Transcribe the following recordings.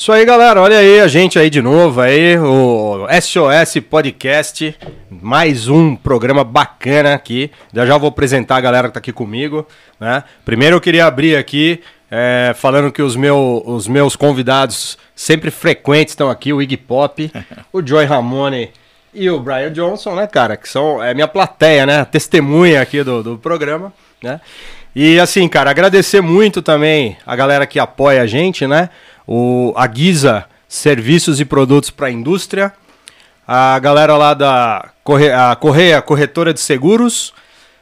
Isso aí, galera. Olha aí a gente aí de novo aí, o SOS Podcast, mais um programa bacana aqui. Já já vou apresentar a galera que tá aqui comigo, né? Primeiro eu queria abrir aqui é, falando que os, meu, os meus convidados sempre frequentes estão aqui, o Iggy Pop, o Joy Ramone e o Brian Johnson, né, cara? Que são é minha plateia, né? Testemunha aqui do, do programa, né? E assim, cara, agradecer muito também a galera que apoia a gente, né? O, a Guisa Serviços e Produtos para a Indústria, a galera lá da Corre, a Correia Corretora de Seguros,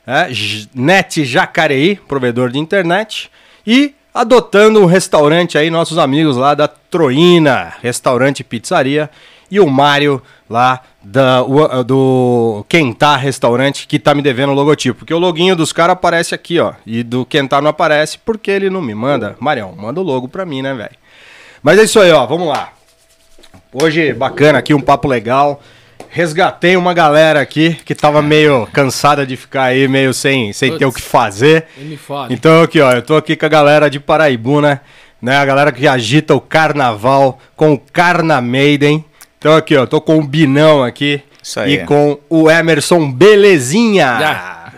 é, Net Jacareí, provedor de internet, e adotando um restaurante aí, nossos amigos lá da Troina, restaurante e pizzaria, e o Mário lá da, o, do Quentá Restaurante, que tá me devendo o logotipo. Porque o loginho dos caras aparece aqui, ó. E do Quentá não aparece porque ele não me manda. Marião, manda o logo pra mim, né, velho? Mas é isso aí, ó. Vamos lá. Hoje, bacana aqui, um papo legal. Resgatei uma galera aqui que tava meio cansada de ficar aí, meio sem, sem ter o que fazer. Então, aqui, ó, eu tô aqui com a galera de Paraibuna, né? A galera que agita o carnaval com o Carna Maiden. Então aqui, ó, tô com o Binão aqui. Isso aí. E com o Emerson Belezinha.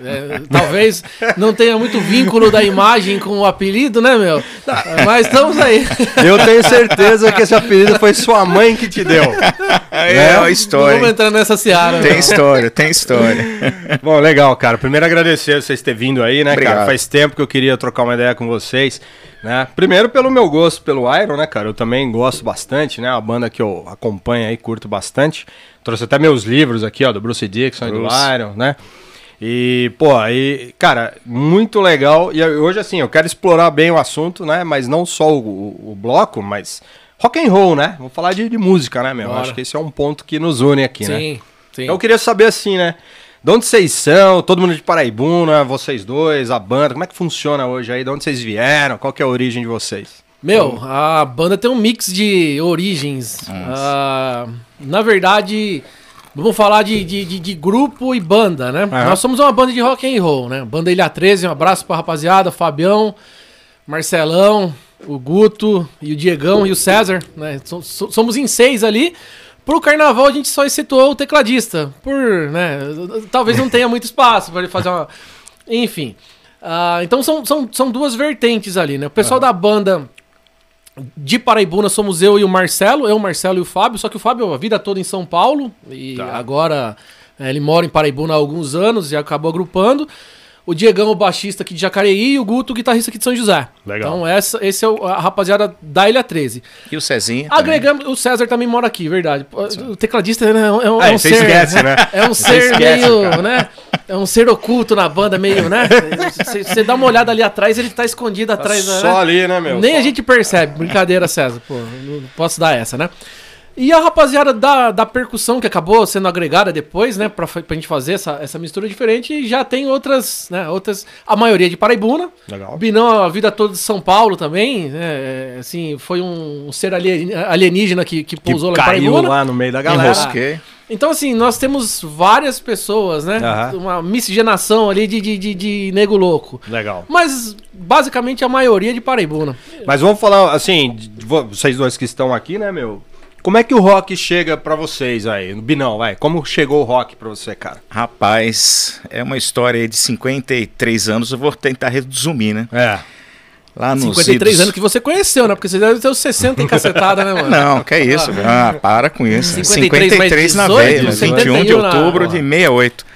É, talvez não tenha muito vínculo da imagem com o apelido, né, meu? Mas estamos aí. Eu tenho certeza que esse apelido foi sua mãe que te deu. É, é uma história. Vamos entrar nessa seara. Tem história, tem história. Bom, legal, cara. Primeiro agradecer vocês terem vindo aí, né, Obrigado. cara? Faz tempo que eu queria trocar uma ideia com vocês. Né? Primeiro pelo meu gosto pelo Iron, né, cara? Eu também gosto bastante, né? A banda que eu acompanho aí, curto bastante. Trouxe até meus livros aqui, ó, do Bruce Dixon Bruce. e do Iron, né? E, pô, aí, cara, muito legal. E hoje, assim, eu quero explorar bem o assunto, né? Mas não só o, o, o bloco, mas rock and roll, né? Vou falar de, de música, né, meu? Bora. Acho que esse é um ponto que nos une aqui, sim, né? Sim, sim. Então eu queria saber, assim, né? De onde vocês são? Todo mundo de Paraibuna, vocês dois, a banda, como é que funciona hoje aí? De onde vocês vieram? Qual que é a origem de vocês? Meu, a banda tem um mix de origens. Uh, na verdade, Vamos falar de, de, de, de, grupo e banda, né? Nós somos uma banda de rock and roll, né? Banda Ilha 13, um abraço pra rapaziada, Fabião, Marcelão, o Guto e o Diegão e o César, né? Somos em seis ali. Pro carnaval a gente só excetuou o tecladista, por, né? Talvez não tenha muito espaço para ele fazer uma... Enfim. Uh, então são, são, são duas vertentes ali, né? O pessoal da banda de Paraibuna somos eu e o Marcelo, eu, o Marcelo e o Fábio, só que o Fábio a vida toda em São Paulo e tá. agora é, ele mora em Paraibuna há alguns anos e acabou agrupando. O Diegão, o baixista aqui de Jacareí, e o Guto, o guitarrista aqui de São José. Legal. Então, essa, esse é o, a rapaziada da Ilha 13. E o Cezinha? Agregamos, o César também mora aqui, verdade. O tecladista né, é um, é um, é, ser. Esquece, né? É um ser meio, né? É um ser oculto na banda, meio, né? Você dá uma olhada ali atrás, ele tá escondido atrás. Tá só né? ali, né, meu? Nem só. a gente percebe. Brincadeira, César. Pô, não posso dar essa, né? E a rapaziada da, da percussão, que acabou sendo agregada depois, né? Pra, pra gente fazer essa, essa mistura diferente, já tem outras, né? Outras. A maioria de Paraibuna. Legal. Binão a vida toda de São Paulo também. Né? Assim, foi um ser alienígena que, que pousou que lá em Paraibuna. lá no meio da galera. Enrosquei. Então, assim, nós temos várias pessoas, né? Uhum. Uma miscigenação ali de, de, de, de, nego louco. Legal. Mas, basicamente, a maioria de Paraibuna. Mas vamos falar, assim, vocês dois que estão aqui, né, meu? Como é que o rock chega para vocês aí? No Binão, vai. Como chegou o rock para você, cara? Rapaz, é uma história de 53 anos, eu vou tentar resumir, né? É. Lá nos 53 idos... anos que você conheceu, né? Porque você deve ter os 60 encacetada, né, mano? Não, que é isso, ah. ah para com isso. 53, 53 na veia, né? 21 de outubro na... de 68.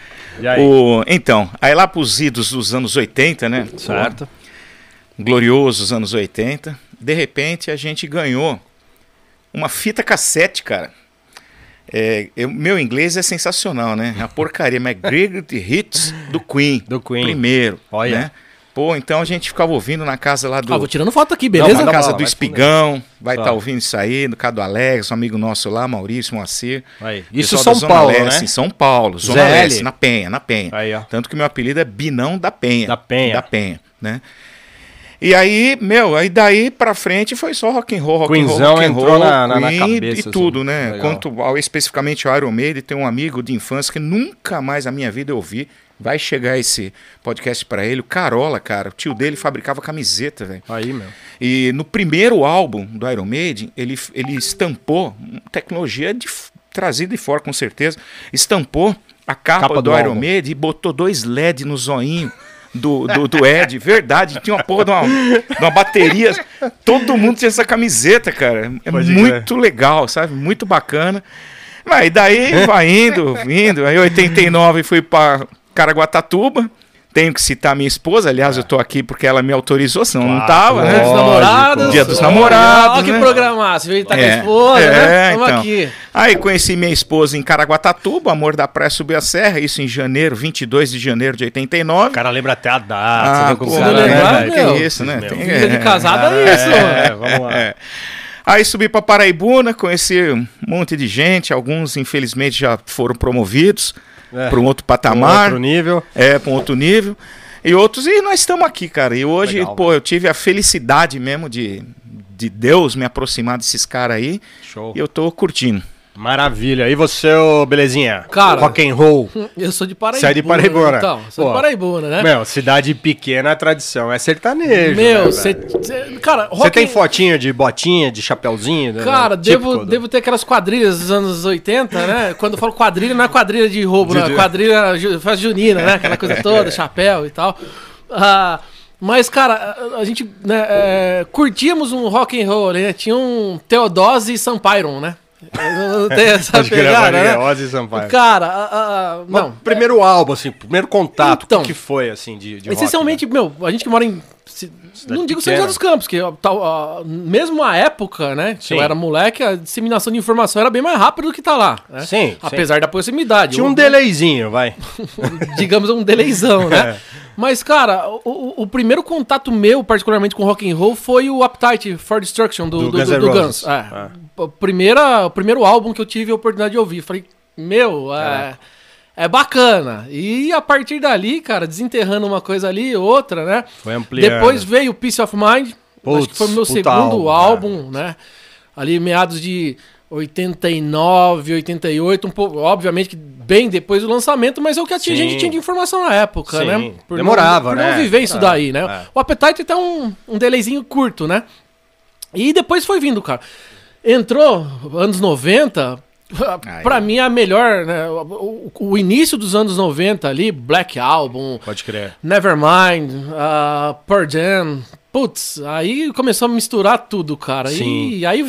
O... Então, aí lá pros idos dos anos 80, né? Certo. Gloriosos anos 80. De repente a gente ganhou uma fita cassete, cara. É, eu, meu inglês é sensacional, né? A porcaria, mas Great Hits do Queen. Do Queen. Primeiro. Olha. Né? Pô, então a gente ficava ouvindo na casa lá do. Ah, vou tirando foto aqui, beleza? Não, na casa do Espigão. Vai estar tá ouvindo isso aí, do Alex, um amigo nosso lá, Maurício Moacir. Aí. Isso São Paulo, Leste, né? São Paulo, Zona ZL. Leste, na Penha, na Penha. Aí, Tanto que meu apelido é Binão da Penha. Da Penha. Da Penha, né? E aí, meu, aí daí pra frente foi só rock and roll, rock and roll, rock and roll, na, na, na cabeça, e assim. tudo, assim. né? Legal. Quanto ao, especificamente ao Iron Maiden, tem um amigo de infância que nunca mais na minha vida eu vi Vai chegar esse podcast para ele. O Carola, cara, o tio dele fabricava camiseta, velho. Aí, meu. E no primeiro álbum do Iron Maiden, ele, ele estampou, tecnologia de, trazida de fora com certeza, estampou a capa, capa do, do Iron Maiden e botou dois LED no zoinho do, do, do Ed, verdade. Tinha uma porra de uma, de uma bateria. Todo mundo tinha essa camiseta, cara. É Pode muito ver. legal, sabe? Muito bacana. Mas daí vai indo, vindo. Aí 89 fui para Caraguatatuba. Tenho que citar minha esposa, aliás, é. eu tô aqui porque ela me autorizou, senão claro, não tava, né? Dia dos namorados. Dia dos namorados. Olha né? que programar, você veio estar é, com a esposa, é, né? Estamos então. aqui. Aí conheci minha esposa em Caraguatatuba, Amor da Praia Subiu a Serra, isso em janeiro, 22 de janeiro de 89. O cara lembra até a data. Ah, pô, cara, lembrar, né? Que isso, né? Tem, Vida de casada é, isso. É, vamos lá. É. Aí subi para Paraibuna, conheci um monte de gente, alguns infelizmente já foram promovidos é, para um outro patamar. Para outro nível. É, para um outro nível. E outros, e nós estamos aqui, cara. E hoje, Legal, pô, eu tive a felicidade mesmo de, de Deus me aproximar desses caras aí. Show. E eu tô curtindo. Maravilha. E você, ô Belezinha? Cara, rock and roll. Eu sou de Paraíba. Você é de Paraibuna. Então, sou Pô, de Paraibuna, né? Meu, cidade pequena, a tradição é sertanejo. Meu, você. Né, cara, Você tem fotinho de botinha, de chapeuzinho? Né? Cara, né? devo, devo ter aquelas quadrilhas dos anos 80, né? Quando eu falo quadrilha, não é quadrilha de roubo, de? Quadrilha faz junina, né? Aquela coisa toda, chapéu e tal. Ah. Mas, cara, a gente né, é, curtíamos um rock and roll, né? Tinha um Teodose e Sampairon, né? Não tem essa pegada, né? Ozzy Sampaio. Cara, a, a, não. primeiro álbum, assim, primeiro contato, então, o que foi, assim, de, de Essencialmente, rock, né? meu, a gente que mora em... Se, não digo São José dos Campos, que tal, mesmo a época, né, que eu era moleque, a disseminação de informação era bem mais rápida do que tá lá. Né? Sim. Apesar sim. da proximidade. Tinha um delayzinho, vai. Digamos um delayzão, né? É. Mas, cara, o, o, primeiro contato meu, particularmente com rock and roll, foi o Appetite for Destruction do, do, do Guns. Do, do Guns. É. Ah primeira, o primeiro álbum que eu tive a oportunidade de ouvir. Falei, meu, é, é, bacana. E a partir dali, cara, desenterrando uma coisa ali, outra, né? Foi ampliando. Depois veio o Peace of Mind. Putz, acho que foi o meu segundo álbum, álbum né? Ali meados de 89, 88, um pouco, obviamente que bem depois do lançamento, mas é o que a Sim. gente tinha de informação na época, Sim. né? Por Demorava, não, por né? não viver isso é, daí, né? É. O Appetite tem um, um delayzinho curto, né? E depois foi vindo, cara. Entrou, anos 90, Pra mim, a melhor, né? O, o, início dos anos 90 ali, Black Album. Pode crer. Nevermind, uh, Pearl Jam. Putz, aí começou a misturar tudo, cara. Sim. E aí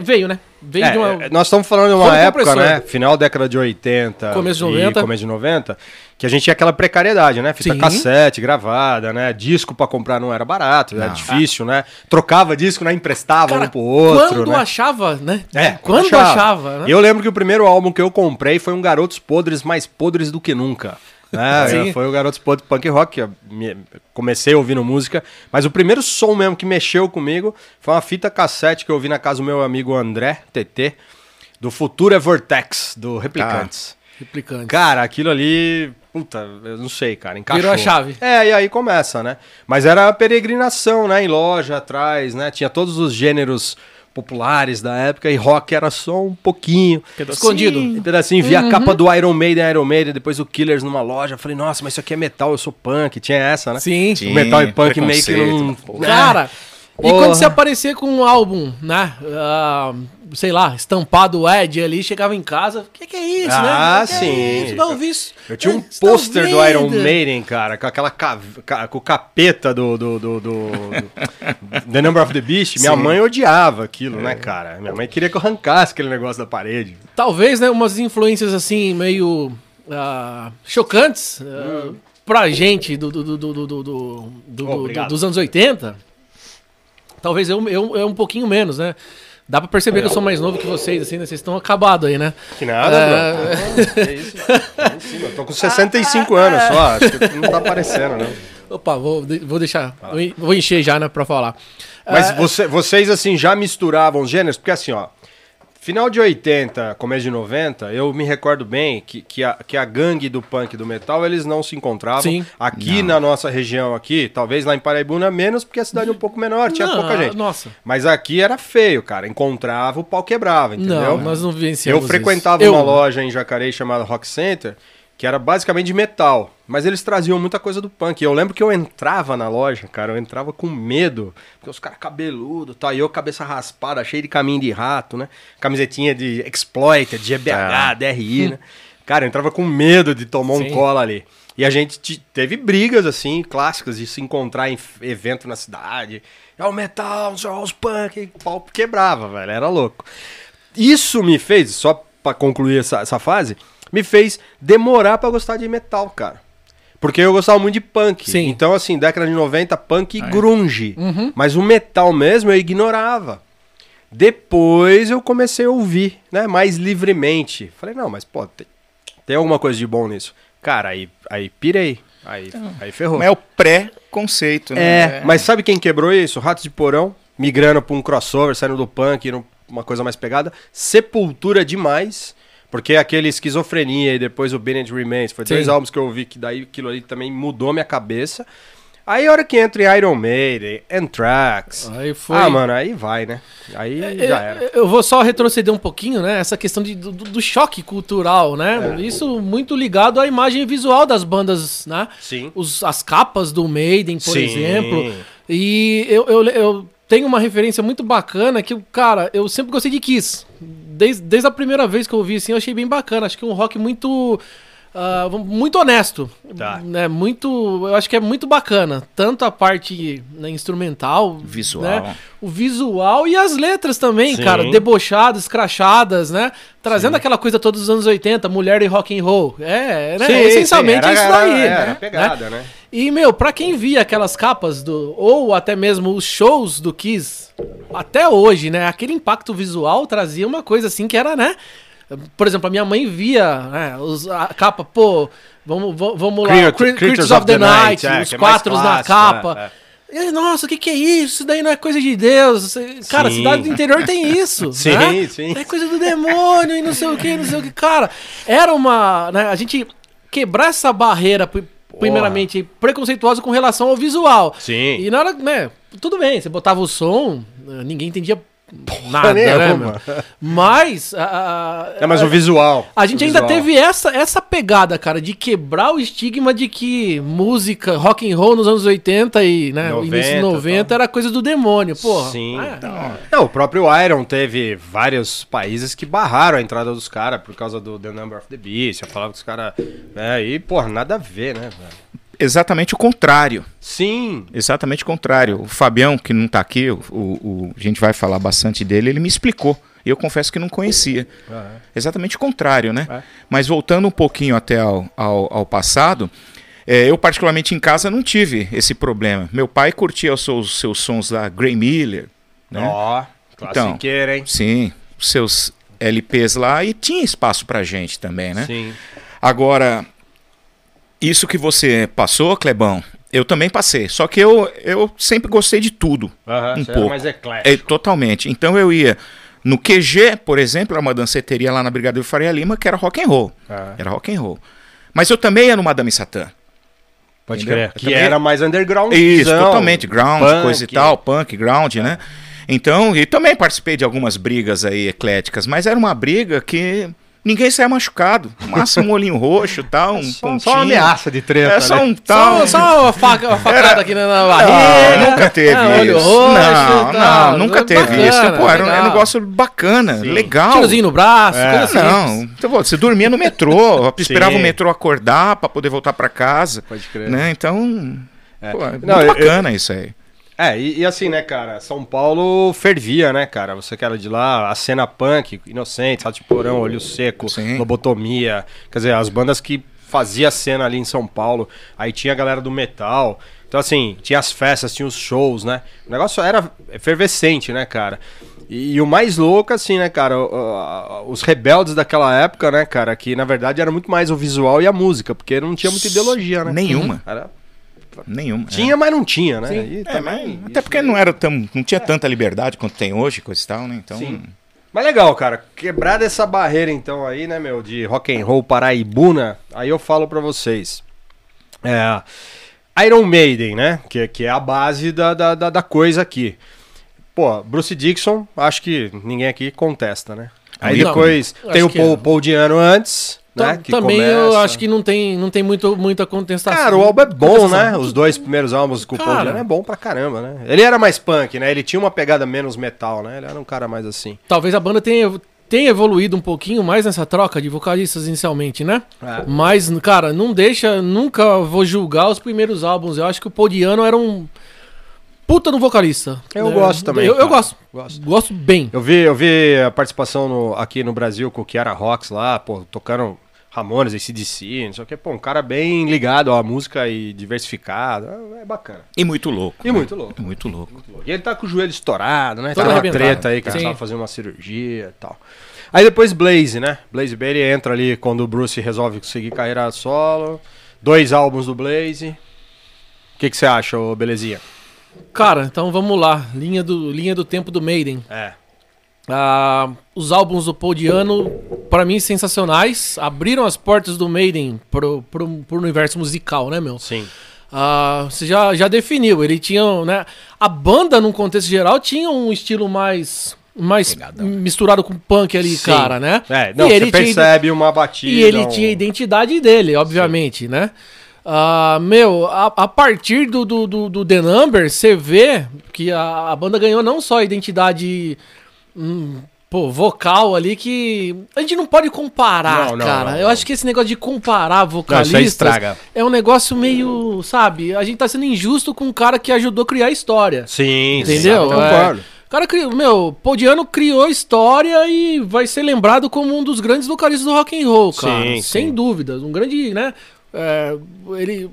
veio, né? Veio é, uma... Nós estamos falando de uma época, né? Final década de 80. Começo de 90. Começo de 90 que a gente tinha aquela precariedade, né? Fita Sim. cassete, gravada, né? Disco para comprar não era barato, era difícil, né? Trocava disco, né? Emprestava Cara, um pro outro. Quando né? achava, né? É, quando achava, achava né? Eu lembro que o primeiro álbum que eu comprei foi um Garotos Podres mais podres do que nunca. Né? Foi o Garotos Podres Punk Rock. Comecei ouvindo música, mas o primeiro som mesmo que mexeu comigo foi uma fita cassete que eu ouvi na casa do meu amigo André, TT, do Futuro é Vortex, do Replicantes. Ah, Replicantes. Cara, aquilo ali Puta, eu não sei, cara. Encaixou. Virou a chave. É, e aí começa, né? Mas era a peregrinação, né? Em loja, atrás, né? Tinha todos os gêneros populares da época e rock era só um pouquinho. Escondido. Um pedacinho. Vi uhum. a capa do Iron Maiden, Iron Maiden, depois o Killers numa loja. Falei, nossa, mas isso aqui é metal, eu sou punk. Tinha essa, né? Sim. O metal e punk meio que não... Cara... E quando você aparecer com um álbum, né? Uh, sei lá, estampado Ed ali, chegava em casa. O que, que, é isso, ah, né? Ah, sim. É isso? Não ouvi isso. Eu tinha um pôster do Iron Maiden, cara, com aquela com o capeta do, do, do, do, do The Number of the Beast. Minha sim. mãe odiava aquilo, né, é. né, cara? Minha mãe queria que eu arrancasse aquele negócio da parede. Talvez, né, umas influências assim, meio uh, chocantes. Uh, hum. Pra gente do, do, do, do, do, do, do dos anos 80, Talvez eu, eu, eu um pouquinho menos, né? Dá pra perceber é. que eu sou mais novo que vocês, assim, né? Vocês estão acabados aí, né? Que nada, é... é isso. É eu tô com 65 anos só, acho que não tá aparecendo, né? Opa, vou, vou deixar, vou encher já, né, pra falar. Mas é... você, vocês, assim, já misturavam os gêneros? Porque, assim, ó, Final de 80, começo de 90, eu me recordo bem que, que, a, que a gangue do punk e do metal, eles não se encontravam. Sim. Aqui não. na nossa região aqui, talvez lá em Paraibuna menos, porque a cidade é um pouco menor, tinha não, pouca gente. Nossa. Mas aqui era feio, cara. Encontrava, o pau quebrava, entendeu? Não, nós não vencíamos Eu frequentava isso. uma eu... loja em Jacareí chamada Rock Center, que era basicamente de metal, mas eles traziam muita coisa do punk. Eu lembro que eu entrava na loja, cara, eu entrava com medo, porque os caras cabeludo, tá, e eu cabeça raspada, cheio de caminho de rato, né? Camisetinha de Exploited, GBH, ah. DRI, né? Cara, eu entrava com medo de tomar Sim. um cola ali. E a gente teve brigas, assim, clássicas, de se encontrar em evento na cidade. É o metal, os punk, o pau quebrava, velho, era louco. Isso me fez, só para concluir essa, essa fase, me fez demorar para gostar de metal, cara. Porque eu gostava muito de punk. Sim. Então, assim, década de 90, punk e ah, é. grunge. Uhum. Mas o metal mesmo eu ignorava. Depois eu comecei a ouvir, né, mais livremente. Falei, não, mas pô, tem, tem alguma coisa de bom nisso. Cara, aí, aí pirei. Aí, então, aí ferrou. Mas é o pré-conceito, né? É, é, mas sabe quem quebrou isso? Ratos de Porão, migrando pra um crossover, saindo do punk, indo uma coisa mais pegada. Sepultura demais. Porque aquele esquizofrenia e depois o Bennett Remains, foi Sim. dois álbuns que eu ouvi que daí aquilo ali também mudou minha cabeça. Aí a hora que entra em Iron Maiden, Anthrax. Aí foi. Ah, mano, aí vai, né? Aí é, já era. Eu vou só retroceder um pouquinho, né? Essa questão de, do, do choque cultural, né? É. Isso muito ligado à imagem visual das bandas, né? Sim. Os, as capas do Maiden, por Sim. exemplo. E eu, eu, eu tenho uma referência muito bacana que, cara, eu sempre gostei de Kiss. Desde, desde a primeira vez que eu ouvi, assim, eu achei bem bacana. Acho que é um rock muito Uh, muito honesto. Tá. Né, muito, eu acho que é muito bacana. Tanto a parte né, instrumental, visual. Né, o visual e as letras também, Sim. cara. Debochadas, crachadas, né? Trazendo Sim. aquela coisa todos os anos 80, mulher e rock and roll. É, né, Sim, essencialmente era, isso daí. Era, era, né? pegada, né? E, meu, pra quem via aquelas capas do. Ou até mesmo os shows do Kiss, até hoje, né? Aquele impacto visual trazia uma coisa assim que era, né? Por exemplo, a minha mãe via né, os, a capa, pô, vamos, vamos lá, Creatures, Creatures of, of, the, Night, Night é, os é quatro na capa. É, é. Nossa, o que, que é isso? Isso daí não é coisa de Deus. Cara, sim. cidade do interior tem isso. sim, né? sim. É coisa do demônio e não sei o que, não sei o que. Cara, era uma. Né, a gente quebrar essa barreira, primeiramente, Porra. preconceituosa com relação ao visual. Sim. E na hora, né? Tudo bem, você botava o som, ninguém entendia Nada, né, meu? Mas. A, é, mas o visual. A gente ainda visual. teve essa, essa pegada, cara, de quebrar o estigma de que música, rock and roll nos anos 80 e né, 90, início de 90 tá. era coisa do demônio, porra. Sim. É. Não, o próprio Iron teve vários países que barraram a entrada dos caras por causa do The Number of the Beast. Eu falava que os caras. É, e, porra, nada a ver, né, velho? Exatamente o contrário. Sim. Exatamente o contrário. O Fabião, que não está aqui, o, o, a gente vai falar bastante dele, ele me explicou. E eu confesso que não conhecia. Ah, é. Exatamente o contrário, né? É. Mas voltando um pouquinho até ao, ao, ao passado, é, eu particularmente em casa não tive esse problema. Meu pai curtia os seus, seus sons da Gray Miller. Né? Ó, oh, então, hein? Sim, os seus LPs lá e tinha espaço pra gente também, né? Sim. Agora, isso que você passou, Clebão, eu também passei. Só que eu, eu sempre gostei de tudo. Uhum, um pouco. mais eclético. É, totalmente. Então eu ia. No QG, por exemplo, era uma danceteria lá na Brigadeiro Faria Lima que era rock and roll. Uhum. Era rock and roll. Mas eu também ia no Madame Satã. Pode entendeu? crer. Que também... era mais underground. Isso, totalmente. Ground, punk. coisa e tal, punk, ground, né? Então, e também participei de algumas brigas aí ecléticas, mas era uma briga que Ninguém sai machucado. Máximo um olhinho roxo e tal, um só, pontinho. Só uma ameaça de treta. É só um tal. Só, só uma, faca, uma facada era... aqui na barriga. Não, nunca teve é, olho isso. Roxo, não, tal. não, nunca teve bacana, isso. Pô, era um negócio bacana, Sim. legal. Tirozinho no braço, é. coisa assim. Não, então, você dormia no metrô, esperava o metrô acordar para poder voltar para casa. Pode crer. Né? Então, é. Pô, é não, muito bacana eu... isso aí. É, e, e, assim, né, cara, São Paulo fervia, né, cara? Você que era de lá, a cena punk, Inocente, Salto de Porão, Olho Seco, Sim. Lobotomia, quer dizer, as bandas que fazia cena ali em São Paulo, aí tinha a galera do metal, então assim, tinha as festas, tinha os shows, né? O negócio era efervescente, né, cara? E, e o mais louco, assim, né, cara, os rebeldes daquela época, né, cara, que na verdade era muito mais o visual e a música, porque não tinha muita ideologia, né? Nenhuma. Era Nenhuma. Tinha, é. mas não tinha, né? É, também, até porque não era tão, não tinha tanta liberdade quanto tem hoje, coisa e tal, né? Então. Sim. Mas legal, cara. Quebrar essa barreira então aí, né, meu, de rock and roll paraibuna, aí eu falo para vocês. É, Iron Maiden, né? Que, que é a base da, da, da coisa aqui. Pô, Bruce Dixon, acho que ninguém aqui contesta, né? Aí não, depois tem o Paul, é. Paul Diano antes. Né, também começa... eu acho que não tem, não tem muito, muita contestação. Cara, o álbum é bom, né? Os dois primeiros álbuns com o Paul Diano é bom pra caramba, né? Ele era mais punk, né? Ele tinha uma pegada menos metal, né? Ele era um cara mais assim. Talvez a banda tenha, tenha evoluído um pouquinho mais nessa troca de vocalistas inicialmente, né? É. Mas, cara, não deixa, nunca vou julgar os primeiros álbuns. Eu acho que o Paul Diano era um puta no vocalista. Eu é, gosto também. Eu, eu gosto, gosto. Gosto bem. Eu vi, eu vi a participação no, aqui no Brasil com o Kiara Rocks lá, pô, tocando Ramones, ACDC, não sei o que. Pô, um cara bem ligado à música e diversificado. É, é bacana. E muito louco. E muito louco. Muito louco. Muito louco. E ele tá com o joelho estourado, né? Toda tá uma treta aí que ele tava fazendo uma cirurgia e tal. Aí depois Blaze, né? Blaze Bailey entra ali quando o Bruce resolve seguir carreira solo. Dois álbuns do Blaze. O que, que você acha, ô belezinha? Cara, então vamos lá. Linha do, linha do tempo do Maiden. É. Ah, os álbuns do Paul Diano, para mim, sensacionais. Abriram as portas do Maiden pro, pro, pro universo musical, né, meu? Sim. Ah, você já, já definiu. Ele tinha, né? A banda, num contexto geral, tinha um estilo mais mais Pegadão. misturado com punk ali, Sim. cara, né? É, não, e ele você percebe tinha, uma batida. E ele um... tinha a identidade dele, obviamente, Sim. né? Uh, meu, a, a partir do, do, do, do, The Number, você vê que a, a, banda ganhou não só a identidade hum, pô, vocal ali, que a gente não pode comparar, não, não, cara. Não, Eu acho que esse negócio de comparar vocalistas é um negócio meio, sabe? A gente tá sendo injusto com um cara que ajudou a criar a história. Sim, entendeu? Sim, concordo. É, o cara criou, meu, Podiano criou história e vai ser lembrado como um dos grandes vocalistas do rock and roll, cara. Sim, sem sim. dúvidas. Um grande, né? É, ele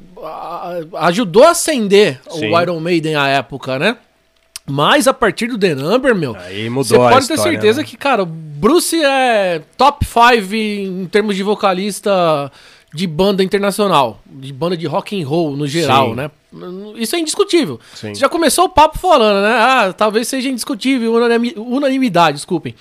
ajudou a acender Sim. o Iron Maiden à época, né? Mas a partir do The Number, meu, você pode ter certeza né? que, cara, o Bruce é top 5 em termos de vocalista de banda internacional, de banda de rock and roll no geral, Sim. né? Isso é indiscutível. Sim. Você já começou o papo falando, né? Ah, talvez seja indiscutível, unanimidade, desculpem.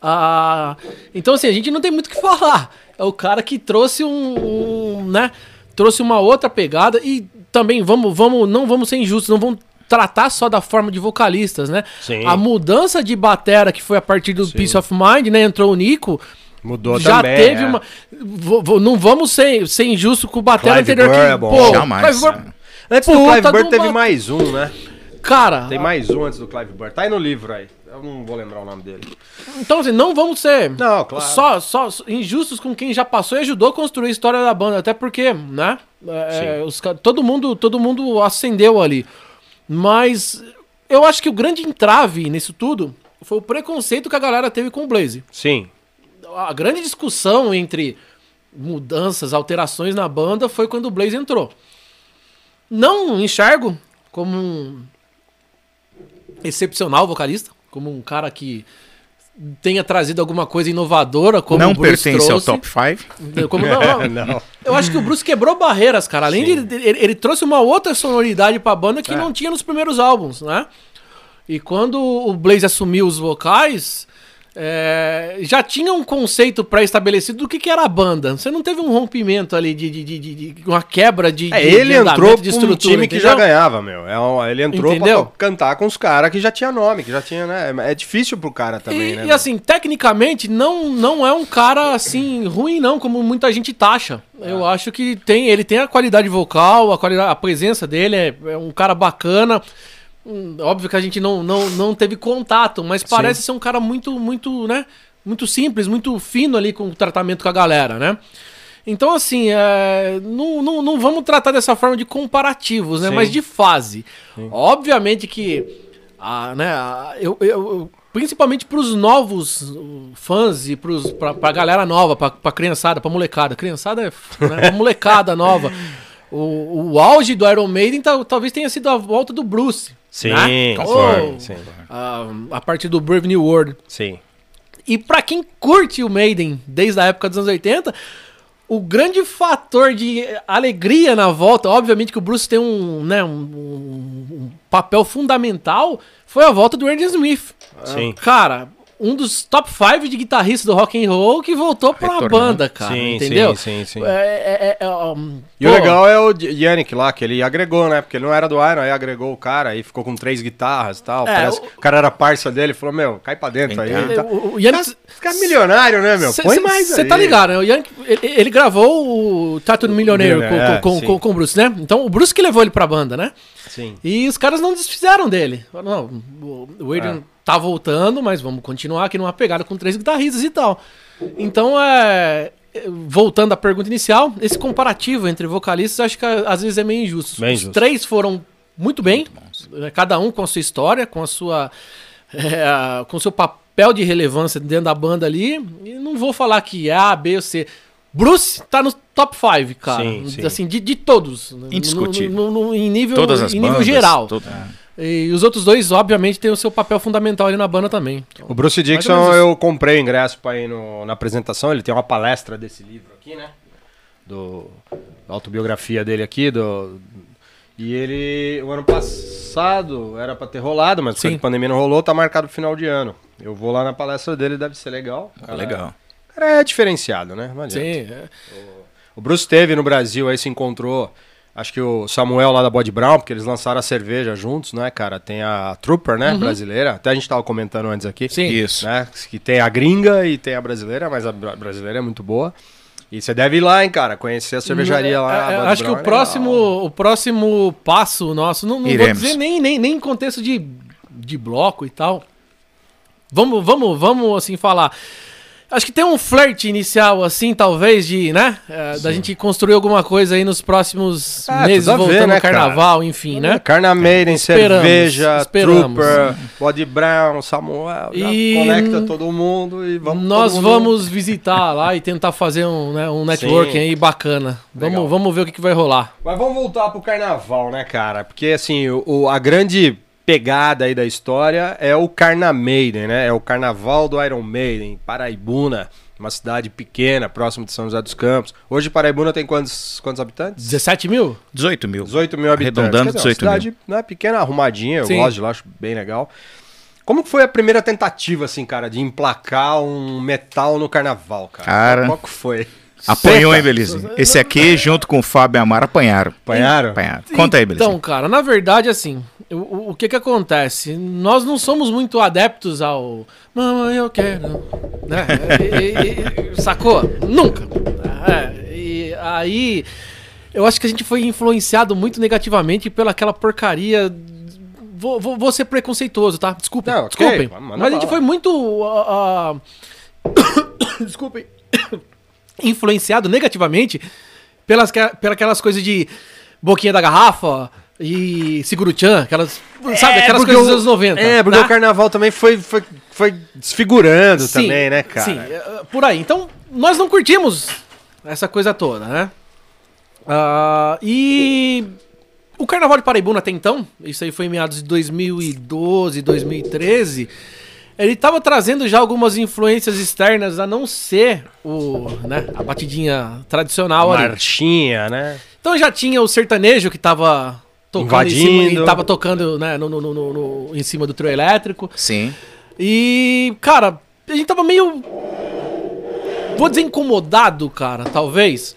Ah, então, assim, a gente não tem muito o que falar é o cara que trouxe um, um, né? Trouxe uma outra pegada e também vamos, vamos, não vamos ser injustos, não vamos tratar só da forma de vocalistas, né? Sim. A mudança de batera que foi a partir do Sim. Peace of Mind, né? Entrou o Nico. Mudou já também, teve é. uma. não vamos ser, ser injusto com o batera Clive anterior Burr que. É bom. Pô, Jamais. Clive Burr, Antes do Clive Burr teve mais um, né? Cara. Tem mais um antes do Clive Burr. Tá aí no livro aí. Eu não vou lembrar o nome dele. Então, assim, não vamos ser não, claro. só, só injustos com quem já passou e ajudou a construir a história da banda. Até porque, né? É, os, todo, mundo, todo mundo acendeu ali. Mas eu acho que o grande entrave nisso tudo foi o preconceito que a galera teve com o Blaze. Sim. A grande discussão entre mudanças, alterações na banda foi quando o Blaze entrou. Não enxergo como um excepcional vocalista, como um cara que tenha trazido alguma coisa inovadora, como não o Bruce pertence trouxe. ao top 5. Como não, não. Eu acho que o Bruce quebrou barreiras, cara. Além Sim. de ele, ele, trouxe uma outra sonoridade para a banda que é. não tinha nos primeiros álbuns, né? E quando o Blaze assumiu os vocais, é, já tinha um conceito pré-estabelecido do que, que era a banda. Você não teve um rompimento ali de, de, de, de uma quebra de. É, ele entrou de estrutura, um time entendeu? que já ganhava, meu. É, ele entrou entendeu? pra cantar com os caras que já tinha nome, que já tinha, né? É difícil pro cara também, e, né? E assim, tecnicamente, não, não é um cara assim ruim, não, como muita gente taxa. É. Eu acho que tem, ele tem a qualidade vocal, a, qualidade, a presença dele, é, é um cara bacana. Hum, óbvio que a gente não, não, não teve contato, mas parece Sim. ser um cara muito, muito, né? Muito simples, muito fino ali com o tratamento com a galera, né? Então, assim, é, não, não, não vamos tratar dessa forma de comparativos, né? Sim. Mas de fase. Sim. Obviamente que, a, né, a, eu, eu, principalmente para os novos fãs e para a galera nova, para a criançada, para molecada. Criançada é né, molecada nova. O, o auge do Iron Maiden tá, talvez tenha sido a volta do Bruce. Sim, né? conforme, sim. A, a partir do Brave New World. Sim. E para quem curte o Maiden desde a época dos anos 80, o grande fator de alegria na volta, obviamente que o Bruce tem um, né, um, um papel fundamental, foi a volta do Andy Smith. Sim. Cara, um dos top 5 de guitarristas do rock and roll que voltou pra uma banda, cara. Sim, entendeu? Sim, sim, sim. É, é, é, um, e pô, o legal é o Yannick lá, que ele agregou, né? Porque ele não era do Iron, aí agregou o cara, aí ficou com três guitarras e tal. É, o... o... cara era parça dele, falou, meu, cai pra dentro aí. Tá... O, o Yannick... Cara, milionário, né, meu? Põe cê, mais Você tá ligado, né? O Yannick, ele, ele gravou o Tattoo Millionaire com, com, com, com, o Bruce, né? Então o Bruce que levou ele pra banda, né? Sim. E os caras não desfizeram dele. Não, o Adrian é. Tá voltando, mas vamos continuar aqui numa pegada com três guitarristas e tal. Então, é, voltando à pergunta inicial, esse comparativo entre vocalistas acho que às vezes é meio injusto. Bem Os três foram muito bem, muito cada um com a sua história, com a sua é, com o seu papel de relevância dentro da banda ali. E não vou falar que é A, B ou C. Bruce tá no top 5, cara. Sim, sim. Assim, de, de todos. Indiscutível. No, no, no, em nível, Todas as em nível bandas, geral. E os outros dois, obviamente, têm o seu papel fundamental ali na banda também. Então, o Bruce Dixon, eu comprei o ingresso para ir no, na apresentação. Ele tem uma palestra desse livro aqui, né? Do, da autobiografia dele aqui. Do, e ele, o ano passado, era para ter rolado, mas a pandemia não rolou, tá marcado pro final de ano. Eu vou lá na palestra dele, deve ser legal. Ah, legal cara é diferenciado, né? Sim. É. O, o Bruce teve no Brasil, aí se encontrou. Acho que o Samuel lá da Body Brown, porque eles lançaram a cerveja juntos, né, cara? Tem a Trooper, né, uhum. brasileira. Até a gente tava comentando antes aqui. Sim. Isso. Né, que tem a gringa e tem a brasileira, mas a brasileira é muito boa. E você deve ir lá, hein, cara, conhecer a cervejaria lá. É, é, acho Brown que o é próximo, o próximo passo nosso, não, não vou dizer nem, nem, nem em contexto de, de bloco e tal. Vamos, vamos, vamos assim falar. Acho que tem um flerte inicial, assim, talvez, de, né? É, da gente construir alguma coisa aí nos próximos ah, meses, voltando ver, né, carnaval, cara? enfim, né? Carnamaiden, cerveja, esperamos. Trooper, Body Brown, Samuel, e conecta todo mundo e vamos Nós mundo... vamos visitar lá e tentar fazer um, né, um networking Sim. aí bacana. Vamos, vamos ver o que, que vai rolar. Mas vamos voltar pro carnaval, né, cara? Porque, assim, o, a grande pegada aí da história é o Carnamaiden, né? É o carnaval do Iron Maiden, Paraibuna, uma cidade pequena, próximo de São José dos Campos. Hoje Paraibuna tem quantos, quantos habitantes? 17 mil? 18 mil. 18 mil habitantes. Arredondando, dizer, 18 uma cidade, mil. Né, pequena, arrumadinha, eu Sim. gosto de lá, acho bem legal. Como foi a primeira tentativa, assim, cara, de emplacar um metal no carnaval, cara? Cara... Qual que foi? Apanhou, hein, Belize? Esse aqui, junto com o Fábio Amar, apanharam. Apanharam? Apanharam. Conta aí, Belize. Então, cara, na verdade, assim, o, o que que acontece? Nós não somos muito adeptos ao mamãe eu quero, né? e, e, sacou? Nunca. É, e aí eu acho que a gente foi influenciado muito negativamente pela aquela porcaria Vou, vou, vou, ser preconceituoso, tá? Desculpem, não, okay. desculpem. Mas a gente foi muito. Uh, uh... desculpem. Influenciado negativamente pelas, pelas coisas de boquinha da garrafa, e Seguro-chan, aquelas. É, sabe, aquelas coisas dos anos 90. É, porque tá? o carnaval também foi, foi, foi desfigurando sim, também, né, cara? Sim, é, por aí. Então, nós não curtimos essa coisa toda, né? Uh, e o Carnaval de Paraibuna até então, isso aí foi em meados de 2012, 2013, ele estava trazendo já algumas influências externas a não ser o, né, a batidinha tradicional Marchinha, ali. né? Então já tinha o sertanejo que estava tocando Invadindo. em cima, tava tocando né, no, no, no, no, em cima do trio elétrico. Sim. E, cara, a gente tava meio. Vou dizer incomodado, cara, talvez.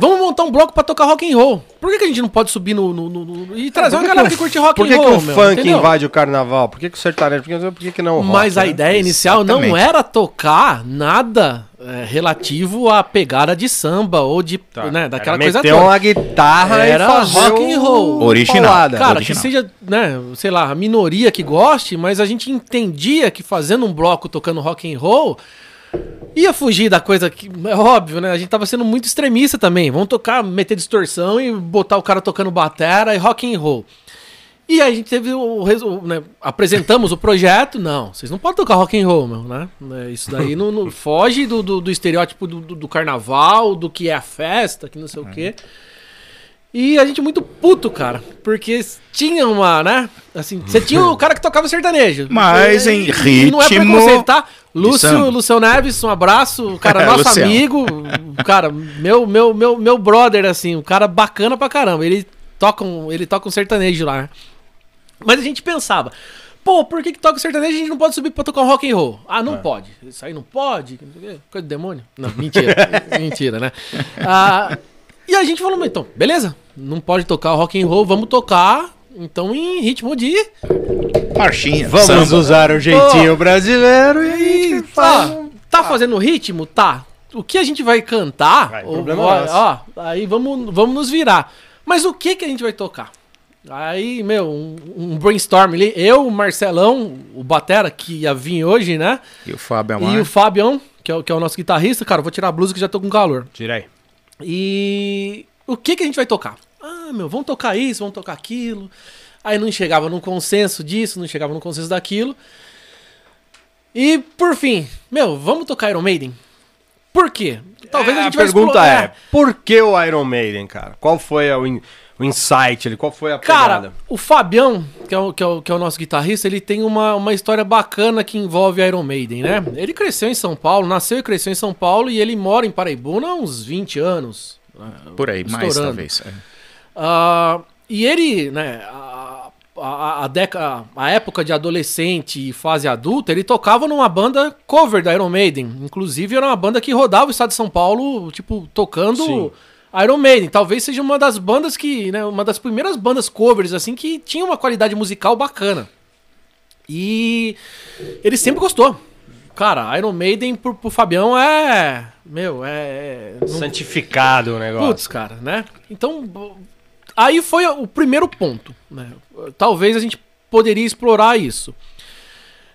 Vamos montar um bloco pra tocar rock and roll. Por que, que a gente não pode subir no. no, no e trazer uma galera que, que curte rock and roll? Por que, que o meu, funk entendeu? invade o carnaval? Por que, que o sertanejo? Por que, por que, que não o rock? Mas a né? ideia inicial Exatamente. não era tocar nada é, relativo à pegada de samba ou de. Tá. Né, daquela era coisa toda. uma guitarra era rock and roll. Original. Cara, original. que seja, né, sei lá, a minoria que goste, mas a gente entendia que fazendo um bloco tocando rock and roll ia fugir da coisa que é óbvio, né? A gente tava sendo muito extremista também. Vamos tocar, meter distorção e botar o cara tocando batera e rock and roll. E aí a gente teve o, o né, apresentamos o projeto, não, vocês não podem tocar rock and roll, meu, né? É, isso daí não, não foge do, do, do estereótipo do, do, do, carnaval, do que é a festa, que não sei o quê. E a gente muito puto, cara. Porque tinha uma, né? Assim, você tinha o cara que tocava sertanejo. Mas em ritmo. Não é preconceito, tá? Lúcio, Lúcio Neves, um abraço. Cara, nosso amigo. Cara, meu, meu, meu, meu brother, assim, um cara bacana pra caramba. Ele toca um, ele toca um sertanejo lá, né? Mas a gente pensava, Pô, por que, que toca sertanejo e a gente não pode subir pra tocar um rock and roll? Ah, não é. pode. Isso aí não pode. Coisa de demônio. Não, mentira. mentira, né? Ah, e a gente falou, então, beleza. Não pode tocar rock and roll, vamos tocar então em ritmo de marchinha. Vamos samba. usar o jeitinho oh, brasileiro e, e faz... tá fazendo ritmo, tá? O que a gente vai cantar? Vai, ó, ó, aí vamos, vamos nos virar. Mas o que que a gente vai tocar? Aí, meu, um, um, brainstorm ali. Eu, o Marcelão, o Batera, que ia vir hoje, né? E o Fábio Amar. E o Fabião, que é, que é o nosso guitarrista. Cara, vou tirar a blusa que já tô com calor. Tirei. E o que que a gente vai tocar? Ah, meu, vamos tocar isso, vamos tocar aquilo. Aí não chegava num consenso disso, não chegava num consenso daquilo. E, por fim, meu, vamos tocar Iron Maiden? Por quê? Talvez é, a gente a pergunta explorar. é, por que o Iron Maiden, cara? Qual foi o, in, o insight ali? Qual foi a pegada? Cara, o Fabião, que é o, que é o, que é o nosso guitarrista, ele tem uma, uma história bacana que envolve Iron Maiden, né? Ele cresceu em São Paulo, nasceu e cresceu em São Paulo e ele mora em Paraibuna há uns 20 anos. Por aí, mais talvez. É. Uh, e ele, né, a, a, a, deca, a época de adolescente e fase adulta, ele tocava numa banda cover da Iron Maiden. Inclusive, era uma banda que rodava o estado de São Paulo, tipo, tocando Sim. Iron Maiden. Talvez seja uma das bandas que, né, uma das primeiras bandas covers, assim, que tinha uma qualidade musical bacana. E ele sempre gostou. Cara, Iron Maiden pro, pro Fabião é. Meu, é. é Santificado o negócio. Putz, cara, né? Então, Aí foi o primeiro ponto. Né? Talvez a gente poderia explorar isso.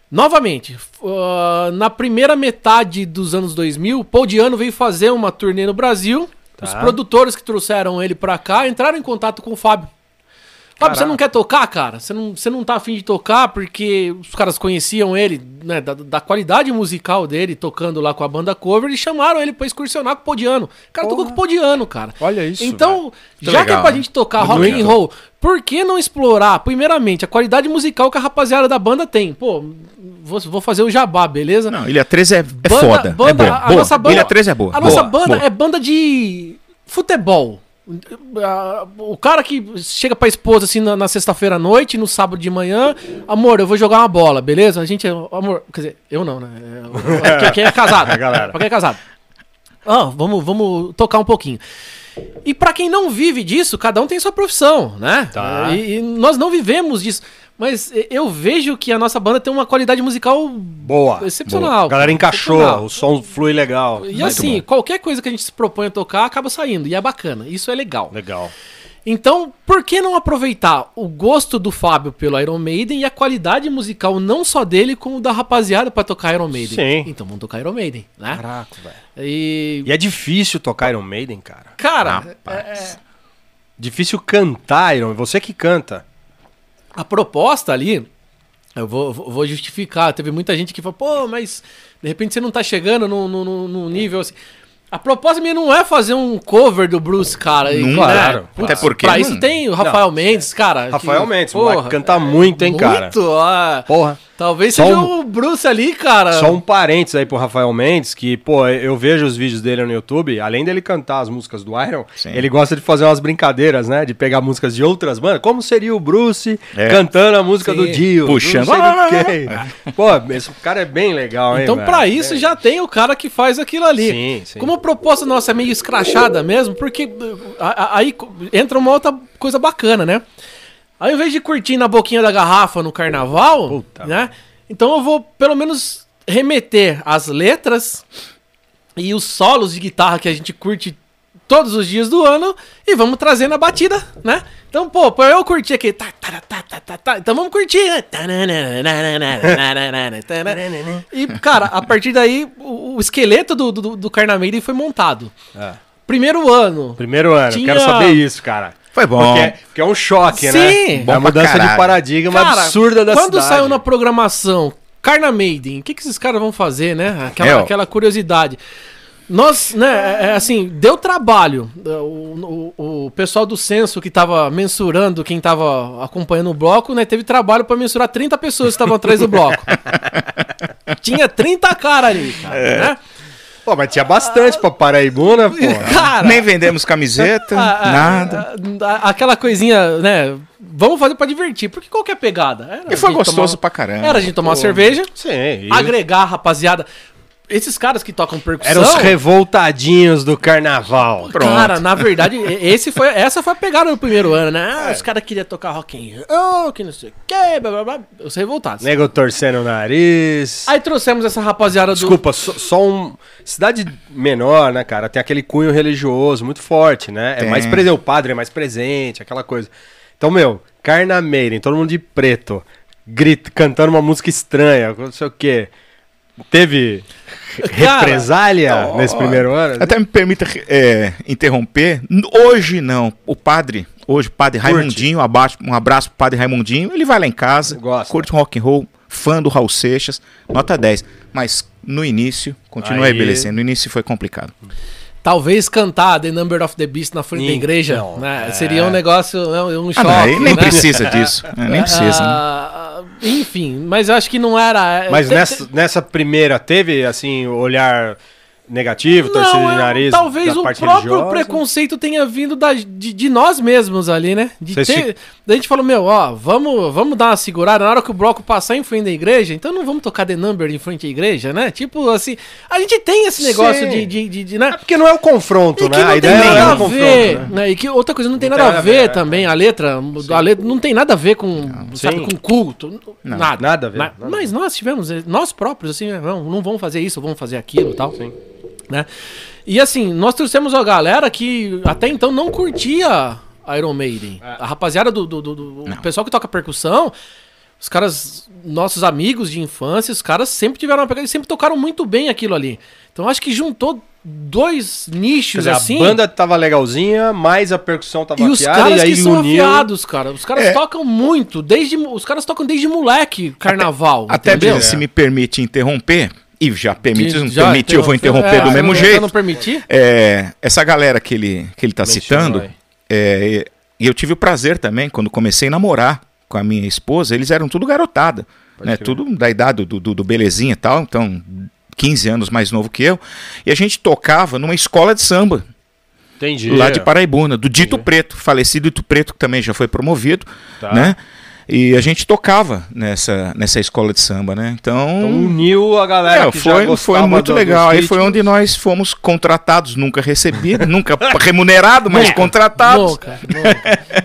Novamente, uh, na primeira metade dos anos 2000, Paul Diano veio fazer uma turnê no Brasil. Tá. Os produtores que trouxeram ele pra cá entraram em contato com o Fábio. Fábio, você não quer tocar, cara? Você não, você não tá afim de tocar porque os caras conheciam ele, né, da, da qualidade musical dele, tocando lá com a banda cover, e chamaram ele pra excursionar com o Podiano. O cara Porra. tocou com o Podiano, cara. Olha isso. Então, já legal, que é pra né? gente tocar rock and roll, por que não explorar, primeiramente, a qualidade musical que a rapaziada da banda tem? Pô, vou, vou fazer o jabá, beleza? Não, Ilha 13 é, é banda, foda. Banda, é boa. A, a boa. nossa banda, Ilha 13 é boa. A boa, nossa banda boa. é banda de futebol. O cara que chega pra esposa assim na, na sexta-feira à noite, no sábado de manhã, amor, eu vou jogar uma bola, beleza? A gente, amor, quer dizer, eu não, né? É, quem é casado, a galera. Pra quem é casado. Ah, vamos, vamos tocar um pouquinho. E para quem não vive disso, cada um tem sua profissão, né? Tá. E, e nós não vivemos disso. Mas eu vejo que a nossa banda tem uma qualidade musical boa, excepcional. Boa. A galera encaixou, o som flui legal. E assim, bom. qualquer coisa que a gente se propõe a tocar acaba saindo. E é bacana. Isso é legal. Legal. Então, por que não aproveitar o gosto do Fábio pelo Iron Maiden e a qualidade musical não só dele, como da rapaziada para tocar Iron Maiden? Sim. Então vamos tocar Iron Maiden, né? Caraca, velho. E... e... é difícil tocar Iron Maiden, cara. Cara, é, é... difícil cantar Iron, você que canta. A proposta ali, eu vou, vou justificar. Teve muita gente que falou, pô, mas de repente você não tá chegando no nível assim. A proposta minha não é fazer um cover do Bruce, cara. Não, claro. Né? Até porque. Pra não... isso tem o Rafael não, Mendes, cara. Rafael que, Mendes, porra, canta muito, hein, cara. Muito, ó. Porra. Talvez seja um, o Bruce ali, cara. Só um parênteses aí pro Rafael Mendes, que, pô, eu vejo os vídeos dele no YouTube, além dele cantar as músicas do Iron, Sim. ele gosta de fazer umas brincadeiras, né? De pegar músicas de outras bandas. Como seria o Bruce é. cantando a música Sim. do Dio? Puxando. É. Pô, esse cara é bem legal, hein? Então, pra isso, é. já tem o cara que faz aquilo ali. Sim, sim. Como a proposta nossa é meio escrachada mesmo, porque aí entra uma outra coisa bacana, né? Ao invés de curtir na boquinha da garrafa no carnaval, Puta né? Então eu vou pelo menos remeter as letras e os solos de guitarra que a gente curte todos os dias do ano e vamos trazer na batida, né? Então, pô, pra eu curtir aqui. Tá, tá, tá, tá, tá, tá, então vamos curtir. E, cara, a partir daí, o, o esqueleto do, do, do foi montado. É. Primeiro ano. Primeiro ano, tinha... quero saber isso, cara. Foi bom. Porque, porque é um choque, Sim. né? Sim. É a mudança de paradigma Cara, absurda da quando cidade. Quando saiu na programação Carna Maiden, o que, que esses caras vão fazer, né? Aquela, aquela curiosidade. Nós, né, é, é, assim, deu trabalho. O, o, o, pessoal do censo que estava mensurando quem estava acompanhando o bloco, né, teve trabalho para mensurar 30 pessoas que estavam atrás do bloco. Tinha 30 caras ali, cara, é. né? Pô, mas tinha bastante pra Paraibuna, pô. Cara, Nem vendemos camiseta, a, a, nada. A, aquela coisinha, né? Vamos fazer pra divertir, porque qual que é a pegada? Era e foi gostoso tomar, pra caramba. Era a gente tomar uma cerveja, Sim, agregar rapaziada esses caras que tocam percussão. Eram os revoltadinhos do carnaval. Pronto. Cara, na verdade, esse foi, essa foi a pegada do primeiro ano, né? Ah, é. Os caras queriam tocar rock and roll, que não sei o quê, blá blá blá. Os revoltados. Nego torcendo o nariz. Aí trouxemos essa rapaziada do. Desculpa, só, só um. Cidade menor, né, cara? Tem aquele cunho religioso muito forte, né? É mais presente, o padre é mais presente, aquela coisa. Então, meu, Carnameira, todo mundo de preto, grita, cantando uma música estranha, não sei o quê. Teve represália Cara, nesse primeiro ano? Até me permita é, interromper. Hoje não. O padre, hoje, o padre Curte. Raimundinho, abaixo, um abraço pro padre Raimundinho. Ele vai lá em casa, Gosta. curte um rock and roll, fã do Raul Seixas, nota 10. Mas no início, continua aí, aí No início foi complicado. Talvez cantar The Number of the Beast na frente da igreja né? é. seria um negócio, né, um choque. Ah, não, nem né? precisa disso. nem precisa. Uh, né? Enfim, mas eu acho que não era. Mas nessa, nessa primeira teve, assim, olhar negativo, torcida de é, nariz. Talvez o próprio religiosa. preconceito tenha vindo da, de, de, nós mesmos ali, né? De ter, a gente falou, meu, ó, vamos, vamos dar uma segurada. Na hora que o bloco passar em frente da igreja, então não vamos tocar The Number em frente à igreja, né? Tipo assim, a gente tem esse negócio de, de, de, de, né? É porque não é o confronto, e né? a ideia não é o confronto. Ver, né? né? E que outra coisa, não tem não nada tem a ver, ver também, a letra, a letra não tem nada a ver com, sabe, com culto. Não, nada. Nada a ver. Mas, nada mas nós tivemos, nós próprios, assim, não, não vamos fazer isso, vamos fazer aquilo e tal. Sim. Né? E assim, nós trouxemos a galera que até então não curtia Iron Maiden. É. A rapaziada do, do, do, do pessoal que toca percussão, os caras, nossos amigos de infância, os caras sempre tiveram uma pegada e sempre tocaram muito bem aquilo ali. Então acho que juntou dois nichos dizer, assim. A banda tava legalzinha, mas a percussão tava e os caras e aí que são uniu... afiados, cara. Os caras é. tocam muito, desde os caras tocam desde moleque carnaval. Até, até se me permite interromper, e já permite, não já eu vou interromper é, do mesmo não, jeito. não permitir? É, essa galera que ele, que ele tá citando, é, e eu tive o prazer também, quando comecei a namorar com a minha esposa, eles eram tudo garotada, né? Tudo da idade do, do, do Belezinha e tal, então 15 anos mais novo que eu. E a gente tocava numa escola de samba. Entendi. Lá de Paraibuna, do Dito Entendi. Preto, falecido Dito Preto, que também já foi promovido, tá. né? E a gente tocava nessa, nessa escola de samba, né? Então, então uniu a galera é, que foi, já foi muito do, legal. Aí foi onde nós fomos contratados, nunca recebido, nunca remunerado, mas nunca, contratados. Nunca, nunca,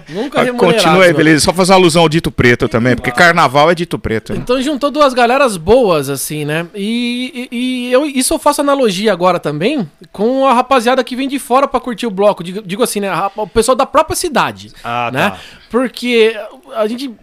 nunca remunerado. Continua aí, beleza. Só fazer uma alusão ao dito preto também, porque carnaval é dito preto. Né? Então juntou duas galeras boas, assim, né? E, e, e, eu, isso eu faço analogia agora também com a rapaziada que vem de fora para curtir o bloco. Digo, digo assim, né? O pessoal da própria cidade. Ah, né? Tá. Porque a gente.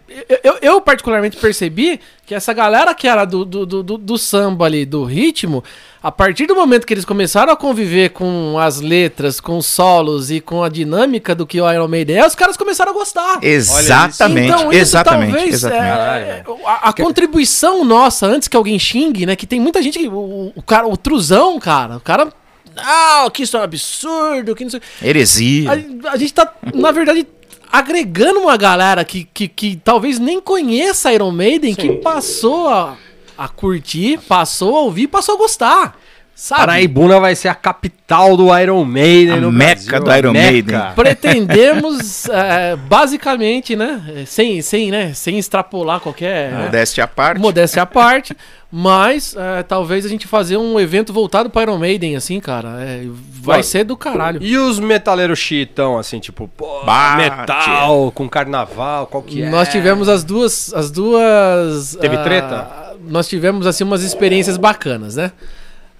Eu, eu, particularmente percebi que essa galera que era do, do, do, do, samba ali, do ritmo, a partir do momento que eles começaram a conviver com as letras, com os solos e com a dinâmica do que o Iron Maiden é, os caras começaram a gostar. Exatamente. Então, isso exatamente, talvez exatamente. É, a, a contribuição nossa, antes que alguém xingue, né? Que tem muita gente que. O, o cara, o truzão, cara, o cara. Ah, que isso é um absurdo, que não sei. Heresia. A, a gente tá, na verdade, agregando uma galera que, que, que talvez nem conheça Iron Maiden, Sim. que passou a, a curtir, passou a ouvir, passou a gostar. Sabe? Paraibuna vai ser a capital do Iron Maiden a no Meca Brasil, do Iron Maiden. Pretendemos, é, basicamente, né? Sem, sem, né? Sem extrapolar qualquer. Modéstia à parte. Modéstia à parte. Mas é, talvez a gente fazer um evento voltado para Iron Maiden, assim, cara. É, vai ser do caralho. E os metaleiros chitão, assim, tipo, pô, metal com carnaval, qual que é? Nós tivemos as duas. As duas. Teve uh, treta? Nós tivemos, assim, umas experiências bacanas, né?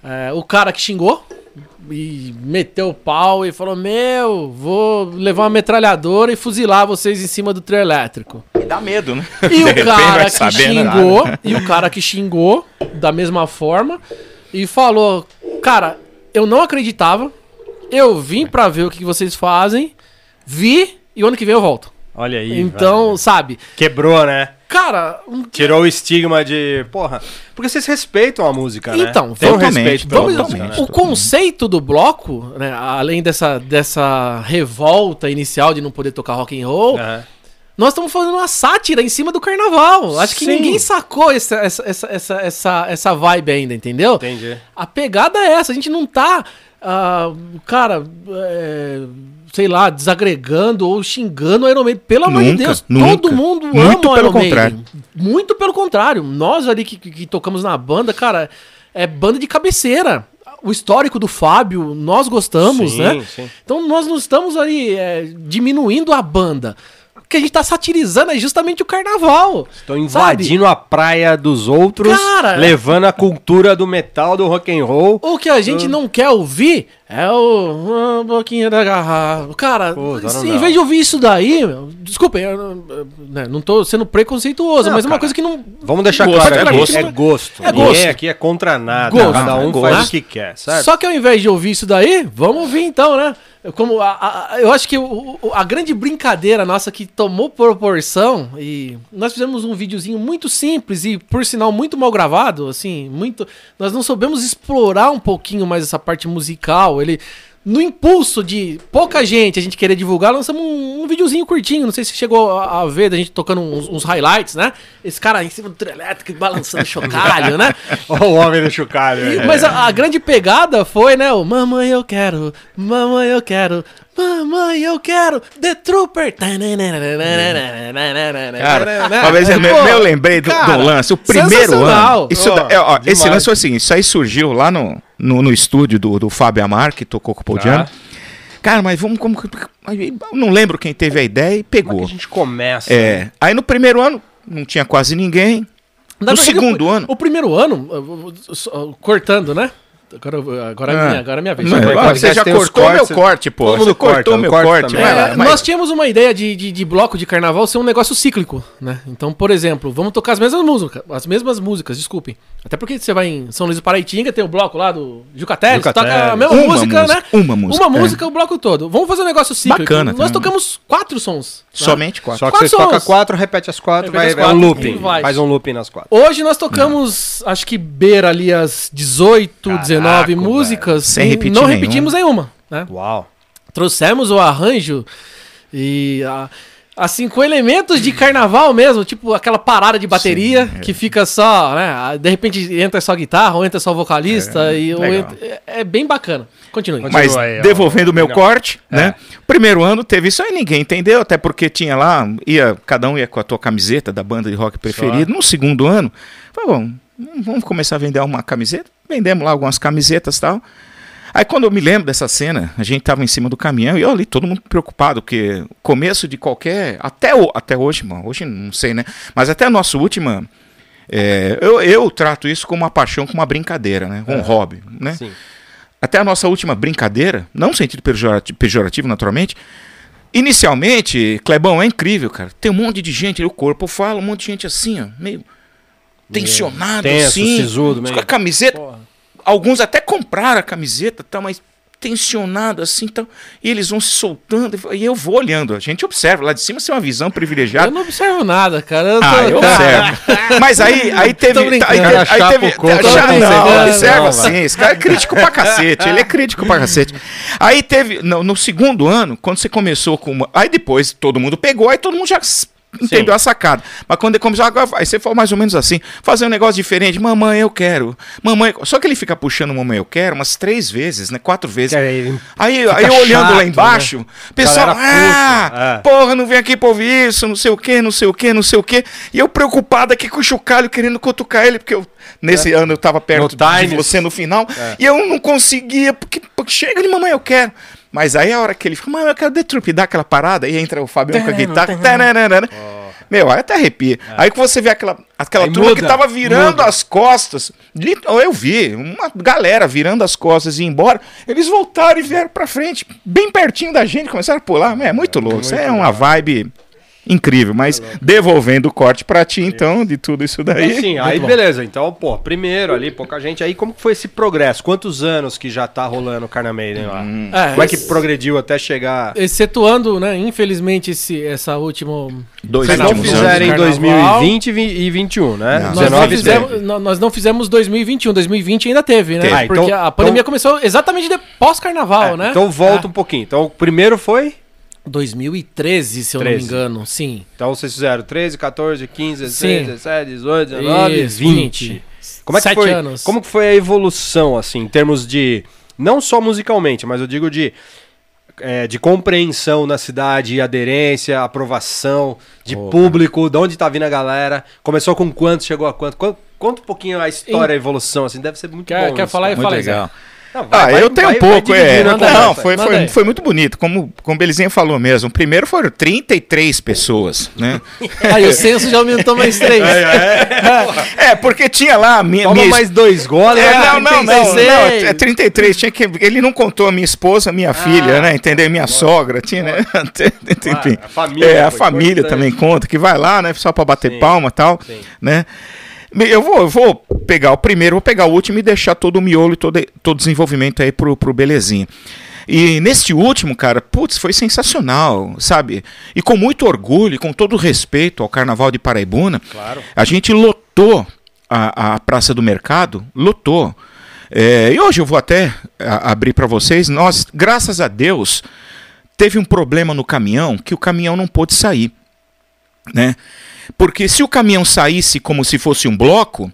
É, o cara que xingou e meteu o pau e falou: Meu, vou levar uma metralhadora e fuzilar vocês em cima do trio elétrico. E dá medo, né? E o cara que xingou, e o cara que xingou da mesma forma e falou: Cara, eu não acreditava, eu vim pra ver o que vocês fazem, vi e o ano que vem eu volto. Olha aí. Então, velho. sabe? Quebrou, né? Cara, tirou o estigma de, porra, porque vocês respeitam a música, né? Então, tem um respeito pela vamos, música, né? O conceito do bloco, né, além dessa, dessa revolta inicial de não poder tocar rock and roll, nós estamos fazendo uma sátira em cima do carnaval. Acho que Sim. ninguém sacou essa, essa, essa, essa, essa, essa vibe ainda, entendeu? Entendi. A pegada é essa, a gente não tá, ah, cara, é, sei lá, desagregando ou xingando o Iron Maiden. Pelo amor de Deus, nunca. todo mundo Muito ama o pelo Iron Maiden. contrário. Muito pelo contrário. Nós ali que, que- que tocamos na banda, cara, é banda de cabeceira. O histórico do Fábio, nós gostamos, Sim, né? sim. Então nós não estamos ali é, diminuindo a banda. O que a gente tá satirizando é justamente o carnaval. Estão invadindo a praia dos outros, Cara, levando a cultura do metal, do rock and roll. O que a gente não quer ouvir é o. A boquinha da garrafa. Cara, não se, em vez de ouvir isso daí, meu, não, eu, né, não tô sendo preconceituoso, Não, mas é uma cara. coisa que não. Vamos deixar Gosto, claro é gosto. é gosto. É Ninguém gosto. aqui é contra nada. Gosto. Cada um É faz gosto. o que quer, certo? Só que ao invés de ouvir isso daí, vamos ouvir então, né? Como a- a- eu acho que o- a grande brincadeira nossa que tomou proporção e nós fizemos um videozinho muito simples e por sinal muito mal gravado, assim, muito. Nós não soubemos explorar um pouquinho mais essa parte musical. Ele no impulso de pouca gente a gente querer divulgar, lançamos um, um videozinho curtinho. Não sei se chegou a, a ver da gente tocando uns, uns highlights, né? Esse cara em cima do trio elétrico balançando chocalho, né? O homem do chocalho. E- aí. Mas a, a grande pegada foi, né? O Mamãe eu quero, Mamãe eu quero, Mamãe eu quero, The Trooper. Cara, uma vez eu, Pô, eu lembrei do, cara, do lance, o primeiro ano. Isso, da- é, ó, esse lance foi assim: isso aí surgiu lá no, no, no estúdio do, do Fábio Amar, que tocou com o Paul Tá. Cara, mas vamos. Como, não lembro quem teve a ideia e Como é que pegou. a gente começa? É, aí no primeiro ano não tinha quase ninguém. Na No verdade, segundo o, ano. O primeiro ano, uh, uh, uh, cortando, né? Agora, agora, é Ah. minha, agora é minha vez. Não, ah, você já tem os cortou cortes, meu corte, pô. todo mundo Você cortou corta, meu corte. lá, É, vai. nós tínhamos uma ideia de, de, de bloco de carnaval ser um negócio cíclico, né? Então, por exemplo, vamos tocar as mesmas músicas, as mesmas músicas, desculpem. Até porque você vai em São Luís do Paraitinga, tem o bloco lá do Jucateles, você toca a mesma Uma música, música, né? uma música, Uma é. música, o bloco todo. Vamos fazer um negócio cíclico. Bacana Nós também. tocamos quatro sons. né? Somente quatro. Só que Quatro tocam sons. quatro, repete as quatro, Repete vai, as vai um quatro looping. vai. Faz um looping nas quatro. Hoje nós tocamos, acho que beira ali as 18, Caraca, 19 velho. músicas. Sem e repetir Não nenhuma. repetimos nenhuma, né? Uau. trouxemos o arranjo e a- assim com elementos de carnaval mesmo, tipo aquela parada de bateria Sim, é. que fica só, né? De repente entra só guitarra ou entra só vocalista e ou legal. entra- é, é bem bacana. Continue. Continua. Mas aí, devolvendo o meu corte, É. né? Primeiro ano teve isso aí, ninguém entendeu, até porque tinha lá, ia, cada um ia com a tua camiseta da banda de rock preferida. No segundo ano, bom, vamos começar a vender uma camiseta. Vendemos lá algumas camisetas e tal. Aí quando eu me lembro dessa cena, a gente tava em cima do caminhão e eu ali, todo mundo preocupado, porque começo de qualquer. Até, o, até hoje, mano, hoje não sei, né? Mas até a nossa última. é, eu, eu trato isso como uma paixão, como uma brincadeira, né? Um hobby, né? Sim. até a nossa última brincadeira, não no sentido pejorati- pejorativo, naturalmente. Inicialmente, Clebão é incrível, cara. Tem um monte de gente, o corpo fala, um monte de gente assim, ó, meio tensionado, Tenso, assim. sisudo, com meio. a camiseta. Porra. Alguns até compraram a camiseta, tá, mas tensionado assim, então, e eles vão se soltando, e eu vou olhando. A gente observa lá de cima, você tem uma visão Eu privilegiada. não observo nada, cara. Eu tô- Ah, eu observo. Mas aí, aí teve. Aí, aí, aí teve. o coco, tô não, observa Não, sim. Esse cara é crítico pra cacete. Ele é crítico pra cacete. Aí teve. No, no segundo ano, quando você começou com uma. Aí depois todo mundo pegou, aí todo mundo já. Entendeu a sacada. Mas quando ele começou, agora, aí você falou mais ou menos assim: fazer um negócio diferente. Mamãe, eu quero. Mamãe. Só que ele fica puxando mamãe, eu quero umas três vezes, né? Quatro vezes. Aí, Aí, aí eu olhando chato, lá embaixo, o pessoal, ah, é. porra, não vem aqui pra ouvir isso, não sei o que, não sei o que, não sei o que. E eu preocupado aqui com o chocalho, querendo cutucar ele, porque eu, nesse ano eu tava perto No time. de você no final, e eu não conseguia, porque chega de mamãe, eu quero. Mas aí a hora que ele fica, mamãe, eu quero The Troop, dá aquela parada, aí entra o Fabião com a guitarra, tararara. meu, aí até arrepia. Aí que você vê aquela, aquela Aí turma muda, que tava virando muda. as costas, eu vi uma galera virando as costas e ir embora, eles voltaram e vieram pra frente, bem pertinho da gente, começaram a pular, é muito louco, isso é uma vibe incrível, mas devolvendo o corte pra ti então, de tudo isso daí. Assim, aí beleza. Então, pô, primeiro ali, pouca gente. Aí como que foi esse progresso? Quantos anos que já tá rolando o Carna Maiden lá? É, Como é que esse- progrediu até chegar... Excetuando, né, infelizmente, esse, essa última. Dois Vocês não fizeram em Carnaval. 2020 e vi- e 21, né? Não. Nós não, 19 fizemos, nós não fizemos 2021, 2020 ainda teve, né? Teve. Ah, então- Porque a pandemia então- começou exatamente de- pós-carnaval, É, né? Então volta um pouquinho. Então o primeiro foi 2013, se eu 13. não me engano, sim. Então vocês fizeram 13, 14, 15, 16, Sim. 17, 18, 19, Isso, 20. Como é que Sete foi? anos. Como que foi a evolução assim, em termos de não só musicalmente, mas eu digo de é, de compreensão na cidade, aderência, aprovação, de Pô, público, de onde tá vindo a galera. Começou com quanto, chegou a quanto? Conta, um pouquinho a história, a evolução, assim, deve ser muito Quer- bom. quer isso, falar cara. Muito Fala, legal. Não, vai- Ah, vai- eu tenho vai- um pouco, é. Não, vai, foi, foi, aí. foi muito bonito. Como, como o Belizinho falou mesmo. Primeiro foram 33 pessoas, né? Aí o censo já aumentou mais três. é, porque tinha lá a minha. Toma minha mais dois goles. É, vai não, não, não, 36. não, é 33. Tinha que, ele não contou a minha esposa, a minha filha, né? Entendeu? Minha sogra, tinha, né? Enfim. a família É, a foi família importante. também conta, que vai lá, né? Só pra bater Sim, palma e tal, sim. né? Eu vou, eu vou pegar o primeiro, vou pegar o último e deixar todo o miolo e todo, todo o desenvolvimento aí pro, pro Belezinha. E neste último, cara, putz, foi sensacional, sabe? E com muito orgulho, e com todo respeito ao Carnaval de Paraibuna, Claro. a gente lotou a, a Praça do Mercado, lotou. É, e hoje eu vou até a- abrir para vocês. Nós, graças a Deus, teve um problema no caminhão que o caminhão não pôde sair, né? Porque se o caminhão saísse como se fosse um bloco,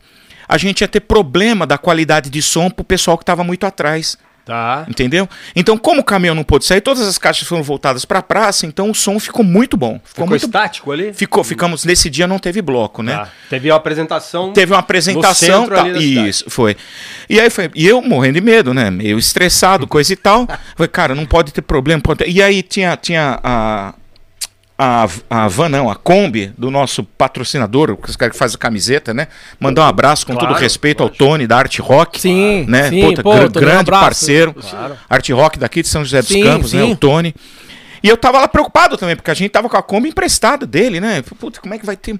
a gente ia ter problema da qualidade de som pro pessoal que estava muito atrás. Tá. Entendeu? Então, como o caminhão não pôde sair, todas as caixas foram voltadas para a praça, então o som ficou muito bom. Ficou, Ficou muito estático ali? Ficou, ficamos nesse dia não teve bloco, né? Tá. Teve uma apresentação. Teve uma apresentação, tá, isso, foi. E aí foi, e eu morrendo de medo, né? Meio estressado, coisa e tal. Falei, cara, não pode ter problema. pode ter- E aí tinha, tinha a, a, a van, não, a Kombi do nosso patrocinador, os caras que faz a camiseta, né? Mandar um abraço com Claro, todo respeito lógico. ao Tony da Art Rock. Sim, né? sim, Puta, pô, gr- um grande abraço. parceiro. Claro. Art Rock daqui de São José dos Sim, Campos, né? sim. O Tony. E eu tava lá preocupado também, porque a gente tava com a Kombi emprestada dele, né? Puta, como é que vai ter.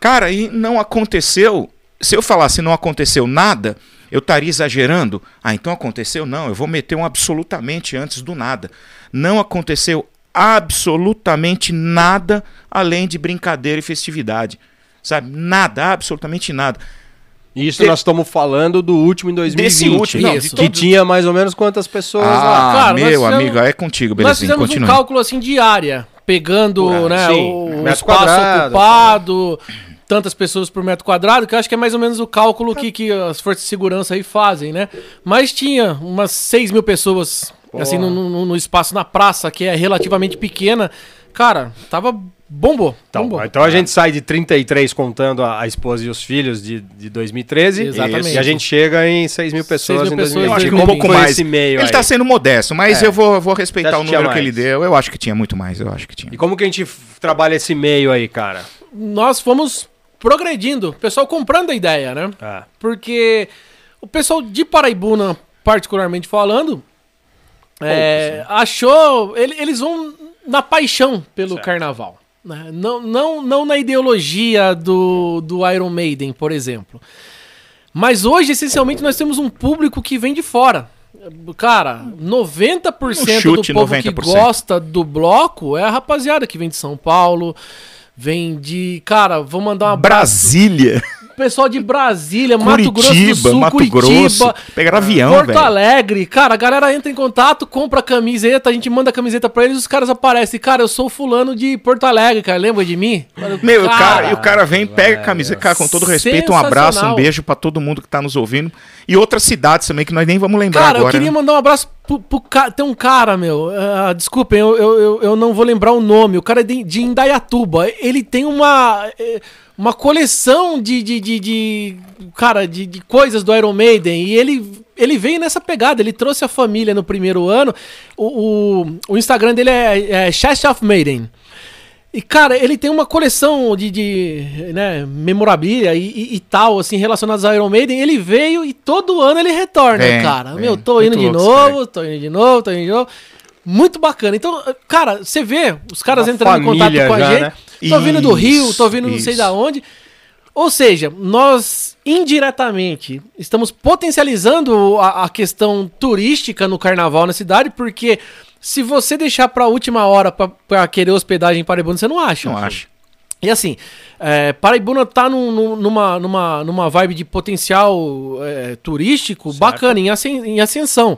Cara, e não aconteceu. Se eu falasse não aconteceu nada, eu estaria exagerando. Ah, então aconteceu? Não, eu vou meter um absolutamente antes do nada. Não aconteceu absolutamente nada além de brincadeira e festividade. Sabe? Nada, absolutamente nada. Isso De- nós estamos falando do último em 2020. Desse último, não, Isso. de Que tinha mais ou menos quantas pessoas Ah, lá? Nós meu fizemos- amigo, é contigo, Nós belezinha. fizemos um cálculo assim de área, pegando Ah, né, sim, o, o espaço quadrado, ocupado, tantas pessoas por metro quadrado, que eu acho que é mais ou menos o cálculo que, que as forças de segurança aí fazem, né? Mas tinha umas 6 mil pessoas assim no, no- no espaço na praça, que é relativamente pequena. Cara, tava bombou. Então, bombou. então a gente sai de 33 contando a, a esposa e os filhos de, de 2013. Exatamente. E a gente chega em 6 mil pessoas mil em pessoas, 2020. Eu acho que um pouco mais. esse meio Ele aí? está sendo modesto, mas É. eu vou, vou respeitar o número que ele deu. Eu acho que tinha muito mais, eu acho que tinha. E como que a gente trabalha esse meio aí, cara? Nós fomos progredindo, o pessoal comprando a ideia, né? Ah, Porque o pessoal de Paraibuna, particularmente falando, é, achou. ele- eles vão na paixão pelo Certo. carnaval. né? Não, não, não na ideologia do, do Iron Maiden, por exemplo. Mas hoje, essencialmente, nós temos um público que vem de fora. Cara, 90% Um do chute, povo que 90%. gosta do bloco é a rapaziada que vem de São Paulo, vem de. Cara, vou mandar um abraço Brasília, pessoal de Brasília, Mato Grosso do Curitiba, Sul, Mato Curitiba, Grosso. Pegaram avião, Porto. Alegre. Cara, a galera entra em contato, compra a camiseta, a gente manda a camiseta pra eles, os caras aparecem. Cara, eu sou fulano de Porto Alegre, cara, lembra de mim? Meu, o cara, e o cara vem, pega a camiseta, cara, com todo respeito, um abraço, um beijo pra todo mundo que tá nos ouvindo. E outras cidades também, que nós nem vamos lembrar Cara, agora. eu queria né? mandar um abraço Tem um cara, meu. ah, desculpem, eu, eu, eu, eu não vou lembrar o nome. O cara é de, de Indaiatuba. Ele tem uma. eh, Uma coleção de, de, de, de- cara, de, de coisas do Iron Maiden. E ele, ele veio nessa pegada. Ele trouxe a família no primeiro ano. O, o, o Instagram dele é, é Chest of Maiden. E, cara, ele tem uma coleção de, de né, memorabilia e, e- e tal, assim, relacionados ao Iron Maiden. Ele veio e todo ano ele retorna, cara. Meu, tô indo de novo, tô indo de novo, tô indo de novo. Muito bacana. Então, cara, você vê os caras Uma entrando em contato família com a já, gente. né? Tô vindo do Rio, tô Isso, vindo não sei isso. da onde. Ou seja, nós indiretamente estamos potencializando a, a questão turística no carnaval na cidade, porque se você deixar pra última hora pra, pra querer hospedagem em Paraibuna, você não acha. Não acho. E assim, é, Paraibuna tá num- num- numa, numa, numa vibe de potencial é, turístico bacana, em, ascen- em ascensão.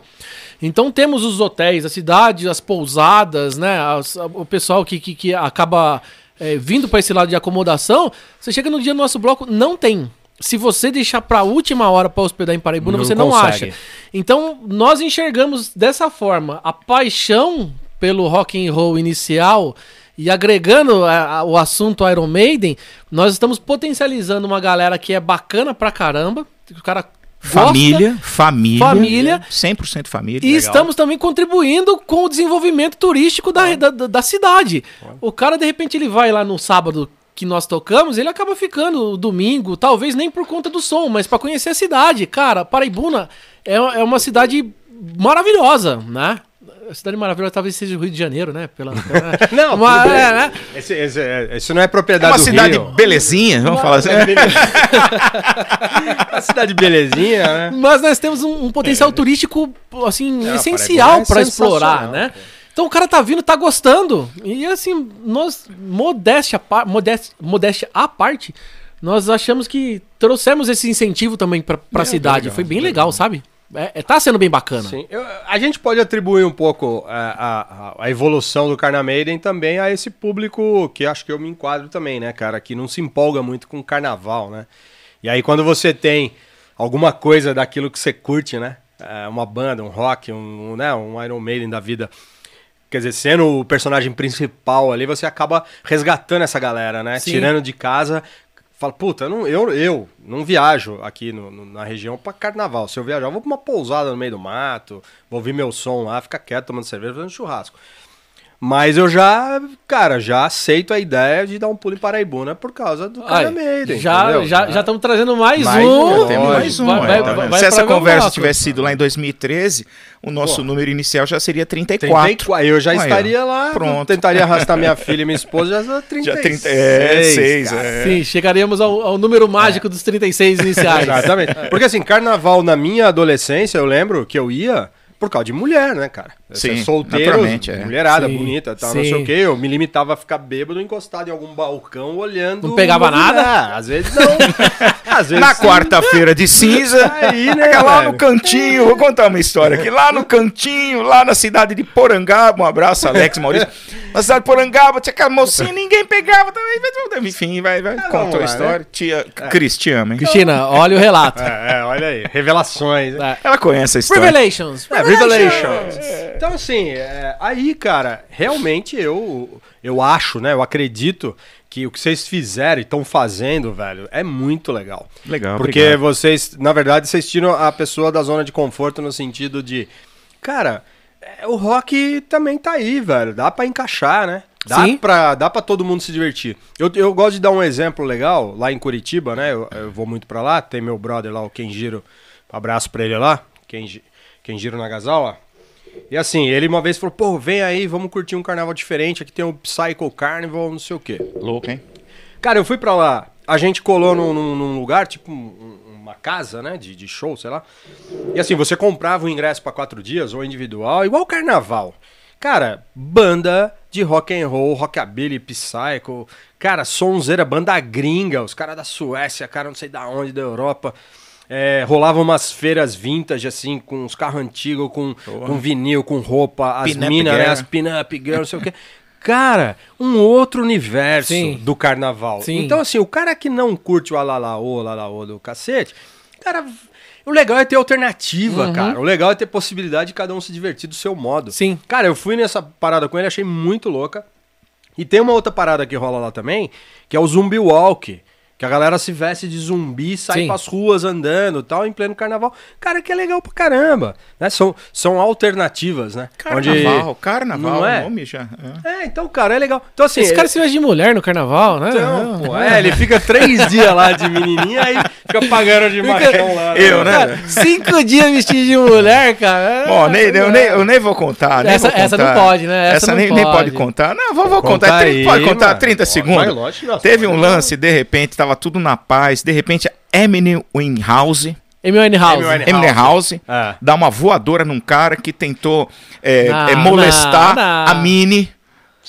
Então temos os hotéis, a cidade, as pousadas, né? as- o pessoal que, que, que acaba é, vindo para esse lado de acomodação. Você chega no dia do nosso bloco, não tem. Se você deixar para a última hora para hospedar em Paraibuna, Não você não consegue. acha. Então nós enxergamos dessa forma a paixão pelo rock and roll inicial e agregando a- a- o assunto Iron Maiden, nós estamos potencializando uma galera que é bacana pra caramba, o cara gosta, Família, família. Família. 100% família. e estamos também contribuindo com o desenvolvimento turístico da, da, da- da cidade. O cara, de repente, ele vai lá no sábado que nós tocamos, ele acaba ficando domingo, talvez nem por conta do som, mas pra conhecer a cidade. Cara, Paraibuna é, é uma cidade maravilhosa, né? A cidade maravilhosa talvez seja o Rio de Janeiro, né? Pela, pela- Não, Mas, é, né? Esse, esse, é- esse não é É propriedade uma do cidade Rio. belezinha, vamos falar assim. uma cidade belezinha, né? Mas nós temos um, um potencial turístico, assim, É, essencial Paraibuna é pra explorar, né? pô. Então o cara tá vindo, tá gostando. E assim, nós, modéstia, modéstia, modéstia à parte, nós achamos que trouxemos esse incentivo também pra, pra cidade. legal, Foi bem legal, sabe? É, é- tá sendo bem bacana. Sim. Eu- a gente pode atribuir um pouco é, a, a, a evolução do Carna Maiden também a esse público que acho que eu me enquadro também, né, cara? Que não se empolga muito com carnaval, né? E aí quando você tem alguma coisa daquilo que você curte, né? É, uma banda, um rock, um, um, né? um Iron Maiden da vida. Quer dizer, sendo o personagem principal ali, você acaba resgatando essa galera, né? Sim. Tirando de casa. Fala, puta, eu não, eu, eu não viajo aqui no- no- na região pra carnaval. Se eu viajar, eu vou pra uma pousada no meio do mato, vou ouvir meu som lá, ficar quieto tomando cerveja, fazendo churrasco. Mas eu já, cara, já aceito a ideia de dar um pulo em Paraibuna por causa do Maiden. já entendeu? já já estamos trazendo mais, Mais um. já temos mais um. Vai- é, vai- tá vai- Se essa conversa nosso. tivesse sido lá em 2013, o nosso Pô. número inicial já seria 34. 34. Eu já Aí, estaria lá, Pronto. tentaria arrastar minha filha e minha esposa já 36. Já 30, é, 6, cara. é. Sim, chegaríamos ao, ao número mágico dos 36 iniciais. Exatamente. Porque assim, carnaval na minha adolescência, eu lembro que eu ia por causa de mulher, né, cara? Sim, Ser solteiro, naturalmente, é. mulherada, Sim, bonita, tal, não sei sim. o quê. Eu me limitava a ficar bêbado encostado em algum balcão olhando. Não pegava nada? Às vezes não. às vezes Na sim. quarta-feira de cinza, Aí, né, lá velho? no cantinho, vou contar uma história aqui. Lá no cantinho, lá na cidade de Porangaba, um abraço, Alex Maurício. Na cidade de Porangaba, tinha aquela mocinha, ninguém pegava também. Enfim, vai, vai, contou lá, a história. Tia Cris, te ama, hein? Cristina, olha o relato. É, é, olha aí, revelações. hein? É. Ela conhece a história. Revelations. É, Revelations. Então, assim, é, aí, cara, realmente eu, eu acho, né? Eu acredito que o que vocês fizeram e estão fazendo, velho, é muito legal. Legal, Porque obrigado. vocês, na verdade, vocês tiram a pessoa da zona de conforto no sentido de, cara, é, o rock também tá aí, velho. Dá pra encaixar, né? Dá Sim. pra, dá pra todo mundo se divertir. Eu, eu gosto de dar um exemplo legal lá em Curitiba, né? Eu, eu vou muito pra lá. Tem meu brother lá, o Kenjiro. Abraço pra ele lá. Kenji, Kenjiro Nagasawa. E assim, ele uma vez falou: pô, vem aí, vamos curtir um carnaval diferente. Aqui tem o Psycho Carnival, não sei o quê. Louco, hein? Cara, eu fui pra lá. A gente colou num, num- lugar, tipo um- uma casa, né? De, de show, sei lá. E assim, você comprava o ingresso pra quatro dias, ou individual, igual carnaval. Cara, banda de rock and roll, rockabilly, psycho. Cara, sonzeira, banda gringa, os caras da Suécia, cara, não sei da onde, da Europa. É, rolavam umas feiras vintage, assim, com os carros antigos, com, com vinil, com roupa, as minas, né? As pin-up girl, não sei o quê. Cara, um outro universo Sim. do carnaval. Sim. Então, assim, o cara que não curte o alalaô, alalaô do cacete, cara, o legal é ter alternativa, cara. O legal é ter possibilidade de cada um se divertir do seu modo. Sim. Cara, eu fui nessa parada com ele, achei muito louca. E tem uma outra parada que rola lá também, que é o zumbi walk. Que a galera se veste de zumbi, sai Sim. pras ruas andando e tal, em pleno carnaval. Cara, que é legal pra caramba. Né? São, são alternativas, né? Carnaval, carnaval, Não é? nome já. é. É, então, cara, é legal. Então, assim. Esse cara é- se veste de mulher no carnaval, né? então, pô, é, ele fica três dias lá de menininha, aí fica pagando de machão lá. Eu, né? Cara, cinco dias vestido de mulher, cara. Bom, nem, é, eu, nem, eu nem vou contar. nem Essa- vou essa não pode, né? Essa Essa, não nem, nem pode. pode contar. Não, vou, vou Conta contar. aí, pode contar mano. 30 Pode, segundos. vai, lógico, nossa, Teve um pode. lance, de repente, tava tudo na paz. De repente, Eminem Winehouse. Amy Eminem House, É. dá uma voadora num cara que tentou é, Não, é, molestar não, não. a Mini.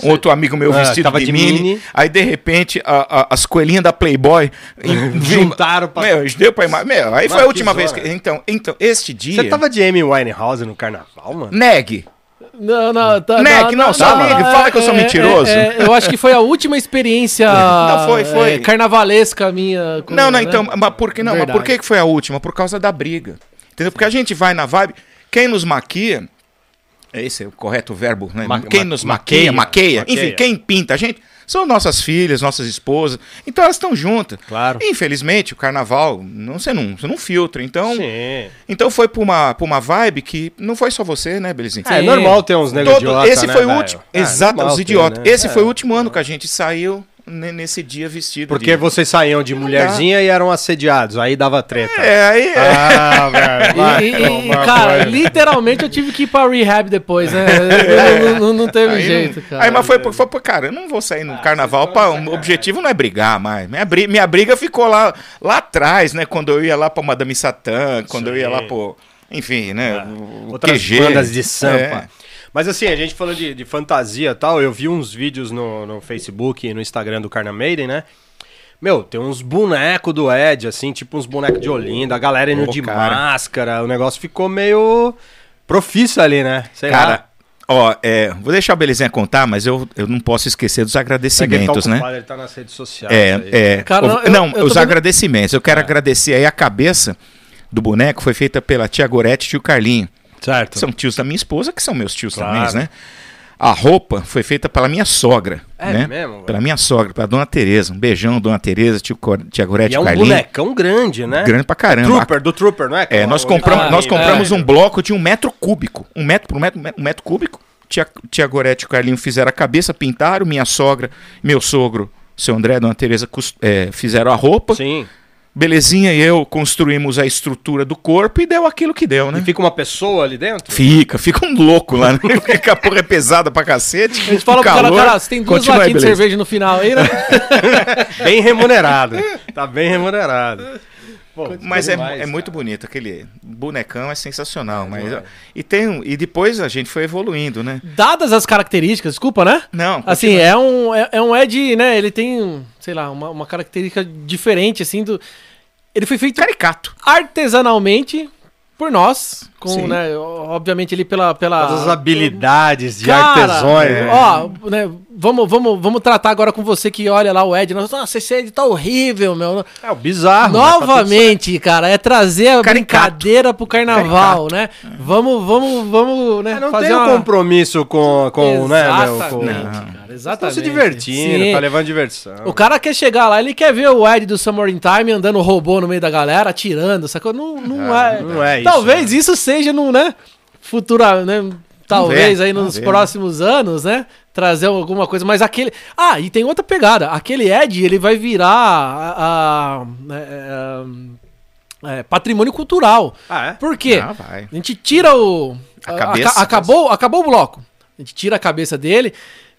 Um outro amigo meu Ah, vestido tava de, de mini. mini. Aí, de repente, a- a- as coelhinhas da Playboy Juntaram pra- Meu, deu pra imagem. Meu, aí foi a última que vez que. Então, então, este dia. Você tava de Amy Winehouse no carnaval, mano? Neg. Não, não, tá, Neck, não, só ligue, fala que eu sou mentiroso. é, eu acho que foi a última experiência Não, foi, foi. é, carnavalesca minha. com- Não, não, né? então, mas por que não? Mas por Verdade. que foi a última? Por causa da briga. Entendeu? Porque a gente vai na vibe. Quem nos maquia. Esse é o correto verbo, né? Ma- quem ma- nos maqueia, maqueia. maqueia. Enfim, quem pinta a gente são nossas filhas, nossas esposas. Então elas estão juntas. Claro. Infelizmente, o carnaval, não, você, não, você não filtra. Então, Sim. então foi pra uma, pra uma vibe que não foi só você, né, Belezinha? É, normal ter uns negros idiota, esse né, foi o último. É, Exato, os idiotas. né? Esse É. foi o último ano que a gente saiu nesse dia vestido. Porque de... vocês saíam de mulherzinha e eram assediados, aí dava treta. É, aí. Ah, velho. E, e- e, cara, literalmente eu tive que ir pra rehab depois, né? Não, não- não teve Aí, jeito, não- cara. aí, mas foi, por- foi, por- cara, eu não vou sair no carnaval. Pra, o objetivo não é brigar mais. Minha, bri- minha briga ficou lá, lá atrás, né? Quando eu ia lá pra Madame Satã, quando eu ia lá Sim. pro. Enfim, né? o Outras QG. bandas de sampa. É. Mas assim, a gente falando de, de fantasia e tal, eu vi uns vídeos no, no Facebook e no Instagram do Carna Maiden, né? Meu, tem uns bonecos do Ed, assim, tipo uns bonecos de Olinda, a galera indo Pô, de cara. máscara, o negócio ficou meio profício ali, né? Sei Cara, lá. ó, é, vou deixar o Belezinha contar, mas eu, eu não posso esquecer dos Será que ele tá agradecimentos, né? ocupado, Ele tá nas redes sociais. É, aí. é. Cara, O- não, eu- não, eu os vendo- agradecimentos. Eu quero agradecer aí a cabeça do boneco foi feita pela tia Gorete e tio Carlinho. Certo. São tios da minha esposa, que são meus tios Claro. também, né? A roupa foi feita pela minha sogra, É né? mesmo, velho? Pela minha sogra, pela dona Tereza. Um beijão, dona Tereza, tio Cor- tia Gorete E é um Carlinho. bonecão grande, né? Grande pra caramba. Trooper, do Trooper, não é? É, nós O- compramos, Ah, nós é, compramos é. um bloco de um metro cúbico. Um metro por um metro, um metro cúbico. Tia, tia Gorete e o Carlinho fizeram a cabeça, pintaram. Minha sogra, meu sogro, seu André e dona Tereza é, fizeram a roupa. Sim. Belezinha e eu construímos a estrutura do corpo e deu aquilo que deu, né? E fica uma pessoa ali dentro? Fica, fica um louco lá, né? Porque a porra é pesada pra cacete. A gente fala pro cara, calor. cara, você tem duas latinhas de cerveja no final aí, né? Bem remunerado. Tá bem remunerado. Pô, Mas é, demais, é muito bonito, aquele bonecão é sensacional. mas, e, tem, um- e depois a gente foi evoluindo, né? Dadas as características, desculpa, né? Não, Assim, é um, é, é um Ed, né? Ele tem, sei lá, uma, uma característica diferente, assim, do... Ele foi feito caricato. artesanalmente por nós, com, Sim. né, obviamente ele pela... pela Todas as habilidades de Cara, artesões. é. né? Ó, né, vamos, vamos, vamos tratar agora com você que olha lá o Ed. Nossa, esse Ed tá horrível, meu. É o bizarro. mas tá Novamente, cara, é trazer a Caricato. brincadeira pro carnaval, né? Vamos, vamos, vamos, né? É, não fazer tem um uma... compromisso com, com né, Exatamente, com... cara, Estão exatamente. se divertindo, Sim. tá levando diversão. O cara quer chegar lá, ele quer ver o Ed do Summer in Time andando robô no meio da galera, atirando, sacou? Não, não, Ah, é. não é isso, Talvez né? isso seja num, né? Futura, né? Talvez aí nos próximos anos, né? Trazer alguma coisa, mas aquele. Ah, e tem outra pegada. Aquele Ed, ele vai virar a- a- é, é, é, patrimônio cultural. Ah, é? Por quê? Ah, vai. A gente tira o. A a- cabeça, aca- acabou, acabou o bloco. A gente tira a cabeça dele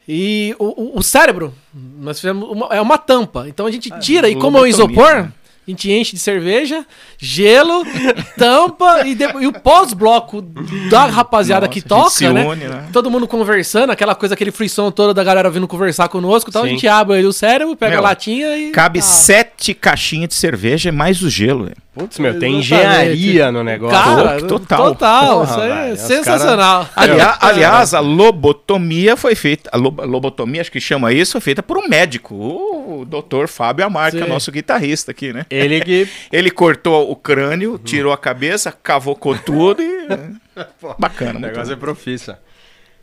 e o, o- o cérebro, nós fizemos uma, é uma tampa. Então a gente tira e como é um isopor, né? A gente enche de cerveja, gelo, tampa e, de- e o pós-bloco da rapaziada Nossa, que toca, né? une, né? Todo mundo conversando, aquela coisa, aquele frisson todo da galera vindo conversar conosco. Então a gente abre aí o cérebro, pega Meu, a latinha e. Cabe Ah. sete caixinhas de cerveja mais o gelo. velho. Putz, meu, tem engenharia no negócio. Cara, Total. total. Porra, isso aí é velho, os sensacional. Aliás, aliás, a lobotomia foi feita. A lob- lobotomia, acho que chama isso, foi feita por um médico, o doutor Fábio Amarca, Sim. nosso guitarrista aqui, né? Ele que... Ele cortou o crânio, tirou a cabeça, cavocou tudo e. Bacana, O muito negócio é profissa.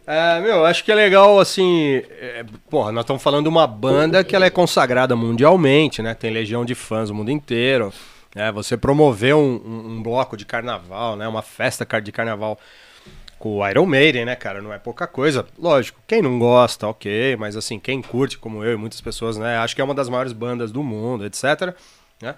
É, meu, acho que é legal, assim... é, porra, nós estamos falando de uma banda que ela é consagrada mundialmente, né? Tem legião de fãs no mundo inteiro. Né? Você promoveu um, um- um bloco de carnaval, né? Uma festa de carnaval com o Iron Maiden, né, cara? Não é pouca coisa. Lógico, quem não gosta, ok. Mas, assim, quem curte, como eu e muitas pessoas, né? Acho que é uma das maiores bandas do mundo, etc. né?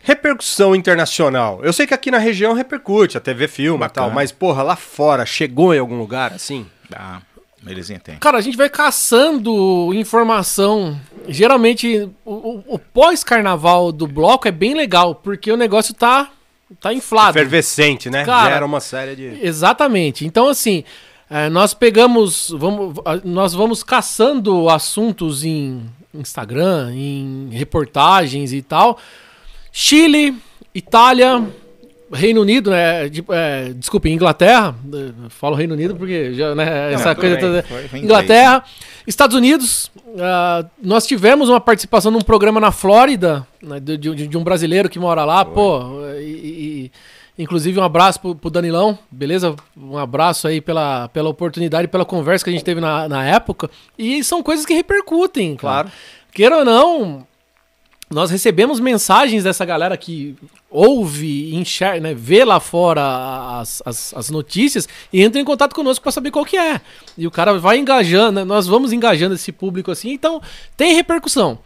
Repercussão internacional. Eu sei que aqui na região repercute, a TV filma e tal, mas, porra, lá fora, chegou em algum lugar, assim? Ah, belezinha tem. Cara, a gente vai caçando informação. Geralmente, o, o- o pós-carnaval do bloco é bem legal, porque o negócio tá, tá inflado. Efervescente, né? Cara, Gera uma série de... Exatamente. Então, assim, É, nós pegamos, vamos, nós vamos caçando assuntos em Instagram, em reportagens e tal. Chile, Itália, Reino Unido, né? De, é, desculpe, Inglaterra. Falo Reino Unido porque já, né? Essa coisa toda. Inglaterra, Estados Unidos. Uh, nós tivemos uma participação num programa na Flórida, né, de, de, de, um brasileiro que mora lá, foi. pô. E, e, inclusive um abraço pro, pro Danilão, beleza? Um abraço aí pela, pela oportunidade, pela conversa que a gente teve na, na época. E são coisas que repercutem, claro. Queira ou não, nós recebemos mensagens dessa galera que ouve, enxerga, né, vê lá fora as, as, as, notícias e entra em contato conosco para saber qual que é. E o cara vai engajando, né, nós vamos engajando esse público assim, então tem repercussão.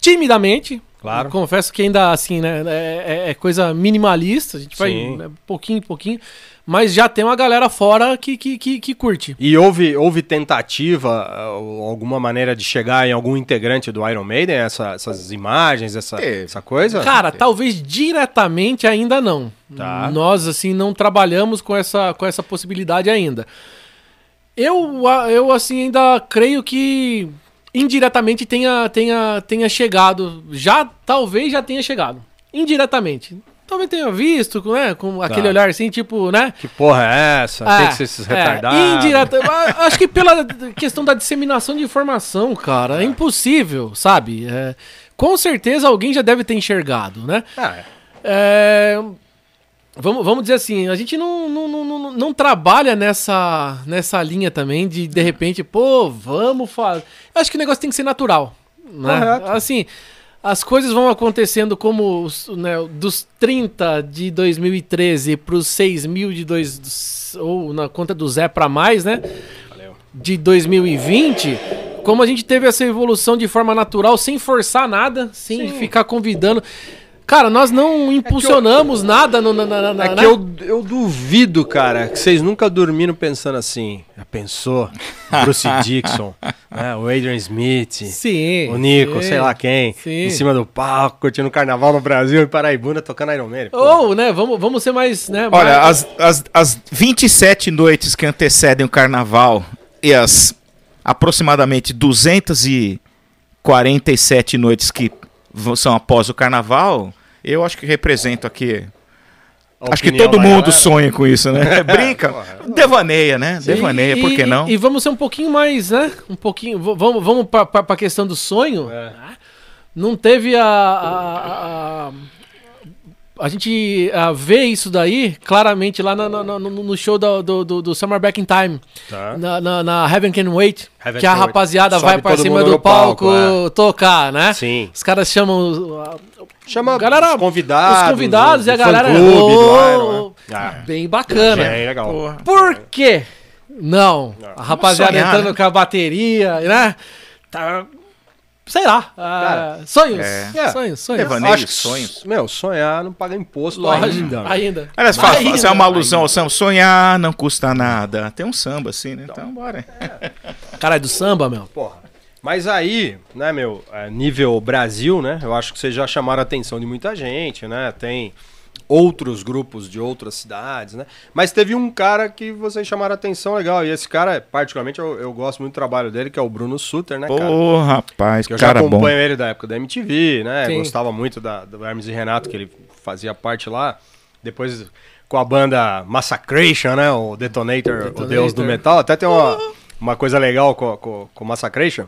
Timidamente, claro. confesso que ainda assim, né, é, é, é coisa minimalista, a gente vai né, pouquinho em pouquinho, mas já tem uma galera fora que, que, que, que, curte. E houve, houve tentativa, alguma maneira de chegar em algum integrante do Iron Maiden, essa, essas imagens, essa, essa coisa? Cara, talvez diretamente ainda não. Tá. Nós, assim, não trabalhamos com essa, com essa possibilidade ainda. Eu, eu assim, ainda creio que indiretamente tenha, tenha, tenha chegado. Já, talvez já tenha chegado. Indiretamente talvez tenha visto, né? Com tá. aquele olhar assim, tipo, né? Que porra é essa? É, Tem que ser esses é, retardados. É, indireta, acho que pela questão da disseminação de informação, cara, é, é impossível, sabe? É, com certeza alguém já deve ter enxergado, né? Ah, é. é. Vamos, vamos dizer assim, a gente não, não, não, não, trabalha nessa, nessa linha também de, de repente, pô, vamos fazer. Acho que o negócio tem que ser natural. Né? Correto. Assim, as coisas vão acontecendo como né, dos 30 de 2013 para os 6 mil de dois, ou na conta do Zé para mais, né? Valeu. De 2020, como a gente teve essa evolução de forma natural, sem forçar nada, sem Sim. ficar convidando. Cara, nós não impulsionamos é eu, nada no, na, na, na, É que né? eu, eu duvido, cara, que vocês nunca dormiram pensando assim. Já pensou? Bruce Dixon, né? o Adrian Smith, sim, o Nico, sim, sei lá quem, sim. em cima do palco, curtindo carnaval no Brasil e Paraibuna tocando Iron Man. Ou, né, vamos, vamos ser mais, né? Olha, mais... As, as, as 27 noites que antecedem o carnaval e as aproximadamente 247 noites que são após o carnaval, eu acho que represento aqui. Acho que todo mundo sonha com isso, né? Brinca, devaneia, né? Sim, devaneia, por que não? E, e, vamos ser um pouquinho mais, né? Um pouquinho. Vamos, vamos para a questão do sonho. É. Não teve a, a, a a gente uh, vê isso daí claramente lá no, no, no show do, do, do, Summer Back in Time. Tá. Na, na, na, Heaven Can Wait. Heaven que a rapaziada vai pra cima do palco, palco é. tocar, né? Sim. Os caras chamam. Chama galera, os convidados. Os convidados e a galera. Oh, ah. Bem bacana. É, legal. Porra. Por quê? Não. Não. A rapaziada sonhar, entrando né? com a bateria, né? Tá Sei lá. Uh, sonhos. É. é. Sonhos, sonhos. Devaneio, Acho que, sonhos. Meu, sonhar não paga imposto Lógico, ainda. Ainda. Aliás, fala, ainda. Isso é uma alusão ao samba. Sonhar não custa nada. Tem um samba assim, né? Então, então bora. É. Cara, é do samba, meu. Porra. Mas aí, né, meu, é, nível Brasil, né? Eu acho que vocês já chamaram a atenção de muita gente, né? Tem outros grupos de outras cidades, né? Mas teve um cara que vocês chamaram a atenção legal. E esse cara, particularmente, eu, eu gosto muito do trabalho dele, que é o Bruno Suter, né, cara? Ô, rapaz, que eu cara já acompanho bom. ele da época da MTV, né? Sim. Gostava muito da, do Hermes e Renato, que ele fazia parte lá. Depois com a banda Massacration, né? O Detonator, Detonator. o deus do metal. Até tem uma, uma coisa legal com, com, com o Massacration.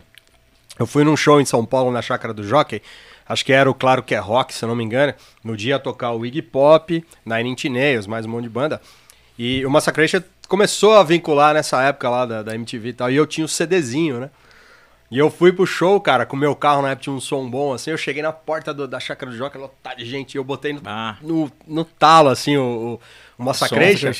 Eu fui num show em São Paulo, na Chácara do Jockey, acho que era o Claro Que É Rock, se eu não me engano, no dia tocar o Iggy Pop, Nine Inch Nails, mais um monte de banda. E o Massacration começou a vincular nessa época lá da, da MTV e tal, e eu tinha o um CDzinho, né? E eu fui pro show, cara, com o meu carro na época tinha um som bom, assim, eu cheguei na porta do, da chácara do Joca, lotado de gente, e eu botei no, ah. no, no, talo, assim, o, o, o Massacration.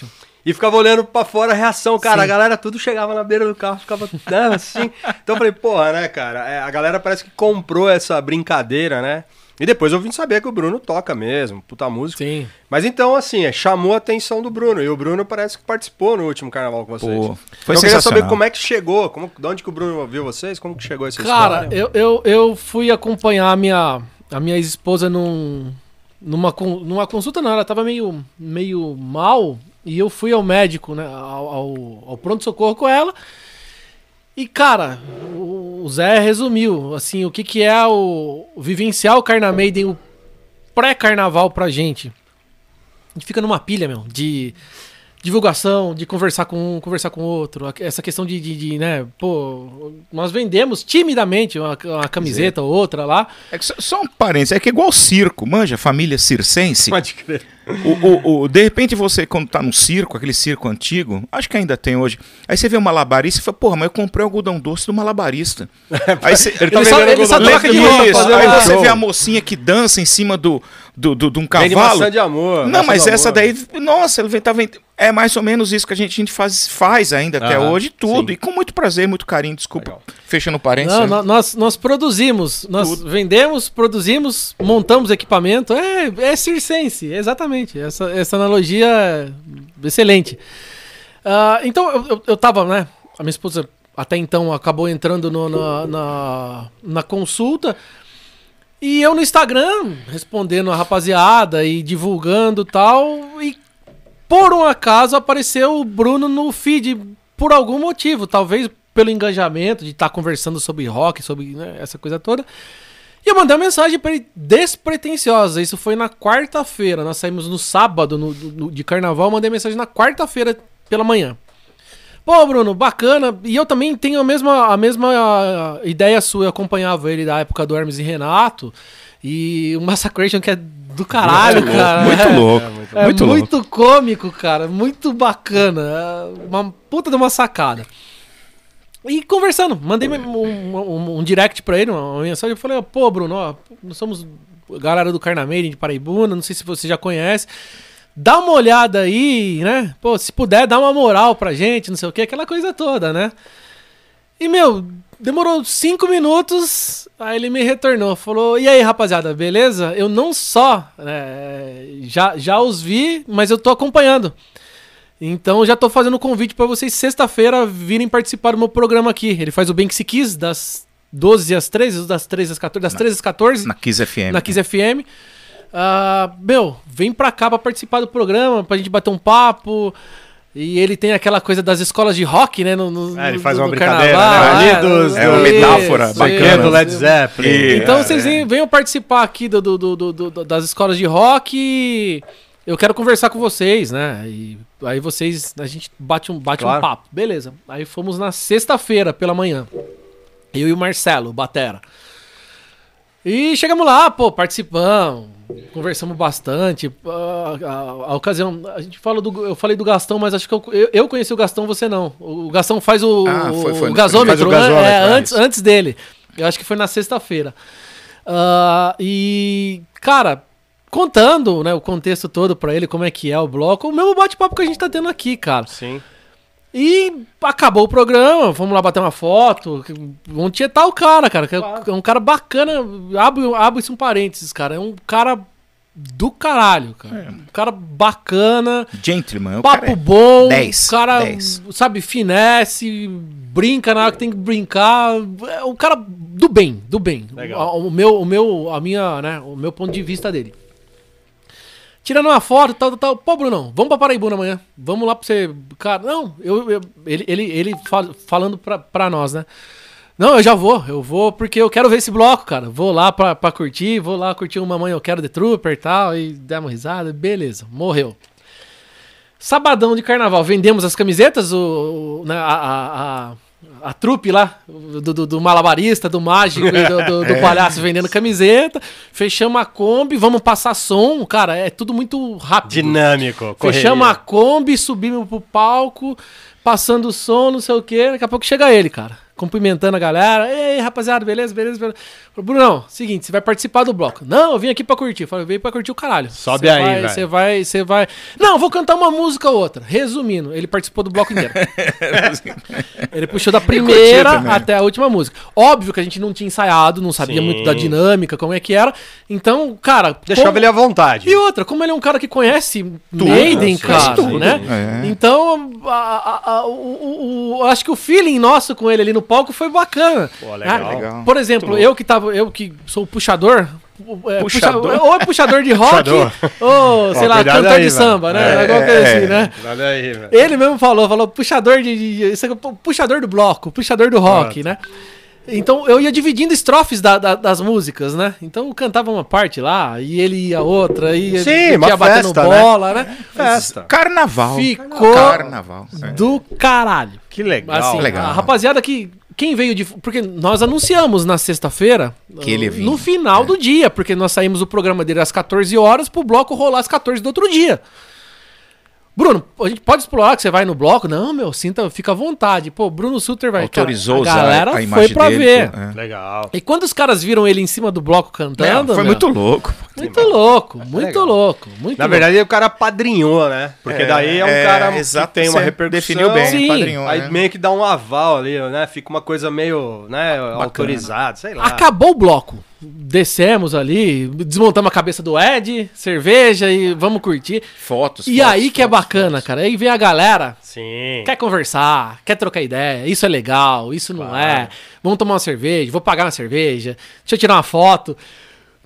E ficava olhando pra fora a reação, cara. Sim. A galera tudo chegava na beira do carro, ficava né, assim. Então eu falei, porra, né, cara? É, a galera parece que comprou essa brincadeira, né? E depois eu vim saber que o Bruno toca mesmo, puta música. Sim. Mas então, assim, é, chamou a atenção do Bruno. E o Bruno parece que participou no último carnaval com vocês. Pô, foi então, eu queria saber como é que chegou, como, de onde que o Bruno viu vocês, como que chegou essa Cara, história. Cara, eu, eu, eu fui acompanhar a minha, a minha ex-esposa num, numa, numa consulta, não, ela tava meio, meio mal E eu fui ao médico, né? Ao, ao, ao pronto-socorro com ela. E, cara, o, Zé resumiu, assim, o que, que é o, o vivenciar o Carna Maiden, o pré-carnaval pra gente. A gente fica numa pilha, meu, de divulgação, de conversar com um, conversar com outro. Essa questão de, de, de né, pô, nós vendemos timidamente uma, uma camiseta ou outra lá. É que só, só um parênteses, é que é igual circo, manja, família circense. Pode crer. O, o, o, de repente você, quando tá num circo, aquele circo antigo, acho que ainda tem hoje, aí você vê um malabarista e fala, porra, mas eu comprei o algodão doce do malabarista. aí você, ele, tá ele só, ele só troca de roupa. Aí você vê a mocinha que dança em cima do, do, do, de um cavalo. de amor. Não, mas essa amor. daí, nossa, ele tá vendo. É mais ou menos isso que a gente, a gente faz, faz ainda até hoje, tudo. Sim. E com muito prazer, muito carinho, desculpa. Legal. Fechando parênteses. Não, né? nós, nós produzimos, nós tudo. vendemos, produzimos, montamos equipamento. É, é circense, exatamente. Essa, essa analogia é excelente. Uh, então, eu, eu, eu tava, né? A minha esposa até então acabou entrando no, na, na, na consulta. E eu no Instagram, respondendo a rapaziada e divulgando tal. E por um acaso apareceu o Bruno no feed por algum motivo. Talvez pelo engajamento de estar tá conversando sobre rock, sobre né, essa coisa toda. E eu mandei uma mensagem para ele despretensiosa. Isso foi na quarta-feira. Nós saímos no sábado no, no, de carnaval. mandei mensagem na quarta-feira pela manhã. Pô, Bruno, bacana. E eu também tenho a mesma, a mesma ideia sua. Eu acompanhava ele da época do Hermes e Renato. E o Massacration que é do caralho, muito cara. Louco, muito louco. É, muito, é muito, muito louco. cômico, cara. Muito bacana. É uma puta de uma sacada. E conversando, mandei um, um, um direct pra ele, uma mensagem. Eu falei, pô, Bruno, ó, nós somos galera do Carnameira de Paraibuna, não sei se você já conhece dá uma olhada aí, né? Pô, se puder, dá uma moral pra gente, não sei o que, aquela coisa toda, né? E, meu, demorou cinco minutos, aí ele me retornou, falou, e aí, rapaziada, beleza? Eu não só né, já, já os vi, mas eu tô acompanhando. Então já tô fazendo convite para vocês sexta-feira virem participar do meu programa aqui. Ele faz o Bem Que Se Quis, das 12 às 13, das 13 às 14, das 13 às 14. Na Kiss FM. Na Kiss FM. Uh, meu, vem pra cá pra participar do programa, pra gente bater um papo. E ele tem aquela coisa das escolas de rock, né? No, no é, ele faz uma brincadeira, carnaval, né? É, dos, é uma metáfora isso, bacana do Led Zeppelin. Então vocês é. venham participar aqui do, do, do, do, das escolas de rock. Eu quero conversar com vocês, né? E aí vocês, a gente bate um, bate claro. um papo. Beleza. Aí fomos na sexta-feira pela manhã. Eu e o Marcelo, Batera. E chegamos lá, pô, participamos conversamos bastante. A, a, a, ocasião, a gente fala do. Eu falei do Gastão, mas acho que eu, eu, eu conheci o Gastão, você não. O Gastão faz o, ah, foi, foi, o gasômetro, o gasômetro né? é, antes, antes dele. Eu acho que foi na sexta-feira. Uh, e, cara, contando né, o contexto todo pra ele, como é que é o bloco, o mesmo bate-papo que a gente tá tendo aqui, cara. Sim. E acabou o programa, vamos lá bater uma foto. Vamos tietar o cara, cara. Que é é um cara bacana. Abre, abre um parênteses, cara. É um cara do caralho, cara. É. Um cara bacana. Gentleman. Papo cara é bom. 10. cara, dez. sabe, finesse, brinca na hora que tem que brincar. É um cara do bem, do bem. Legal. O, o meu, o meu, a minha, né, o meu ponto de vista dele tirando uma foto, tal, tal, tal. Pô, Bruno, vamos pra Paraibuna amanhã. Vamos lá pra você. Cara, não, eu, eu ele, ele, ele fal, falando pra, pra nós, né? Não, eu já vou, eu vou porque eu quero ver esse bloco, cara. Vou lá pra, pra curtir, vou lá curtir uma mãe, eu quero The Trooper e tal, e dar uma risada, beleza, morreu. Sabadão de carnaval, vendemos as camisetas, o, o né, a, a, a a trupe lá, do, do, do, malabarista, do mágico e do, do, é. palhaço vendendo camiseta. Fechamos a Kombi, vamos passar som. Cara, é tudo muito rápido. Dinâmico. Correria. Fechamos a Kombi, subimos pro palco, passando o som, não sei o quê. Daqui a pouco chega ele, cara cumprimentando a galera. Ei, rapaziada, beleza, beleza, beleza. Brunão, seguinte, você vai participar do bloco. Não, eu vim aqui pra curtir. Eu falei, eu vim pra curtir o caralho. Sobe cê aí, velho. Você vai, você vai. Não, vou cantar uma música ou outra. Resumindo, ele participou do bloco inteiro. ele puxou da primeira até a última música. Óbvio que a gente não tinha ensaiado, não sabia Sim. muito da dinâmica, como é que era. Então, cara. Deixava como... ele à vontade. E outra, como ele é um cara que conhece tudo, Maiden, cara, tudo. né? É. Então, a, a, a, o, o, o, acho que o feeling nosso com ele ali no palco foi bacana. Pô, legal. Ah, Legal. Por exemplo, eu que tava, eu que sou o puxador, é, Puxador? puxa- ou é puxador de rock, Puxador. ou sei Ó, lá, cantor aí, de mano. samba, né? É, Alguma coisa é. assim, né? Olha aí. Ele mesmo falou, falou puxador de, de- puxador do bloco, puxador do rock, né? Então eu ia dividindo estrofes da- da- das músicas, né? Então eu cantava uma parte lá e ele ia outra e Sim, ele uma ia batendo festa, né? bola, né? Festa. Carnaval. Ficou Carnaval. é. do caralho. Que legal. Assim, legal. a rapaziada que. Quem veio de. Porque nós anunciamos na sexta-feira. Que ele vinha. No final do dia, porque nós saímos do programa dele às 14 horas pro bloco rolar às 14 do outro dia. Bruno, a gente pode explorar que você vai no bloco? Não, meu, sinta, fica à vontade. Pô, Bruno Suter vai. Autorizou Cara, a usar galera a foi pra dele. ver. é. Legal. E quando os caras viram ele em cima do bloco cantando. Não, foi meu, muito louco. Muito louco, muito legal. louco. Muito Na louco. verdade, o cara padrinhou, né? Porque daí é um é, cara que exato, tem uma repercussão. definiu bem, Sim. padrinhou, Aí né? meio que dá um aval ali, né? Fica uma coisa meio, né, autorizada, sei lá. Acabou o bloco. Descemos ali, desmontamos a cabeça do Ed, cerveja e vamos curtir. Fotos. E fotos, aí que é bacana, fotos. cara. Aí vem a galera, Sim. quer conversar, quer trocar ideia. Isso é legal, isso não Claro. é. Vamos tomar uma cerveja, vou pagar uma cerveja, deixa eu tirar uma foto.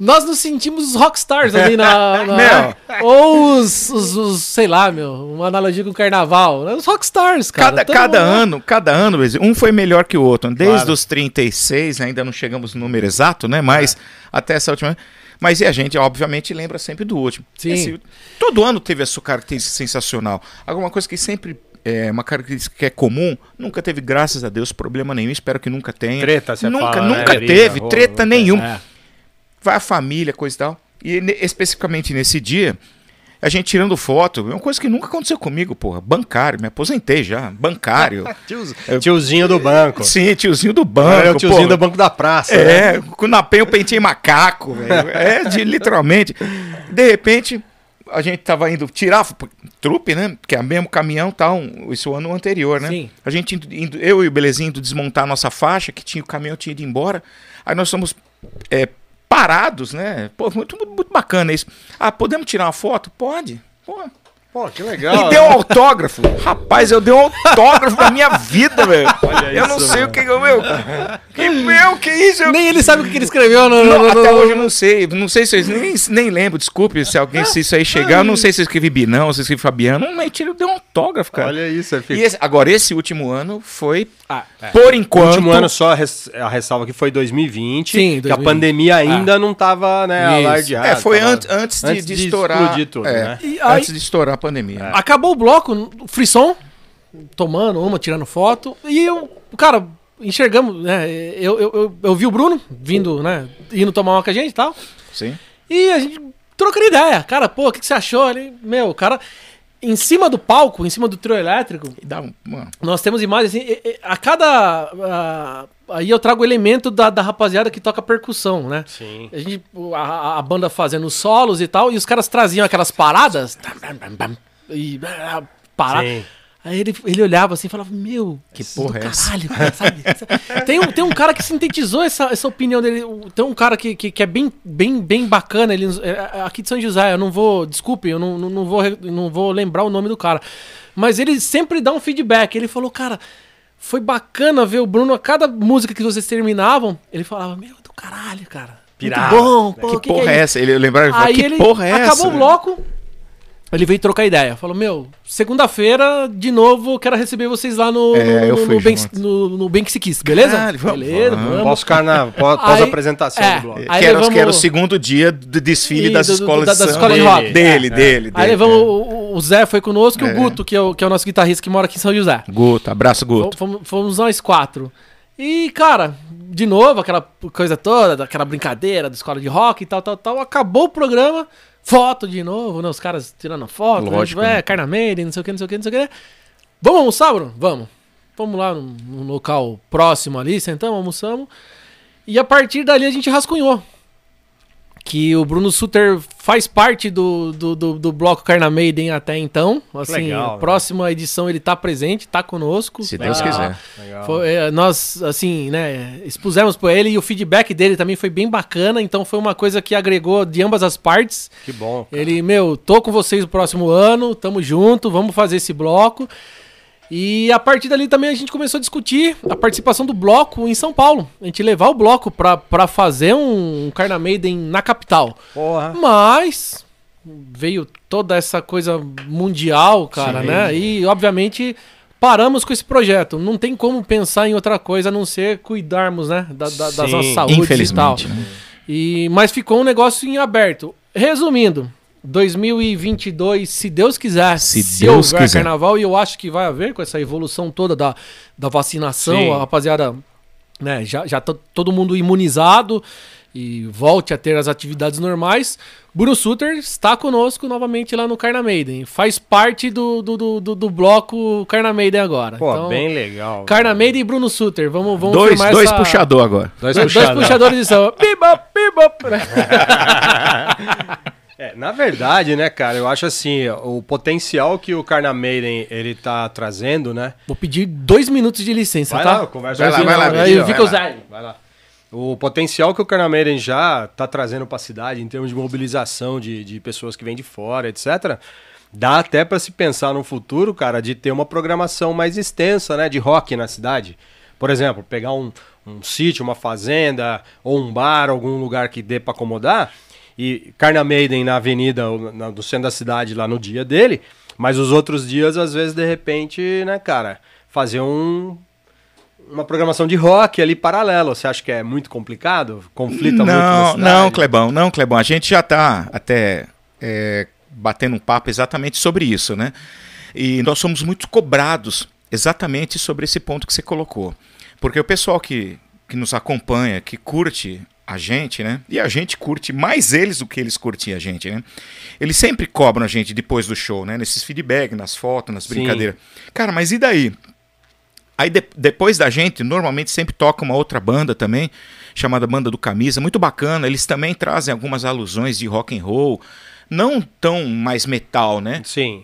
Nós nos sentimos os rockstars ali na. na-. Ou os, os, os, sei lá, meu, uma analogia com o carnaval. né? Os rockstars, cara. Cada, cada mundo- ano, cada ano, um foi melhor que o outro. Desde Claro. os 36, ainda não chegamos no número exato, né? Mas até essa última. Mas e a gente, obviamente, lembra sempre do último. Sim. todo ano teve a sua característica sensacional. Alguma coisa que sempre é uma característica que é comum, nunca teve, graças a Deus, problema nenhum. Espero que nunca tenha. Treta, você Nunca, fala, né? nunca Briga, teve, treta é. nenhuma. É. Vai a família, coisa e tal. E especificamente nesse dia, a gente tirando foto, é uma coisa que nunca aconteceu comigo, porra. Bancário, me aposentei já, bancário. Tiozinho, tiozinho do banco. Sim, tiozinho do banco. é o tiozinho porra. do banco da praça. né? É, com na penha eu pentei macaco, velho. É, de, literalmente. De repente, a gente tava indo tirar trupe, né? Que é o mesmo caminhão tal, isso o ano anterior, né? Sim. A gente indo, indo- eu e o Belezinho indo desmontar a nossa faixa, que tinha o caminhão tinha ido embora. Aí nós somos é, parados, né? Pô, muito, muito, bacana isso. Ah, podemos tirar uma foto? Pode. Pô. Pô, que legal. E deu um autógrafo. Rapaz, eu dei um autógrafo da minha vida, velho. Olha Eu não sei mano. o que eu. Meu, que, meu, que isso? Eu- Nem ele sabe o que ele escreveu no. não, no- até no- hoje eu não sei. Não sei se nem, nem lembro. Desculpe se alguém se isso aí chegar. Eu não sei se eu escrevi Binão, se eu escrevi Fabiano. Não, mentira, eu dei um autógrafo, cara. Olha isso, é E esse- agora, esse último ano foi, Ah, por O enquanto. último ano só a res- a ressalva que foi 2020, Sim, que a 2020. pandemia ainda não tava, né, Isso. alardeada. É, foi tava- an- antes, de, antes de de estourar. explodir tudo, é, né? E aí- Antes de estourar a pandemia. Acabou o bloco, frisson, tomando uma, tirando foto. E eu, cara, enxergamos, né? Eu, eu, eu, eu vi o Bruno vindo, né? Indo tomar uma com a gente e tal. Sim. E a gente trocando ideia. Cara, pô, o que, que você achou ali? Meu, o cara. Em cima do palco, em cima do trio elétrico, E dá um. Nós temos imagens assim. A cada. a- aí eu trago o elemento da, da rapaziada que toca percussão, né? Sim. A, gente, a, a banda fazendo solos e tal, e os caras traziam aquelas paradas. E ah, parar. Sim. Aí ele, ele olhava assim e falava: Meu, Que porra do é essa?" caralho, cara, sabe? tem, um, tem um cara que sintetizou essa, essa opinião dele. Tem um cara que, que, que é bem, bem, bem bacana. Ele, é, aqui de São José, eu não vou. Desculpe, eu não, não, não vou, não vou lembrar o nome do cara. Mas ele sempre dá um feedback. Ele falou, cara. Foi bacana ver o Bruno, a cada música que vocês terminavam, ele falava, meu, do caralho, cara. Pirava, Muito bom, pô, que, porra é, essa? Ele lembrava que ele porra é essa? acabou o bloco, ele veio trocar ideia. Falou, meu, segunda-feira, de novo, quero receber vocês lá no, É, no, no, no, Bem, junto. no, no Bem Que Se Quis, beleza? Caralho, vamos, beleza, vamos. vamos. Pós-carnaval, pós- Aí- pós-apresentação é. do. Aí que, era, levamos- que era o segundo dia do desfile E das do- escolas da- de das samba. escolas de dele, rock. Dele, É. dele, Aí dele. levamos o, o Zé foi conosco e É. o Guto, que é o, que é o nosso guitarrista que mora aqui em São José. Guto, abraço, Guto. Fomos, fomos nós quatro. E, cara, de novo, aquela coisa toda, daquela brincadeira da escola de rock e tal, tal, tal. Acabou o programa, foto de novo, né? Os caras tirando foto. Lógico, né? né? É, Carnameire, não sei o que, não sei o que, não sei o que. Vamos almoçar, Bruno? Vamos. Fomos lá num, num local próximo ali, sentamos, almoçamos. E a partir dali a gente rascunhou. Que o Bruno Suter faz parte do, do, do, do bloco Carna Maiden até então. Assim, Legal, a próxima edição ele tá presente, tá conosco. Se Deus quiser. Legal. foi, é, nós, assim, né, expusemos pra ele e o feedback dele também foi bem bacana, então foi uma coisa que agregou de ambas as partes. Que bom. Ele, meu, tô com vocês no próximo ano, tamo junto, vamos fazer esse bloco. E a partir dali também a gente começou a discutir a participação do bloco em São Paulo. A gente levar o bloco pra, pra fazer um, um Carna Maiden na capital. Porra. Mas veio toda essa coisa mundial, cara, Sim. né? E obviamente paramos com esse projeto. Não tem como pensar em outra coisa a não ser cuidarmos, né? Da, da, das nossas saúdes e tal. Né? E, mas ficou um negócio em aberto. Resumindo, 2022, se Deus quiser, Se Deus houver quiser. carnaval, e eu acho que vai haver com essa evolução toda da, da vacinação, Sim. a rapaziada, né, já, já tá todo mundo imunizado e volte a ter as atividades normais. Bruno Suter está conosco novamente lá no Carna Maiden. Faz parte do, do, do, do- do bloco Carna Maiden agora. Pô, Então, bem legal. Carna Maiden e Bruno Suter. Vamos, vamos Dois, firmar dois essa- puxador agora. Dois, Dois, puxadores de samba. Bebop, né? É, na verdade, né, cara, eu acho assim, o potencial que o Carna Maiden ele tá trazendo, né? Vou pedir dois minutos de licença, Vai tá? lá, conversa Vai lá, aqui, vai lá, Aí fica o vai lá. Vai lá. O potencial que o Carna Maiden já tá trazendo pra cidade em termos de mobilização de, de pessoas que vêm de fora, etc. Dá até pra se pensar no futuro, cara, de ter uma programação mais extensa, né, de rock na cidade. Por exemplo, pegar um, um sítio, uma fazenda ou um bar, algum lugar que dê pra acomodar e Carna Maiden na avenida, na- no centro da cidade lá no dia dele, mas os outros dias, às vezes, de repente, né, cara, fazer um, uma programação de rock ali paralelo. Você acha que é muito complicado? Conflita muito na Não, cidade? não, Clebão, não, Clebão. A gente já está até é, batendo um papo exatamente sobre isso, né? E nós somos muito cobrados exatamente sobre esse ponto que você colocou. Porque o pessoal que, que nos acompanha, que curte a gente, né? E a gente curte mais eles do que eles curtem a gente, né? Eles sempre cobram a gente depois do show, né? Nesses feedback, nas fotos, nas Sim. brincadeiras. Cara, mas e daí? Aí de- depois da gente, normalmente sempre toca uma outra banda também, chamada Banda do Camisa, muito bacana. Eles também trazem algumas alusões de rock and roll, não tão mais metal, né? Sim.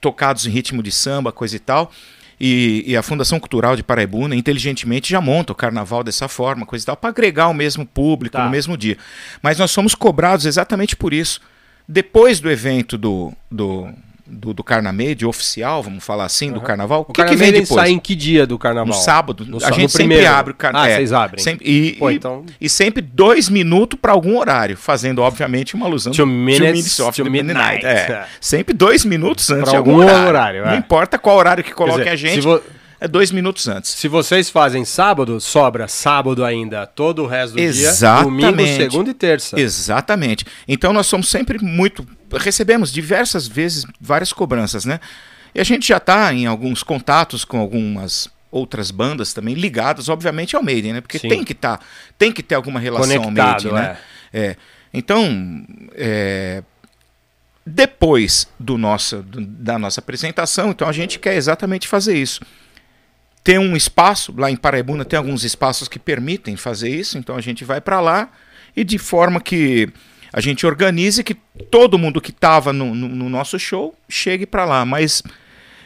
Tocados em ritmo de samba, coisa e tal. E, e a Fundação Cultural de Paraibuna, inteligentemente, já monta o carnaval dessa forma, coisa e tal, para agregar o mesmo público Tá. no mesmo dia. Mas nós somos cobrados exatamente por isso. Depois do evento do, do, do, do Carnamade oficial, vamos falar assim, do carnaval, O o que, que vem depois? sai em que dia do carnaval? No sábado. No a gente sempre primeiro. abre o carnaval. Ah, vocês abrem. e, Pô, e- então- e sempre dois minutos para algum horário, fazendo, obviamente, uma alusão do minutes of to the midnight. midnight. É. É. Sempre dois minutos antes Pra de algum horário. horário, é. Não importa qual horário que coloque dizer, a gente, é dois minutos antes. se vocês fazem sábado, sobra sábado ainda, todo o resto do dia, Exatamente. domingo, segunda e terça. Exatamente. Então nós somos sempre muito. Recebemos diversas vezes várias cobranças, né? E a gente já está em alguns contatos com algumas outras bandas também ligadas, obviamente, ao Maiden, né? Porque Sim. tem que tá, tem que ter alguma relação ao Conectado, Maiden, né? É. Então, é, depois do nosso, do- da nossa apresentação, então a gente quer exatamente fazer isso. Tem um espaço, lá em Paraibuna tem alguns espaços que permitem fazer isso, então a gente vai para lá e de forma que a gente organize que todo mundo que estava no, no- no nosso show chegue para lá, mas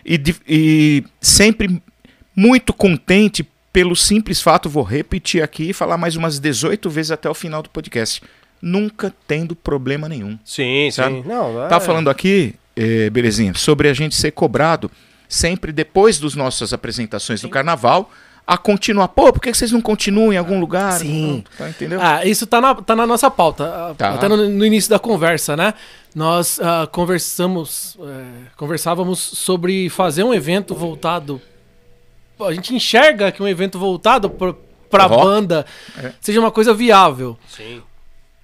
e, e sempre muito contente pelo simples fato, vou repetir aqui e falar mais umas 18 vezes até o final do podcast, nunca tendo problema nenhum. Sim, Sabe? sim. Não, é- Tá falando aqui, eh, belezinha, sobre a gente ser cobrado sempre depois das nossas apresentações no carnaval a continuar. Pô, por que vocês não continuam em algum lugar? Sim. Tá, entendeu? Ah, isso tá na, tá na nossa pauta. ah, Tá. Até no, no início da conversa, né? Nós ah, conversamos, é, conversávamos sobre fazer um evento voltado. A gente enxerga que um evento voltado pra, pra Rock. banda É. seja uma coisa viável. Sim.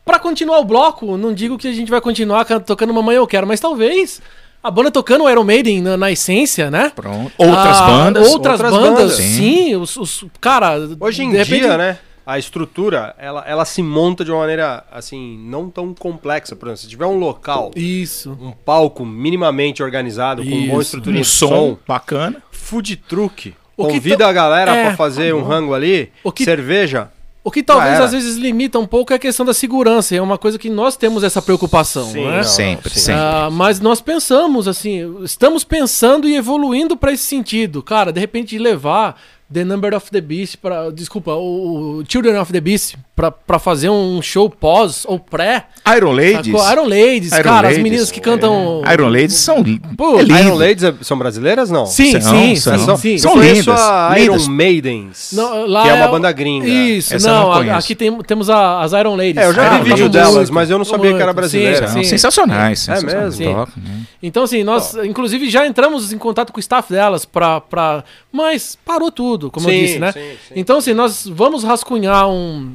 Pra continuar o bloco, não digo que a gente vai continuar can- tocando Mamãe Eu Quero, mas talvez a banda tocando o Iron Maiden na, na essência, né? Pronto. Outras Ah, bandas. Outras, outras bandas, bandas. sim. os, os- cara, Hoje em repente- dia, né? A estrutura, ela, ela se monta de uma maneira, assim, não tão complexa. Por exemplo, se tiver um local, Isso. um palco minimamente organizado, com uma boa Isso. estrutura Um de som, som, bacana. food truck, convida a galera É, pra fazer um rango ali, O que- cerveja. O que talvez às vezes limita um pouco é a questão da segurança. É uma coisa que nós temos essa preocupação, Sim, né? não, Sempre, sim. sempre. Ah, mas nós pensamos assim, estamos pensando e evoluindo para esse sentido. Cara, de repente levar The Number of the Beast, pra, desculpa, o, o Children of the Beast, pra, pra fazer um show pós ou pré. Iron Ladies. Sacou? Iron Ladies, Iron cara, Ladies. as meninas que cantam. Iron Ladies são Pô, é lindo. Iron Ladies é- são brasileiras, não? Sim, São, sim, são. sim, São, sim. São lindas, a lindas. Iron Maidens, Não, lá que é uma o- banda gringa. Isso, Essa não, não a- aqui tem- temos a- as Iron Ladies. É, eu já Ah, vi vídeo muito, delas, mas eu não sabia que era muito, brasileira. sim, São sim. sensacionais. É sensacionais. mesmo? Tocam, né? Então, assim, nós, inclusive, já entramos em contato com o staff delas pra. pra mas parou tudo, como eu Sim, disse, né? sim, sim. Então, assim, nós vamos rascunhar um,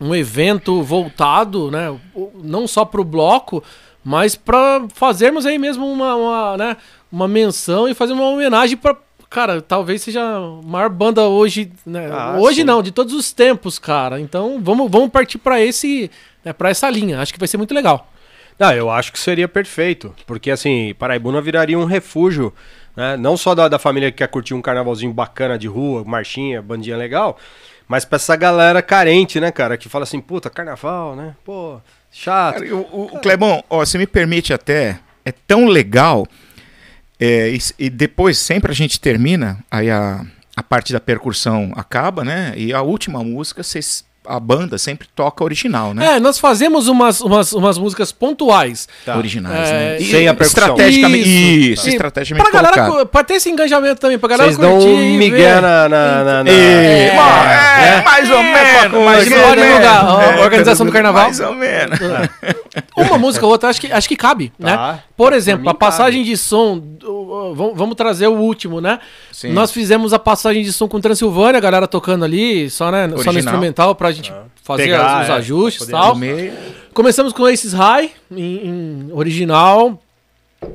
um evento voltado, né? o- Não só pro bloco, mas pra fazermos aí mesmo uma, uma, né, uma menção e fazer uma homenagem pra. Cara, talvez seja a maior banda hoje, né? Ah, hoje sim. não, de todos os tempos, cara. Então, vamos, vamos partir pra esse, né, para essa linha. Acho que vai ser muito legal. Não, eu acho que seria perfeito. Porque, assim, Paraibuna viraria um refúgio, né? Não só da, da família que quer curtir um carnavalzinho bacana de rua, marchinha, bandinha legal, mas pra essa galera carente, né, cara? Que fala assim, puta, carnaval, né? Pô, chato. Cara, o, o, Clebão, ó, você me permite até, é tão legal, é, e, e depois sempre a gente termina, aí a, a parte da percussão acaba, né? E a última música, vocês, a banda sempre toca original, né? É, nós fazemos umas, umas, umas músicas pontuais. Tá. Originais, É, né? e- sem a percussão. Estrategicamente, Isso, isso, tá. estrategicamente Pra galera, colocado. pra ter esse engajamento também, pra galera Vocês dão curtir um e migué ver. na, na, na, na- É, É, é, é. mais ou menos. mais ou menos. ó, É, organização do carnaval. Mais ou menos. Uma música ou outra, acho que, acho que cabe, Tá. né? Por exemplo, a passagem de som, vamos, trazer o último, né? Sim. Nós fizemos a passagem de som com Transilvânia, a galera tocando ali, só, né, só no instrumental pra gente fazer Pegar, os é, ajustes e tal. Começamos com Aces High, em, em original.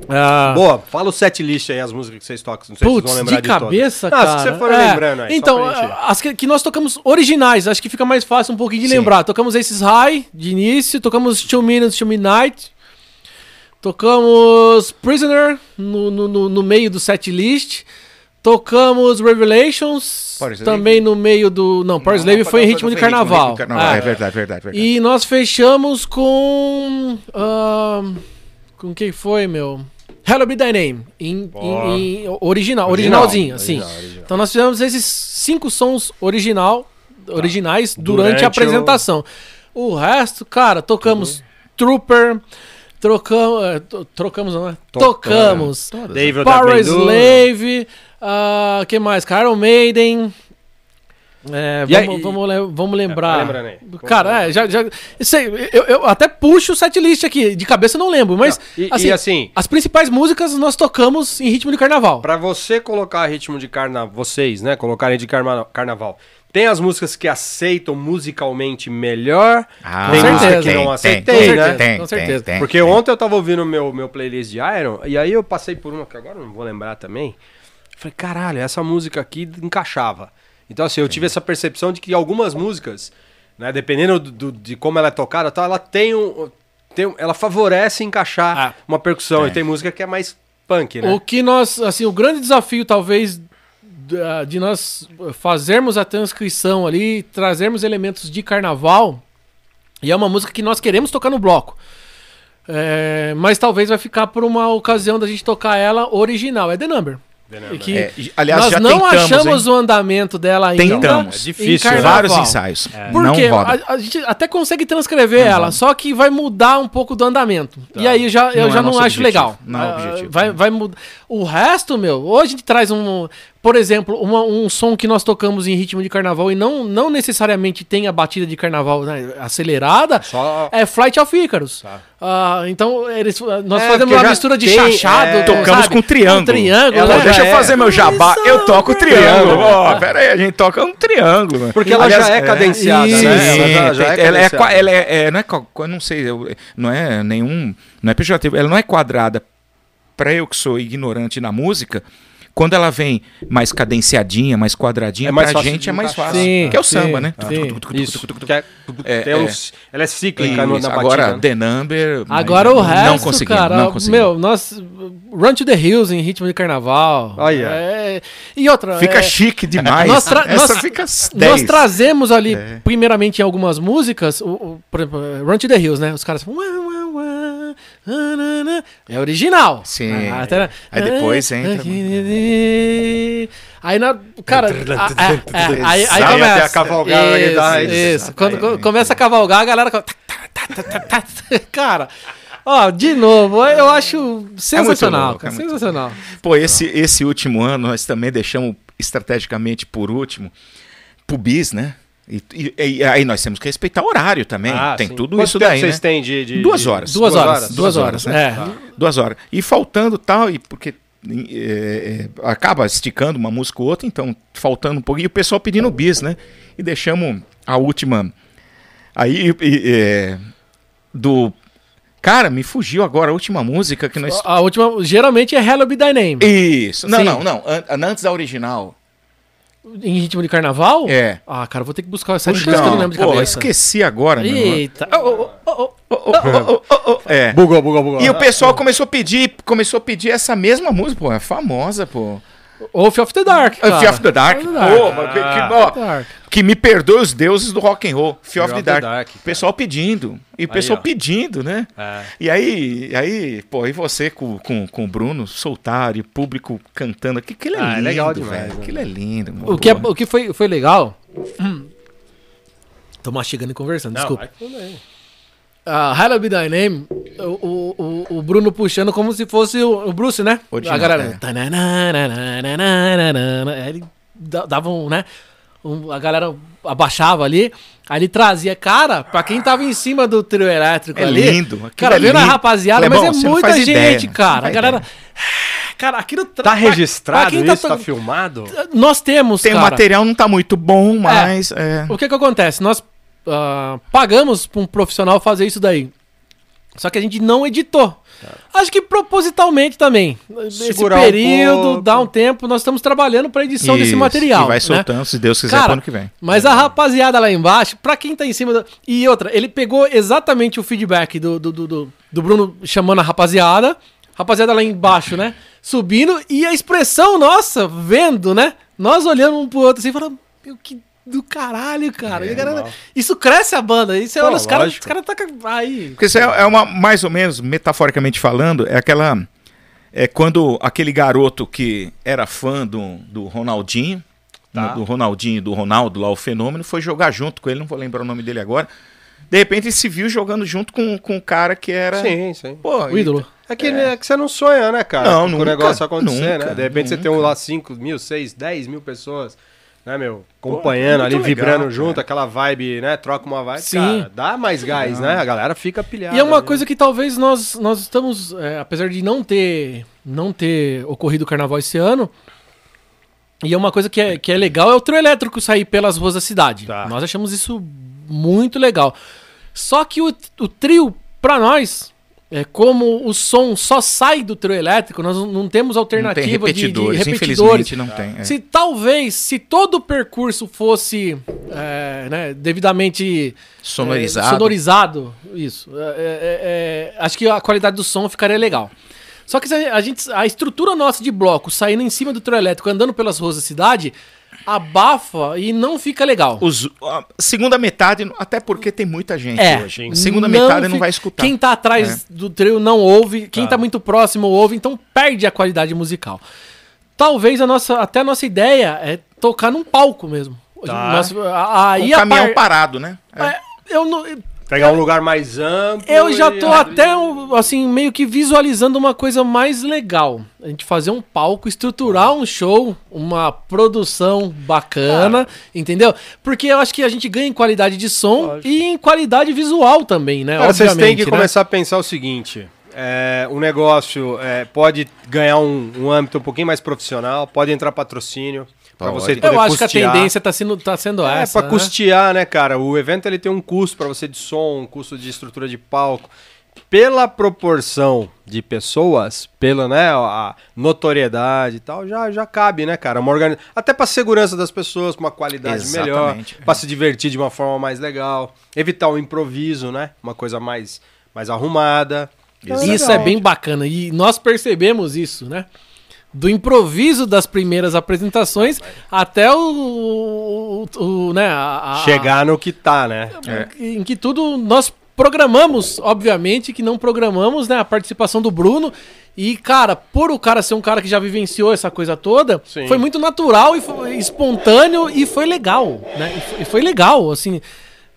Ah, Boa, fala o set list aí, as músicas que vocês tocam. Não sei se vocês vão lembrar de todas. cabeça, Ah, cara. se você for É, lembrando aí. só Então, pra gente- as que, que nós tocamos originais, acho que fica mais fácil um pouquinho de Sim. lembrar. Tocamos Aces High, de início, tocamos Two Minutes to Midnight, tocamos Prisoner no, no, no- no meio do set list, tocamos Revelations, também no meio do... Não, Power Slave foi em ritmo de Foi ritmo carnaval. de carnaval. É. É verdade, verdade, verdade. E nós fechamos com. ahn, com quem foi, meu? Hello Be Thy Name. Em, em- em original, Original, originalzinho, assim. original, original. Então nós fizemos esses cinco sons original, originais durante, Durante a apresentação. O... resto, cara, tocamos Uhum. Trooper, trocamos. é, to- trocamos, não é? Tocamos. David Power Otabendu. Slave, ah, que mais? Iron Maiden. É, E aí- vamos, vamos, le- vamos lembrar. vai lembrando aí. Cara, é, já, já sei, eu, eu até puxo o setlist aqui, de cabeça eu não lembro, mas Não, e- assim, e assim- as principais músicas nós tocamos em ritmo de carnaval. Pra você colocar ritmo de carnaval, vocês, né, colocarem de carna- carnaval, tem as músicas que aceitam musicalmente melhor, Ah, tem música que não tem, aceitei, tem, né? tem. com certeza. tem, Porque tem. ontem eu tava ouvindo meu, meu playlist de Iron, e aí eu passei por uma que agora não vou lembrar também. Falei, caralho, essa música aqui encaixava. Então, assim, eu tive essa percepção de que algumas músicas, né, dependendo do, do- de como ela é tocada, tal, ela tem um. Tem, ela favorece encaixar Ah. uma percussão. Tem. E tem música que é mais punk, né? O que nós, assim, o grande desafio talvez de nós fazermos a transcrição ali, trazermos elementos de carnaval, e é uma música que nós queremos tocar no bloco. É, mas talvez vai ficar por uma ocasião da gente tocar ela original, é The Number. The Number. Que É, aliás, nós já não tentamos, achamos hein? o andamento dela ainda. Tentamos. É em difícil, né? carnaval. Vários ensaios. Porque não roda. a, a gente até consegue transcrever ela, só que vai mudar um pouco do andamento. E aí já, eu Não é já não nosso acho objetivo. legal. Não é Ah, objetivo. Vai, vai mudar. O resto, meu, hoje a gente traz um. Por exemplo, uma- um som que nós tocamos em ritmo de carnaval e não, não necessariamente tem a batida de carnaval né, acelerada. Só- É Flight of Icarus. Tá. Ah, então, eles, nós É, fazemos uma mistura de tem, chachado. é, Tocamos sabe? com triângulo. Um triângulo, Ela né? Deixa já eu é- fazer meu jabá. Eu toco triângulo. Triângulo. Ó, pera aí, a gente toca um triângulo. Porque ela Aliás, já é cadenciada, né? Sim, Ela já, já é tem- é, cadenciada. ela é, é- não é, não sei, eu- não é nenhum, não é pejorativo, ela não é quadrada para eu que sou ignorante na música. Quando ela vem mais cadenciadinha, mais quadradinha, É mais pra gente é mais fácil. Sim, que é o sim, samba, né? Isso. É- É, uns- ela é cíclica Isso. na Agora, batida. The Number. Agora o não resto, conseguimos, cara, não conseguimos. meu, nós Run to the Hills em ritmo de carnaval. Olha. É, e outra, Fica é, chique demais. nós tra- Essa nós- fica 10. nós trazemos ali, É. primeiramente em algumas músicas, o, o- por exemplo, Run to the Hills, né? Os caras falam, "Ué, ué, ué, É original. Sim. Ah, até- Aí depois entra- Aí na. Cara, a- a- é, aí, aí começa. até a cavalgada da Isso. Isso. Quando, começa a cavalgar, a galera. co- Cara, ó, de novo, eu acho sensacional, louco, cara. é muito sensacional. Pô, esse, esse último ano nós também deixamos estrategicamente por último pro bis, né? E, e- e aí nós temos que respeitar o horário também. Ah, Tem sim. tudo Quanto isso tempo daí, vocês né? têm de, de- Duas de- horas. Duas, Duas horas, horas, duas duas horas. horas, né? É. Tá. Duas horas. E faltando tal, e porque é, é, acaba esticando uma música ou outra, então faltando um pouquinho. E o pessoal pedindo bis, né? E deixamos a última. Aí, e- é, do. Cara, me fugiu agora a última música que nós. A última, geralmente é Hello Be Thy Name. Isso. Não, Sim. não, não. An- Antes da original. Em ritmo de carnaval? É. Ah, cara, vou ter que buscar essa coisa que eu não lembro de pô, cabeça. esqueci agora. Eita. É. Bugou, bugou, bugou. E o pessoal começou a pedir, começou a pedir essa mesma música, pô, é famosa, pô. Ou Fear of the Dark. Ah, cara. Fear of the Dark. Fear of the Dark. Pô, mas que, que- Ah. ó, que me perdoe os deuses do rock and roll. Fear of the Dark. O pessoal pedindo. E o pessoal ó. pedindo, né? É. E aí, aí, pô, e você com, com, com o Bruno soltar e o público cantando aqui, aquilo é Ah, é lindo, legal demais, velho. né? Aquilo é lindo. mano. O que, é, o que foi, foi legal. Hum. Tô mastigando e conversando, Não, desculpa. vai tudo aí. A Hello Be Thy Name, o, o, o- Bruno puxando como se fosse o, Bruce, né? Original, a galera. é. ele da- dava um, né? um- a galera abaixava ali. Aí ele trazia, cara, pra quem tava em cima do trio elétrico É ali. lindo, Cara, é vendo a rapaziada, mas é muita gente, ideia, cara. A galera. Cara, aquilo tra- Tá pra- registrado pra tá isso? to- Tá filmado? Nós temos, Tem o material, não tá muito bom, mas. é. O que que acontece? Nós ah, pagamos pra um profissional fazer isso daí. Só que a gente não editou. Acho que propositalmente também. Segurar um Esse período, pouco. dá um tempo, nós estamos trabalhando pra edição desse Isso, material. E vai né? soltando, se Deus quiser, Cara, ano que vem. Mas a rapaziada lá embaixo, pra quem tá em cima da. E outra, ele pegou exatamente o feedback do, do, do, do- do Bruno chamando a rapaziada. Rapaziada lá embaixo, né? Subindo. E a expressão nossa, vendo, né? Nós olhando um pro outro assim, falando, meu, que do caralho, cara. A galera- normal. isso cresce a banda. Isso é Pô, olha, os caras. caras tá. Aí. Porque isso é, é uma, mais ou menos, metaforicamente falando, é aquela. É quando aquele garoto que era fã do, do Ronaldinho, Tá. do Ronaldinho, do Ronaldo lá, o fenômeno, foi jogar junto com ele, não vou lembrar o nome dele agora. De repente ele se viu jogando junto com, com um cara que era. Sim, sim. Pô, O ídolo. É que, é que você não sonha, né, cara? Não, Com nunca, o negócio acontecer, nunca, né? De repente você nunca. tem um lá 5 mil, 6, 10 mil pessoas, né, meu? Acompanhando é ali, legal, vibrando cara. junto, aquela vibe, né? Troca uma vibe. Sim. Cara, dá mais gás, né? A galera fica pilhada. E é uma ali, coisa que talvez nós, nós estamos, é, apesar de não ter, não ter ocorrido o carnaval esse ano, e é uma coisa que é, que é legal, é o trio elétrico sair pelas ruas da cidade. Tá. Nós achamos isso muito legal. Só que o, o trio, pra nós, é como o som só sai do trio elétrico, nós não, temos não tem alternativa de- repetidores, de, repetidores. infelizmente não tem. é. Se talvez, se todo o percurso fosse é, né, devidamente Sonorizado. é, sonorizado, isso. É, é, é, acho que a qualidade do som ficaria legal. Só que a gente, a estrutura nossa de bloco saindo em cima do trio elétrico, andando pelas ruas da cidade, abafa e não fica legal. Os, a segunda metade, até porque tem muita gente É, hoje. Segunda não metade não fi- vai escutar. Quem tá atrás do trio não ouve, quem Tá. tá muito próximo ouve, então perde a qualidade musical. Talvez a nossa, até a nossa ideia é tocar num palco mesmo. Tá. Nós- a- aí um a caminhão par- parado, né? É. É, eu não, Pegar um lugar mais amplo. eu já tô até assim meio que visualizando uma coisa mais legal. A gente fazer um palco, estruturar um show, uma produção bacana, entendeu? Porque eu acho que a gente ganha em qualidade de som Lógico. e em qualidade visual também, né? Cara, vocês têm que né? começar a pensar o seguinte: é, o negócio é, pode ganhar um, um âmbito um pouquinho mais profissional, pode entrar patrocínio para Pode. você poder Eu acho que a custear. tendência tá sendo, tá sendo É, essa. pra né? custear, né, cara? O evento ele tem um custo pra você de som, um custo de estrutura de palco. Pela proporção de pessoas, pela né, a notoriedade e tal, já, já cabe, né, cara? Uma organi... Até pra segurança das pessoas, com uma qualidade melhor, Exatamente. pra se divertir de uma forma mais legal, evitar o improviso, né? Uma coisa mais, mais arrumada. Então, Isso é bem bacana. E nós percebemos isso, né? Do improviso das primeiras apresentações até o, o- o- né, a- a- Chegar no que tá, né? É. em que tudo nós programamos, obviamente, que não programamos, né, a participação do Bruno. E, cara, por o cara ser um cara que já vivenciou essa coisa toda, Sim. foi muito natural e foi espontâneo e foi legal, né? E foi legal, assim.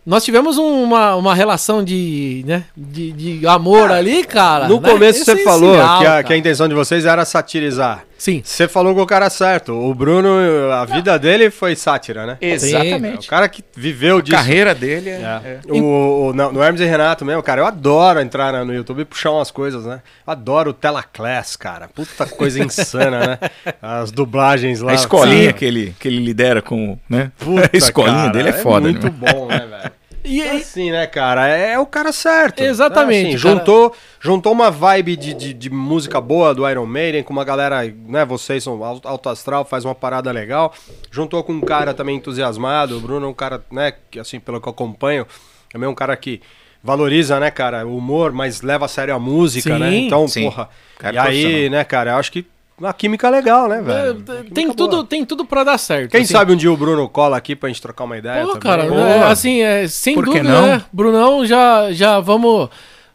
Nós tivemos uma, uma relação de, né, de, de amor é, ali, cara. No né? começo você falou que a, que a intenção de vocês era satirizar. Sim. Você falou com o cara certo. O Bruno, a vida dele foi sátira, né? Exatamente. O cara que viveu disso. A carreira dele é. é. é. O, o, no Hermes e Renato mesmo, cara, eu adoro entrar no YouTube e puxar umas coisas, né? Adoro o Telaclass, cara. Puta coisa insana, né? As dublagens lá. A escolinha que ele, que ele lidera com. Né? Puta, a escolinha cara, dele é foda, é muito né? bom, né, velho? E então, assim, né, cara? É, é o cara certo. Exatamente. Né? Assim, juntou, juntou uma vibe de, de, de, música boa do Iron Maiden com uma galera, né? Vocês são alto astral, faz uma parada legal. Juntou com um cara também entusiasmado. O Bruno é um cara, né? Que assim, pelo que eu acompanho, também é um cara que valoriza, né, cara, o humor, mas leva a sério a música, né? sim, né? Então, sim. porra. Cara, e aí, né, cara, eu acho que uma química legal, né, velho? É, tem, tudo, tem tudo pra dar certo. Quem assim. sabe um dia o Bruno cola aqui pra gente trocar uma ideia Pô, também. cara, é, assim, é, sem Por dúvida, não? né? Brunão, já, já vamos...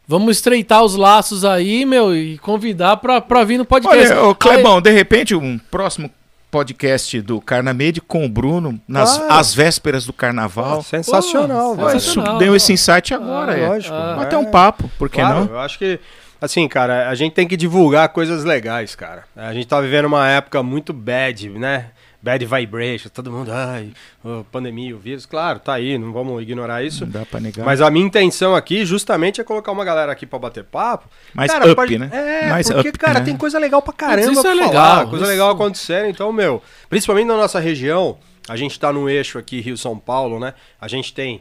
Vamos estreitar os laços aí, meu, e convidar pra, pra vir no podcast. Olha, ô, Clebão, aí... de repente, um próximo podcast do Carnamed com o Bruno, nas ah, às vésperas do carnaval. sensacional, Pô, sensacional. Deu esse insight agora. Ah, é. Lógico. Ah, Até um papo, por que claro, não? Eu acho que Assim, cara, a gente tem que divulgar coisas legais, cara. A gente tá vivendo uma época muito bad, né? Bad vibration, todo mundo, ai, pandemia, o vírus, claro, tá aí, não vamos ignorar isso. Não dá pra negar. Mas a minha intenção aqui, justamente, é colocar uma galera aqui pra bater papo. Mais cara, up, pode... né? É, Mais porque, up, cara, né? tem coisa legal pra caramba isso é legal, falar, coisa isso... legal acontecendo. Então, meu, principalmente na nossa região, a gente tá no eixo aqui, Rio-São Paulo, né? A gente tem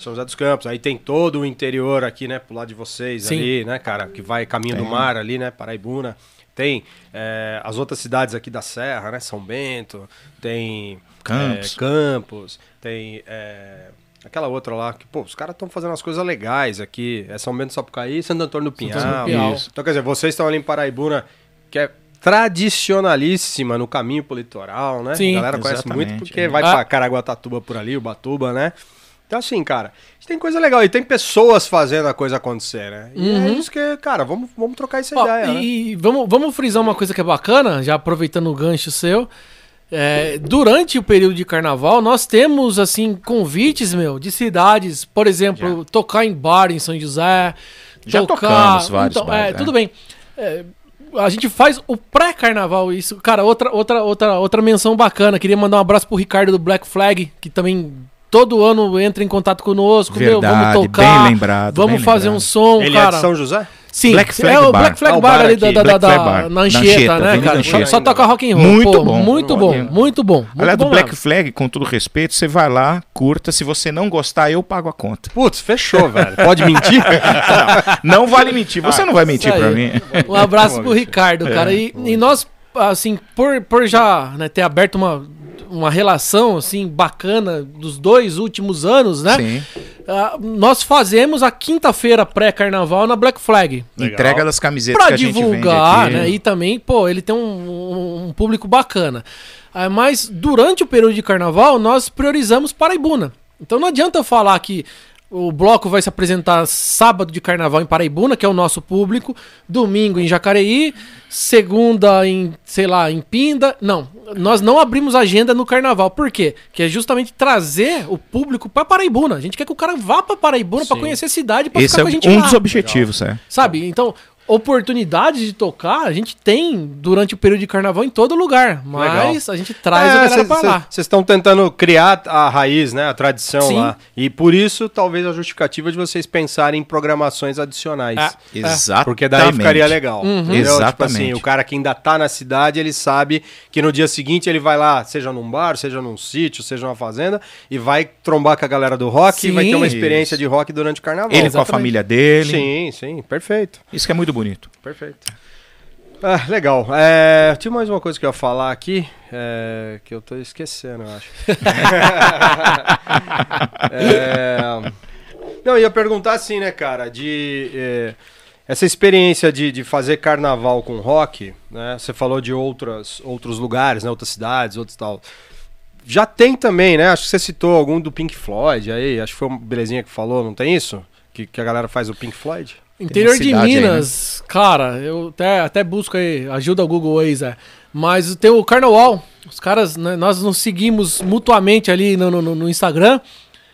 são José dos Campos. Aí tem todo o interior aqui, né? Pro lado de vocês Sim. ali, né, cara? Que vai caminho do mar ali, né? Paraibuna. Tem é, as outras cidades aqui da Serra, né? São Bento, tem Campos, é, Campos tem é, aquela outra lá que, pô, os caras estão fazendo as coisas legais aqui. É São Bento Sapucaí e Santo Antônio do Pinhal. Então, quer dizer, vocês estão ali em Paraibuna, que é tradicionalíssima no caminho pro litoral, né? Sim, a galera conhece muito porque vai ah. pra Caraguatatuba por ali, Ubatuba, né? Então, assim, cara, tem coisa legal. E tem pessoas fazendo a coisa acontecer, né? E é uhum. é isso que, cara, vamos, vamos trocar essa Ó, ideia. E né? vamos, vamos frisar uma coisa que é bacana, já aproveitando o gancho seu. É, durante o período de carnaval, nós temos, assim, convites, meu, de cidades, por exemplo, já. tocar em bar em São José. Já tocar... tocamos vários então, bares, é, é, Tudo bem. É, a gente faz o pré-carnaval isso. Cara, outra, outra, outra, outra menção bacana. Queria mandar um abraço pro Ricardo do Black Flag, que também todo ano entra em contato conosco, Verdade, meu, vamos tocar, bem lembrado, vamos bem fazer lembrado. um som, Ele cara. é de São José? Sim, Black Flag é o Black Flag ah, Bar, bar ali da, da, da, bar. na Anchieta, né, cara? Anchieta. Só, toca rock and roll. Muito Pô, bom. Muito bom, muito bom. Muito Aliás, bom do Black mesmo. Flag, com todo respeito, você vai lá, curta. Se você não gostar, eu pago a conta. Putz, fechou, velho. Pode mentir? não, não, vale mentir. Você ah, não vai mentir pra mim. Um abraço pro Ricardo, cara. E, e nós, assim, por, por já né, ter aberto uma uma relação assim bacana dos dois últimos anos, né? Sim. Uh, nós fazemos a quinta-feira pré-carnaval na Black Flag. Legal. Entrega das camisetas pra divulgar, né? E também, pô, ele tem um, um público bacana. Uh, mas durante o período de carnaval, nós priorizamos Paraibuna. Então não adianta eu falar que o bloco vai se apresentar sábado de carnaval em Paraibuna, que é o nosso público, domingo em Jacareí, segunda em, sei lá, em Pinda. Não, nós não abrimos agenda no carnaval. Por quê? Que é justamente trazer o público para Paraibuna. A gente quer que o cara vá para Paraibuna para conhecer a cidade, para ficar é com a gente um lá. dos objetivos, é. Sabe? Então, oportunidades de tocar, a gente tem durante o período de carnaval em todo lugar. Mas Legal. a gente traz é, a galera cê, pra lá. Vocês estão tentando criar a raiz, né? A tradição Sim. lá. E por isso, talvez a justificativa de vocês pensarem em programações adicionais. É, Exatamente. Porque daí ficaria legal. Uhum. Exatamente. Tipo assim, o cara que ainda tá na cidade, ele sabe que no dia seguinte ele vai lá, seja num bar, seja num sítio, seja numa fazenda, e vai trombar com a galera do rock sim, e vai ter uma experiência isso. de rock durante o carnaval. Ele Exatamente. com a família dele. Sim, sim, perfeito. Isso que é muito bonito bonito. Perfeito. Ah, legal. É, tinha mais uma coisa que eu ia falar aqui, é, que eu tô esquecendo, eu acho. é, não, ia perguntar assim, né, cara, de é, essa experiência de, de fazer carnaval com rock, né? Você falou de outras, outros lugares, né, outras cidades, outros tal. Já tem também, né? Acho que você citou algum do Pink Floyd aí, acho que foi uma belezinha que falou, não tem isso? que, que a galera faz o Pink Floyd? Interior de cidade aí, né? Minas, cara, eu até, até busco aí, ajuda o Google Waze, é. Mas tem o Carnaval, os caras, né, nós nos seguimos mutuamente ali no, no, no Instagram.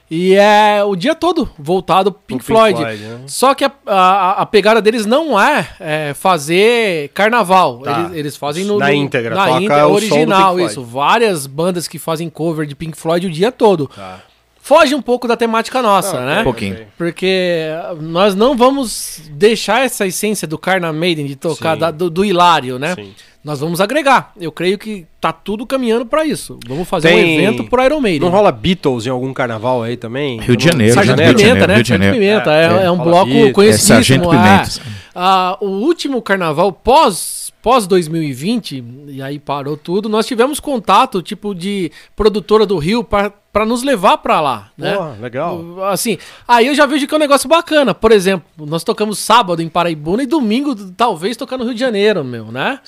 E é o dia todo voltado pro Pink, Pink Floyd. Floyd, né? Só que a, a, a pegada deles não é, é, fazer carnaval. Tá. Eles, eles fazem no, Na no- íntegra, na toca íntegra original, Pink Floyd. isso. Várias bandas que fazem cover de Pink Floyd o dia todo. Tá. Foge um pouco da temática nossa, Ah, né? Um pouquinho. Porque nós não vamos deixar essa essência do Carna Maiden, de tocar da- do, do hilário, né? Sim. Nós vamos agregar. Eu creio que tá tudo caminhando pra isso. Vamos fazer Tem- um evento pro Iron Maiden. Não rola Beatles em algum carnaval aí também? Rio de Janeiro, Sargento Rio de Pimenta, Janeiro, né? Rio de Sargento Janeiro. Pimenta. É, É, é um bloco Beatles. É conhecidíssimo. Sargento é. Pimenta. Ah, o último carnaval pós, pós 2020, e aí parou tudo, nós tivemos contato, tipo, de produtora do Rio pra pra nos levar pra lá, né? Porra, legal. Assim, aí eu já vejo que é um negócio bacana. Por exemplo, nós tocamos sábado em Paraibuna e domingo, talvez, tocar no Rio de Janeiro, meu, né?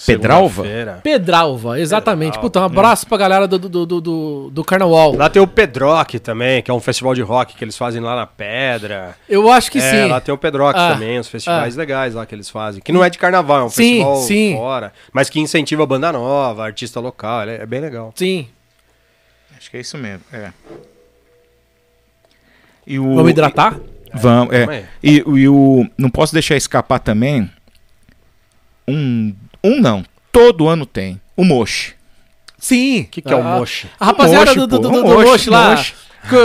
Pedralva? Pedralva, exatamente. Pedralva, Puta, um abraço pra galera do, do, do, do, do Carnaval. Lá tem o Pedrock também, que é um festival de rock que eles fazem lá na Pedra. Eu acho que é, sim. lá tem o Pedrock Ah, também, os festivais legais lá que eles fazem. Que não é de carnaval, é um Sim, festival sim. fora, mas que incentiva a banda nova, artista local, é, é bem legal. Sim. Acho que é isso mesmo. É. E o, Vamos hidratar? Vamos, é. Vamos aí. E, o- e o. Não posso deixar escapar também. Um. Um não. Todo ano tem. O Moche. Sim. O que, que é o Ah, Moche? A rapaziada Moche, do, do, do, do Moche, Moche lá, Moche.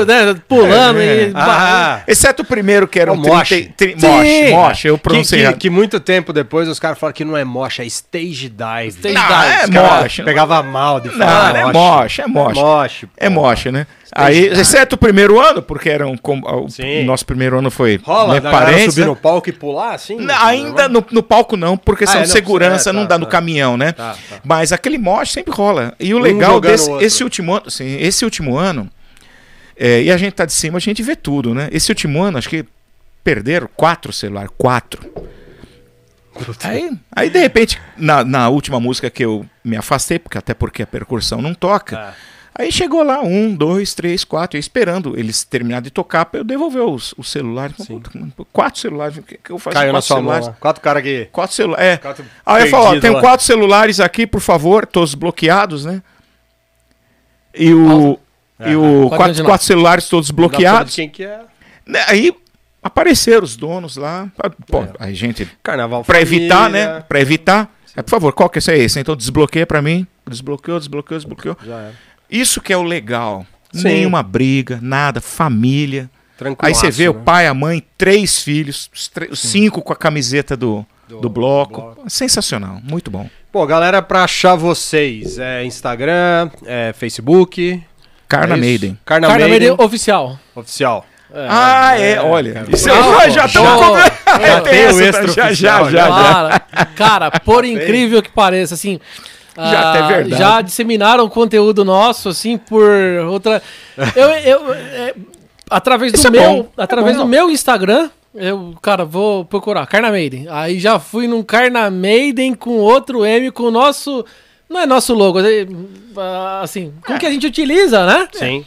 Né, pulando É, e... Ah, Exceto o primeiro que era O um Moche. 30 tri- Sim. Moche. Moche, eu que, pronunciei que, errado. que muito tempo depois os caras falaram que não é moche, é stage dive. Stage Não, dive. é moche. Pegava mal de Não, falar é moche, é moche. moche. É moche, né? Aí, exceto o primeiro ano, porque era um. o Sim. nosso primeiro ano foi. Rola né, parentes, subir né? no palco e pular assim? Não, Ainda no, no palco não, por questão Ah, é, de não, segurança, é, tá, não dá no tá. caminhão, né? Tá, tá. Mas aquele moche sempre rola. E o Um legal desse esse último ano, sim, esse último ano, é, e a gente tá de cima, a gente vê tudo, né? Esse último ano, acho que perderam quatro celulares, quatro. Aí, aí, de repente, na, na última música que eu me afastei, porque até porque a percussão não toca, Tá. aí chegou lá um, dois, três, quatro, eu esperando eles terminarem de tocar para eu devolver os, os celulares. Quatro celulares, o que, que eu faço com Caiu na quatro sua mão. celulares? lá. Quatro caras que. Quatro celulares, é. Quatro Aí eu falo, ó, tenho quatro celulares aqui, por favor, todos bloqueados, né? E o. É. E o Quatro quatro, celulares todos bloqueados. Quem que é? Né, Aí apareceram os donos lá. Pô, É. aí gente, Carnaval pra evitar, família. né? Pra evitar. É, por favor, qual que é esse Então desbloqueia pra mim. Desbloqueou, desbloqueou, desbloqueou. Isso que é o legal. Sim. Nenhuma briga, nada, família. Tranquilo. Aí você vê o pai, a mãe, três filhos, os, tre- os cinco com a camiseta do, Do- do, bloco. bloco. Sensacional, muito bom. Pô, galera, pra achar vocês, é Instagram, é Facebook. Carna é? Maiden. Carna, Carna Maiden, Maiden oficial. oficial. Ah, é, olha. Isso aí, já cobrando. já tem o extra já, já, oficial, já, já. já. Cara, cara, por incrível que pareça, assim. Já até é ah, verdade. Já disseminaram conteúdo nosso, assim, por outra. Eu, eu, é, através do Isso é meu, é através bom. do meu Instagram, eu, cara, vou procurar Carna Maiden. Aí já fui num Carna Maiden com outro M com o nosso, não é nosso logo, é, ah, assim, com o que a gente utiliza, né? Sim.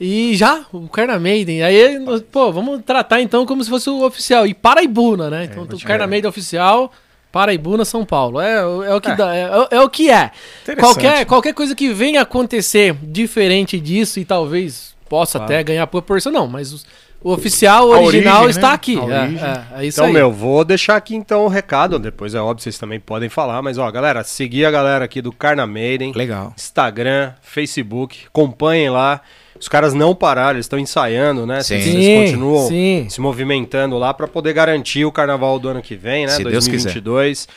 E já, o Carna Maiden. Aí, pô, vamos tratar então como se fosse o oficial. E Paraibuna, né? Então, o Carna Maiden oficial, Paraibuna, São Paulo. É, o- é o que dá, é, é o que é. Qualquer, qualquer coisa que venha acontecer diferente disso e talvez possa até ganhar proporção, não, mas os- o oficial A original origem, está né? aqui. A É, é, é isso Então, aí. meu, vou deixar aqui então o recado. Depois é óbvio, vocês também podem falar. Mas, ó, galera, seguir a galera aqui do Carna Maiden. Legal. Instagram, Facebook, acompanhem lá. Os caras não pararam, eles estão ensaiando, né? Sim. Eles Sim, continuam sim. se movimentando lá para poder garantir o carnaval do ano que vem, né? Se Deus quiser. 2022.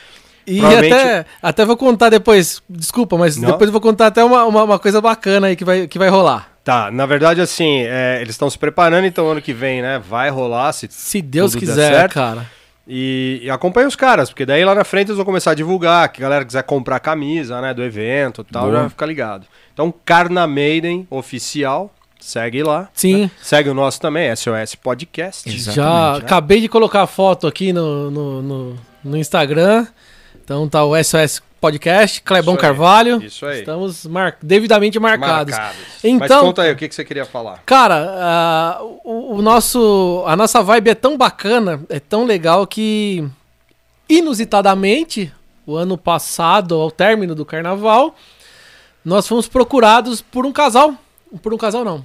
E Provavelmente- até, até vou contar depois, desculpa, mas Não? depois eu vou contar até uma, uma, uma coisa bacana aí que vai, que vai rolar. Tá, na verdade, assim, é, eles estão se preparando, então ano que vem, né? Vai rolar, se Se Deus Tudo der quiser, certo. cara. E, e acompanha os caras, porque daí lá na frente eles vão começar a divulgar, que a galera quiser comprar camisa, né, do evento e tal, Boa. já fica ligado. Então, Carna Maiden oficial, segue lá. Sim. Segue o nosso também, SOS Podcast. Exatamente, Já né? acabei de colocar a foto aqui no, no, no, no Instagram. Então tá o SOS Podcast, Clebão Isso aí, Carvalho. isso aí. Estamos mar... devidamente marcados. Marcados. Mas Então, conta aí, o que, que você queria falar? cara, ah, o, o nosso, a nossa vibe é tão bacana, é tão legal que inusitadamente, o ano passado, ao término do carnaval, nós fomos procurados por um casal. Por um casal, não.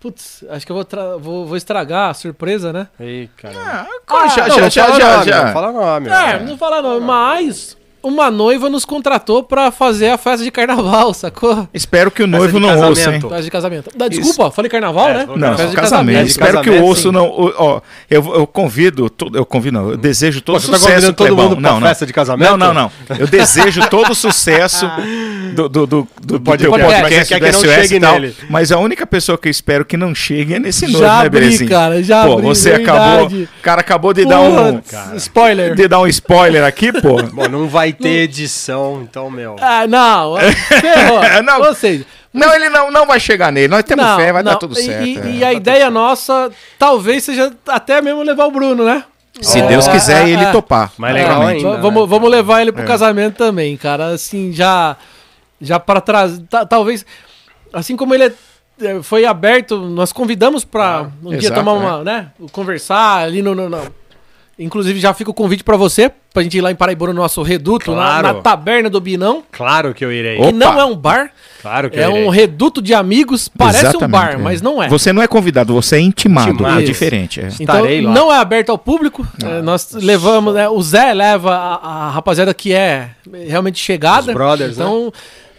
Putz, acho que eu vou, vou, vou estragar a surpresa, né? Ei, cara. Ah, Ah, já, Não, já, não já, fala já, nome, já. Não fala nome. É, não fala não, mas uma noiva nos contratou pra fazer a festa de carnaval, sacou? Espero que o noivo não ouça, hein? Festa de casamento. Da- Desculpa, falei carnaval, É, né? Não, Festa de casamento. casamento. Espero que o osso sim. não. o- Ó, eu, eu convido, eu convido, não, eu desejo todo Pô, você tá sucesso. convidando todo Clebão. mundo pra não, não. festa de casamento? Não, não, não. Eu desejo todo o sucesso do, do, do, do, do podcast. podcast, quer do que não SOS chegue e tal. nele. Mas a única pessoa que eu espero que não chegue é nesse noivo, Já né, abri, Belezinho? cara, já Pô, abri, você verdade. acabou. O cara acabou de dar um. Spoiler. De dar um spoiler aqui, pô. Bom, não vai ter edição, então, meu. Ah, não. Ferrou. Não. Ou seja, Não, ele não, não vai chegar nele. Nós temos não, fé, vai não. dar tudo certo. E, é. e a ideia nossa talvez seja até mesmo levar o Bruno, né? Se É, Deus quiser, é, ele é. topar. Mais legal ainda. Va- vamos, vamos levar ele pro É. casamento também, cara. Assim, já. Já para trás. ta- talvez. Assim como ele é- é, foi aberto, nós convidamos pra um dia exato, tomar é. uma. né? Conversar ali no. no- no- Inclusive, já fica o convite pra você, pra gente ir lá em Paraibuna, no nosso reduto, na- Claro. na, taberna do Binão. Claro que eu irei. Opa. Que não é um bar, Claro que é eu irei. um reduto de amigos. Parece um Exatamente, bar, é. mas não é. Você não é convidado, você é intimado. Intimado. É diferente. É. Então, Estarei lá. não é aberto ao público. É, nós levamos, né, o Zé leva a, a rapaziada que é realmente chegada. Os brothers, né?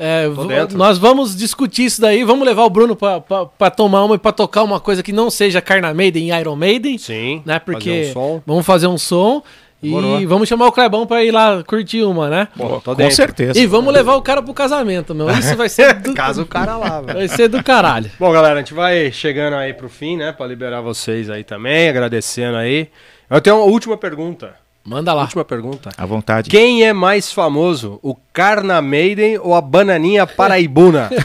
É, nós vamos discutir isso daí. Vamos levar o Bruno pra tomar uma e pra tocar uma coisa que não seja Carna Maiden e Iron Maiden. Sim. Né, porque fazer um som. vamos fazer um som. Demorou. E vamos chamar o Clebão pra ir lá curtir uma, né? Pô, tô Com dentro. certeza. E vamos levar o cara pro casamento, meu. Isso vai ser do, Caso o cara lá, velho. vai ser do caralho. Bom, galera, a gente vai chegando aí pro fim, né? Pra liberar vocês aí também, agradecendo aí. Eu tenho uma última pergunta. Manda lá. Última pergunta. À vontade. Quem é mais famoso, o Carna Maiden ou a Bananinha Paraibuna?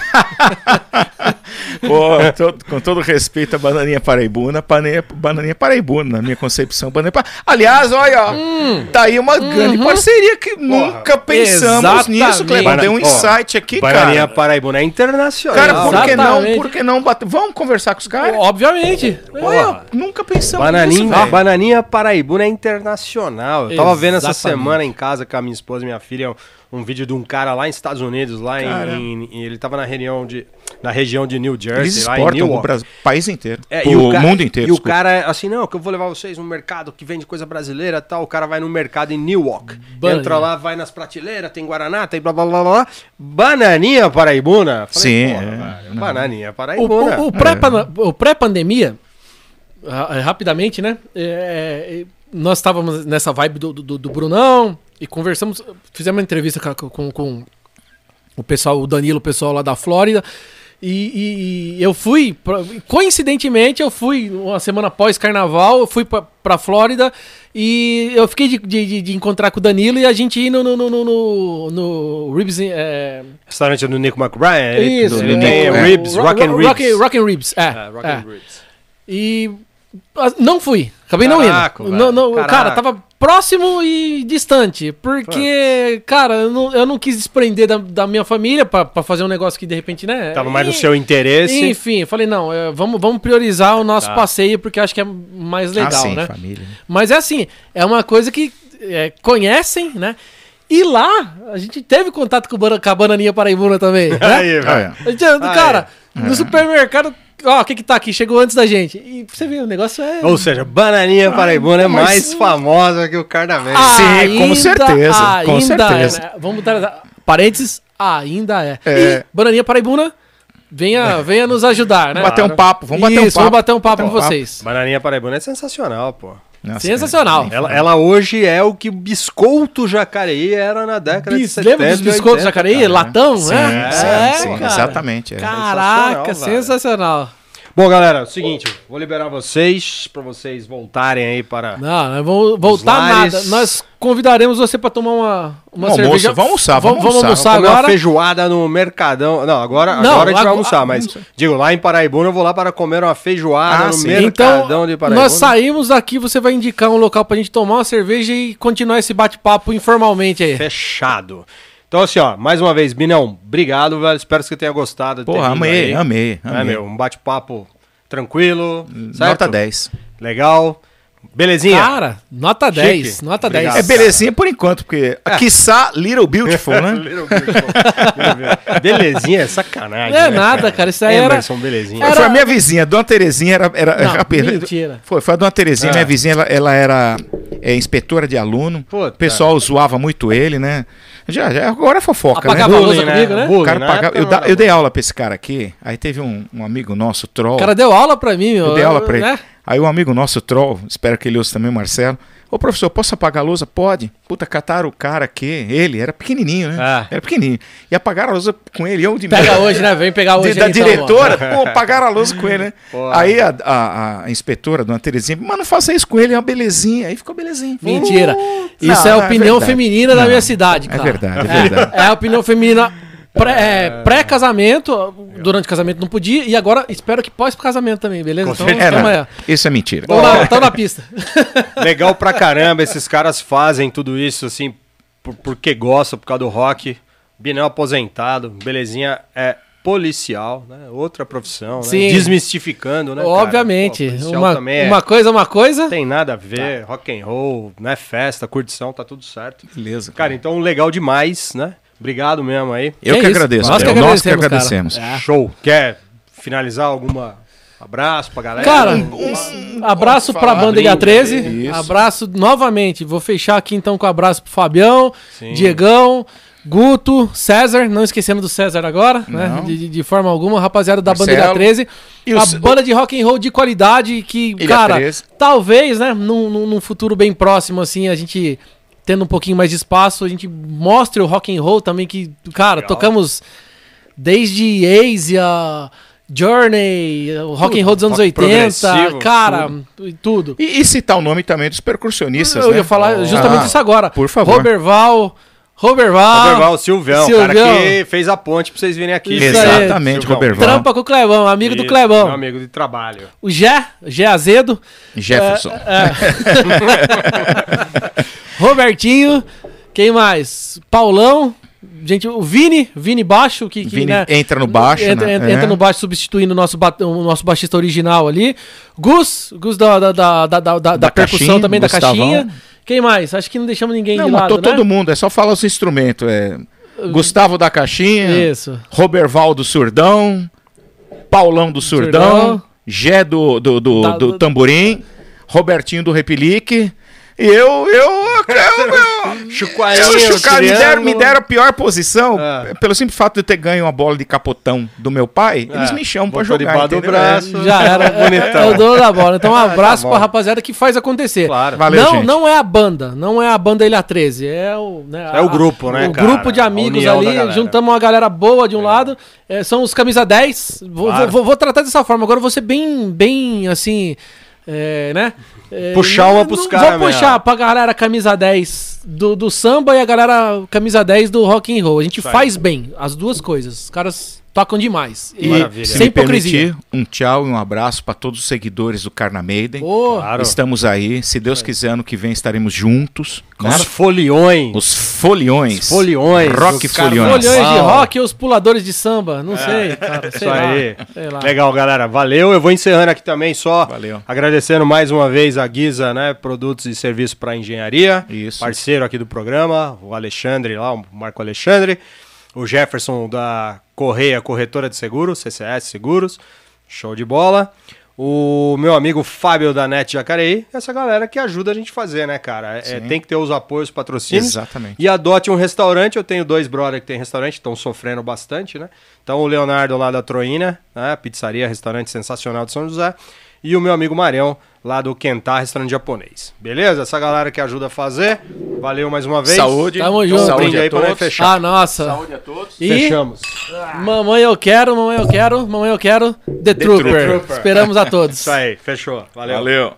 Pô, todo- com todo respeito a Bananinha Paraibuna, Bananinha, Bananinha Paraibuna, na minha concepção. Bananinha Pa- Aliás, olha, ó, Hum. tá aí uma grande parceria que nunca pensamos Exatamente. nisso, Cleber. Deu um Ó, insight aqui, Bananinha cara. Paraibuna é internacional. Cara, por que não? Por que não bater? Vamos conversar com os caras? Obviamente. Olha, nunca pensamos Bananinha, nisso. Bananinha Paraibuna é internacional. Eu tava vendo essa Exatamente. semana em casa com a minha esposa e minha filha um, um vídeo de um cara lá nos Estados Unidos, lá em, em- em- ele tava na região de na região de New Eles Jersey, lá em exportam o Newark. Brasil, país inteiro. É, o, o, ca- mundo inteiro. E o desculpa. cara, assim, não, que eu vou levar vocês num mercado que vende coisa brasileira e tal. O cara vai no mercado em Newark. Entra lá, vai nas prateleiras, tem Guaraná, tem blá blá blá blá. Bananinha paraibuna. Sim, porra, é. velho, Bananinha O, paraibuna. o- o pré-pan- o pré-pandemia, ra- rapidamente, né? é, é, nós estávamos nessa vibe do, do, do Brunão e conversamos, fizemos uma entrevista com, com, com o pessoal, o Danilo, o pessoal lá da Flórida. E, e- e eu fui, coincidentemente, eu fui uma semana após carnaval, eu fui pra, pra Flórida e eu fiquei de, de- de- encontrar com o Danilo e a gente ir no, no, no, no, no, no Ribs. É, Restaurante do Nico McBrien. ele- isso, Ele é, tem é, Ribs, Ro- Rock and Ribs. Rock, Rock and Ribs, é. É, Rock é. and Ribs. E ah, não fui. Acabei Caraca, não velho. indo. Não, não, Caraca. cara, tava próximo e distante. Porque, cara, eu não, eu não quis desprender da, da minha família pra, pra fazer um negócio que de repente, né? Tava mais no e- seu interesse. Enfim, eu falei, não, é, vamos, vamos priorizar o nosso Tá. passeio porque eu acho que é mais legal, ah, sim, né? família. né? Mas é assim, é uma coisa que é, conhecem, né? E lá, a gente teve contato com, a Bananinha Paraibuna também, né? Aí, velho. Olha, A gente, cara, é. no supermercado, ó, o que que tá aqui? Chegou antes da gente. E você ver, o negócio é... Ou seja, Bananinha Paraibuna é mais famosa que o Carnaval. Sim, com certeza, com ainda certeza. É, né? Vamos botar parênteses, ainda é. É. E Bananinha Paraibuna, venha, venha nos ajudar, né? bater um papo, vamos bater um Isso, papo. vamos bater um papo Bater com um papo. vocês. Bananinha Paraibuna é sensacional, pô. Nossa, Sensacional. Ela, ela hoje é o que o biscoito Jacareí era na década Bis, de 70 lembra dos biscoitos 80, Jacareí? cara. Latão, Sim, né? sim, É, sim, cara. exatamente. é. Caraca, Sensacional, sensacional. Bom, galera, é o seguinte, vou liberar vocês para vocês voltarem aí para. Não, não vamos voltar nada. Nós convidaremos você para tomar uma, uma um cerveja. Vamos almoçar, vamos, vamos almoçar. Vamos agora. Uma feijoada no Mercadão. Não, agora, não, agora a gente vai almoçar, mas digo, lá em Paraibuna eu vou lá para comer uma feijoada ah, no sim. Mercadão então, de Paraibuna. Nós saímos daqui, você vai indicar um local pra gente tomar uma cerveja e continuar esse bate-papo informalmente aí. Fechado. Então, assim, ó, mais uma vez, Binão, obrigado, velho. Espero que você tenha gostado. Porra, amei, amei, amei. É, meu, um bate-papo tranquilo. Certo? Nota 10. Legal. Belezinha? Cara, nota 10. Chique. Nota Obrigado, 10. É belezinha por enquanto, porque é. quiçá Little Beautiful, né? little Beautiful. belezinha é sacanagem. Não é né, nada, cara. Isso aí Emerson, era... belezinha. Era... Foi a minha vizinha, a Dona Terezinha era... era Não, era... mentira. Foi, foi a Dona Terezinha, minha ah. vizinha, ela, ela era é, inspetora de aluno. Puta. O pessoal zoava muito ele, né? Já, já, agora é fofoca, Apagava né? a lousa comigo, né? Bullying, cara pagava, eu, da, eu, dei aula pra esse cara aqui, aí teve um, um amigo nosso, troll. O cara deu aula pra mim, meu. Eu dei aula pra ele. Né? Aí um amigo nosso, troll, espero que ele ouça também, Marcelo. Ô professor, posso apagar a lousa? Pode. Puta, cataram o cara aqui, ele, era pequenininho, né? Ah. Era pequenininho. E apagaram a lousa com ele. Eu de Pega hoje, né? Vem pegar hoje. De, da então, diretora, pô, apagaram a lousa com ele, né? Aí a, a, a, inspetora, dona Terezinha, mas não faça isso com ele, é uma belezinha. Aí ficou belezinha. Mentira. Isso não, é a é opinião é feminina não, da minha cidade, cara. É verdade, é verdade. É, é a opinião feminina é, pré-casamento, pré durante o casamento não podia, e agora espero que pós-casamento também, beleza? então, é, Isso é mentira. Estamos na, na, pista. Legal pra caramba, esses caras fazem tudo isso assim por, porque gostam, por causa do rock. Binão aposentado, belezinha é policial, né? Outra profissão, né? Desmistificando, né? Obviamente. Pô, uma, é... uma coisa, uma coisa. Tem nada a ver, tá. rock and roll, né? Festa, curtição, tá tudo certo. Beleza. Cara, cara então legal demais, né? Obrigado mesmo aí. Eu que, que agradeço. Nós que agradecemos. Nós que agradecemos. É. Show. Quer finalizar alguma abraço pra galera? Cara, um, um, abraço pra banda H13. Abraço novamente. Vou fechar aqui então com um abraço pro Fabião, Sim. Diegão. Guto, César, não esquecendo do César agora, né? De, de, forma alguma, rapaziada da Marcelo, Banda 13. E a o, banda de rock and roll de qualidade que, Ilha cara, 13. talvez, né, num, num futuro bem próximo, assim, a gente tendo um pouquinho mais de espaço, a gente mostre o rock and roll também que, cara, Legal. tocamos desde Ace a Journey, o rock and roll dos anos 80, cara, tudo. tudo. E, e, citar o nome também dos percussionistas, Eu né? ia falar justamente ah, isso agora. Por favor. Robert Val, Roberval. Roberval, Silvião, Silvião, cara que fez a ponte pra vocês virem aqui. Isso Exatamente, Roberval. Trampa com o Clebão, amigo Isso, do Clebão. Meu amigo de trabalho. O Gé, Gé Azedo. Jefferson. É, é. Robertinho, quem mais? Paulão. Gente, o Vini, Vini baixo, que, que Vini né, entra no baixo, entra, né? entra, é. no baixo substituindo o nosso, o nosso baixista original ali. Gus, Gus da, da, da, da, da, da, da percussão caixinha, também, Gustavão. da caixinha. Quem mais? Acho que não deixamos ninguém não, de lado, né? todo mundo, é só falar os instrumentos. É... Gustavo da Caixinha, Isso. Roberval do Surdão, Paulão do Surdão, Surdão. Gé do, do, do, da, do Tamborim, Robertinho do Repelique, e eu, eu, eu, Chuquainho, eu, me, deram, me deram a pior posição é. pelo simples fato de eu ter ganho uma bola de capotão do meu pai. É. Eles me chamam pra jogar. Do braço, já era bonitão. É o dono da bola. Então um tá abraço tá pra rapaziada que faz acontecer. Claro. Valeu, não, gente. não é a banda, não é a banda Ilha 13, é o, né, é o grupo, né, O cara? grupo de amigos ali, juntamos uma galera boa de um é. lado, é, são os camisa 10. Vou, claro. vou, vou, tratar dessa forma. Agora eu vou ser bem, bem assim, é, né? É, puxar uma pros caras. Vou puxar pra galera camisa 10 do, do samba e a galera camisa 10 do rock and roll. A gente faz bem as duas coisas. Os caras tocam demais. E Maravilha. sem hipocrisia. um tchau e um abraço para todos os seguidores do Carna Maiden. Oh, claro. Estamos aí. Se Deus quiser, ano que vem estaremos juntos. Né? Os foliões. Os foliões. Os foliões. Rock foliões. Foliões de rock e os puladores de samba. Não é. sei, cara. Sei Isso lá, aí. Sei lá. Legal, galera. Valeu. Eu vou encerrando aqui também só Valeu. agradecendo mais uma vez a Guisa, né? Produtos e serviços para engenharia. Isso. Parceiro aqui do programa. O Alexandre lá, o Marco Alexandre o Jefferson da Correia Corretora de Seguros, CCS Seguros, show de bola. O meu amigo Fábio da Net Jacareí, essa galera que ajuda a gente a fazer, né, cara? É, tem que ter os apoios, patrocínios. Exatamente. E adote um restaurante. Eu tenho dois brothers que tem restaurante, estão sofrendo bastante, né? Então o Leonardo lá da Troína, né? Pizzaria, restaurante sensacional de São José. e o meu amigo Marião, lá do Kentar Restaurante Japonês. Beleza? Essa galera que ajuda a fazer. Valeu mais uma vez. Saúde. Tamo Um junto. Saúde brinde aí a pra nós todos. fechar. Ah, nossa. Saúde a todos. E Fechamos. mamãe eu quero, mamãe eu quero, mamãe eu quero, The, Trooper. Trooper. Esperamos a todos. Isso aí, fechou. Valeu. Valeu.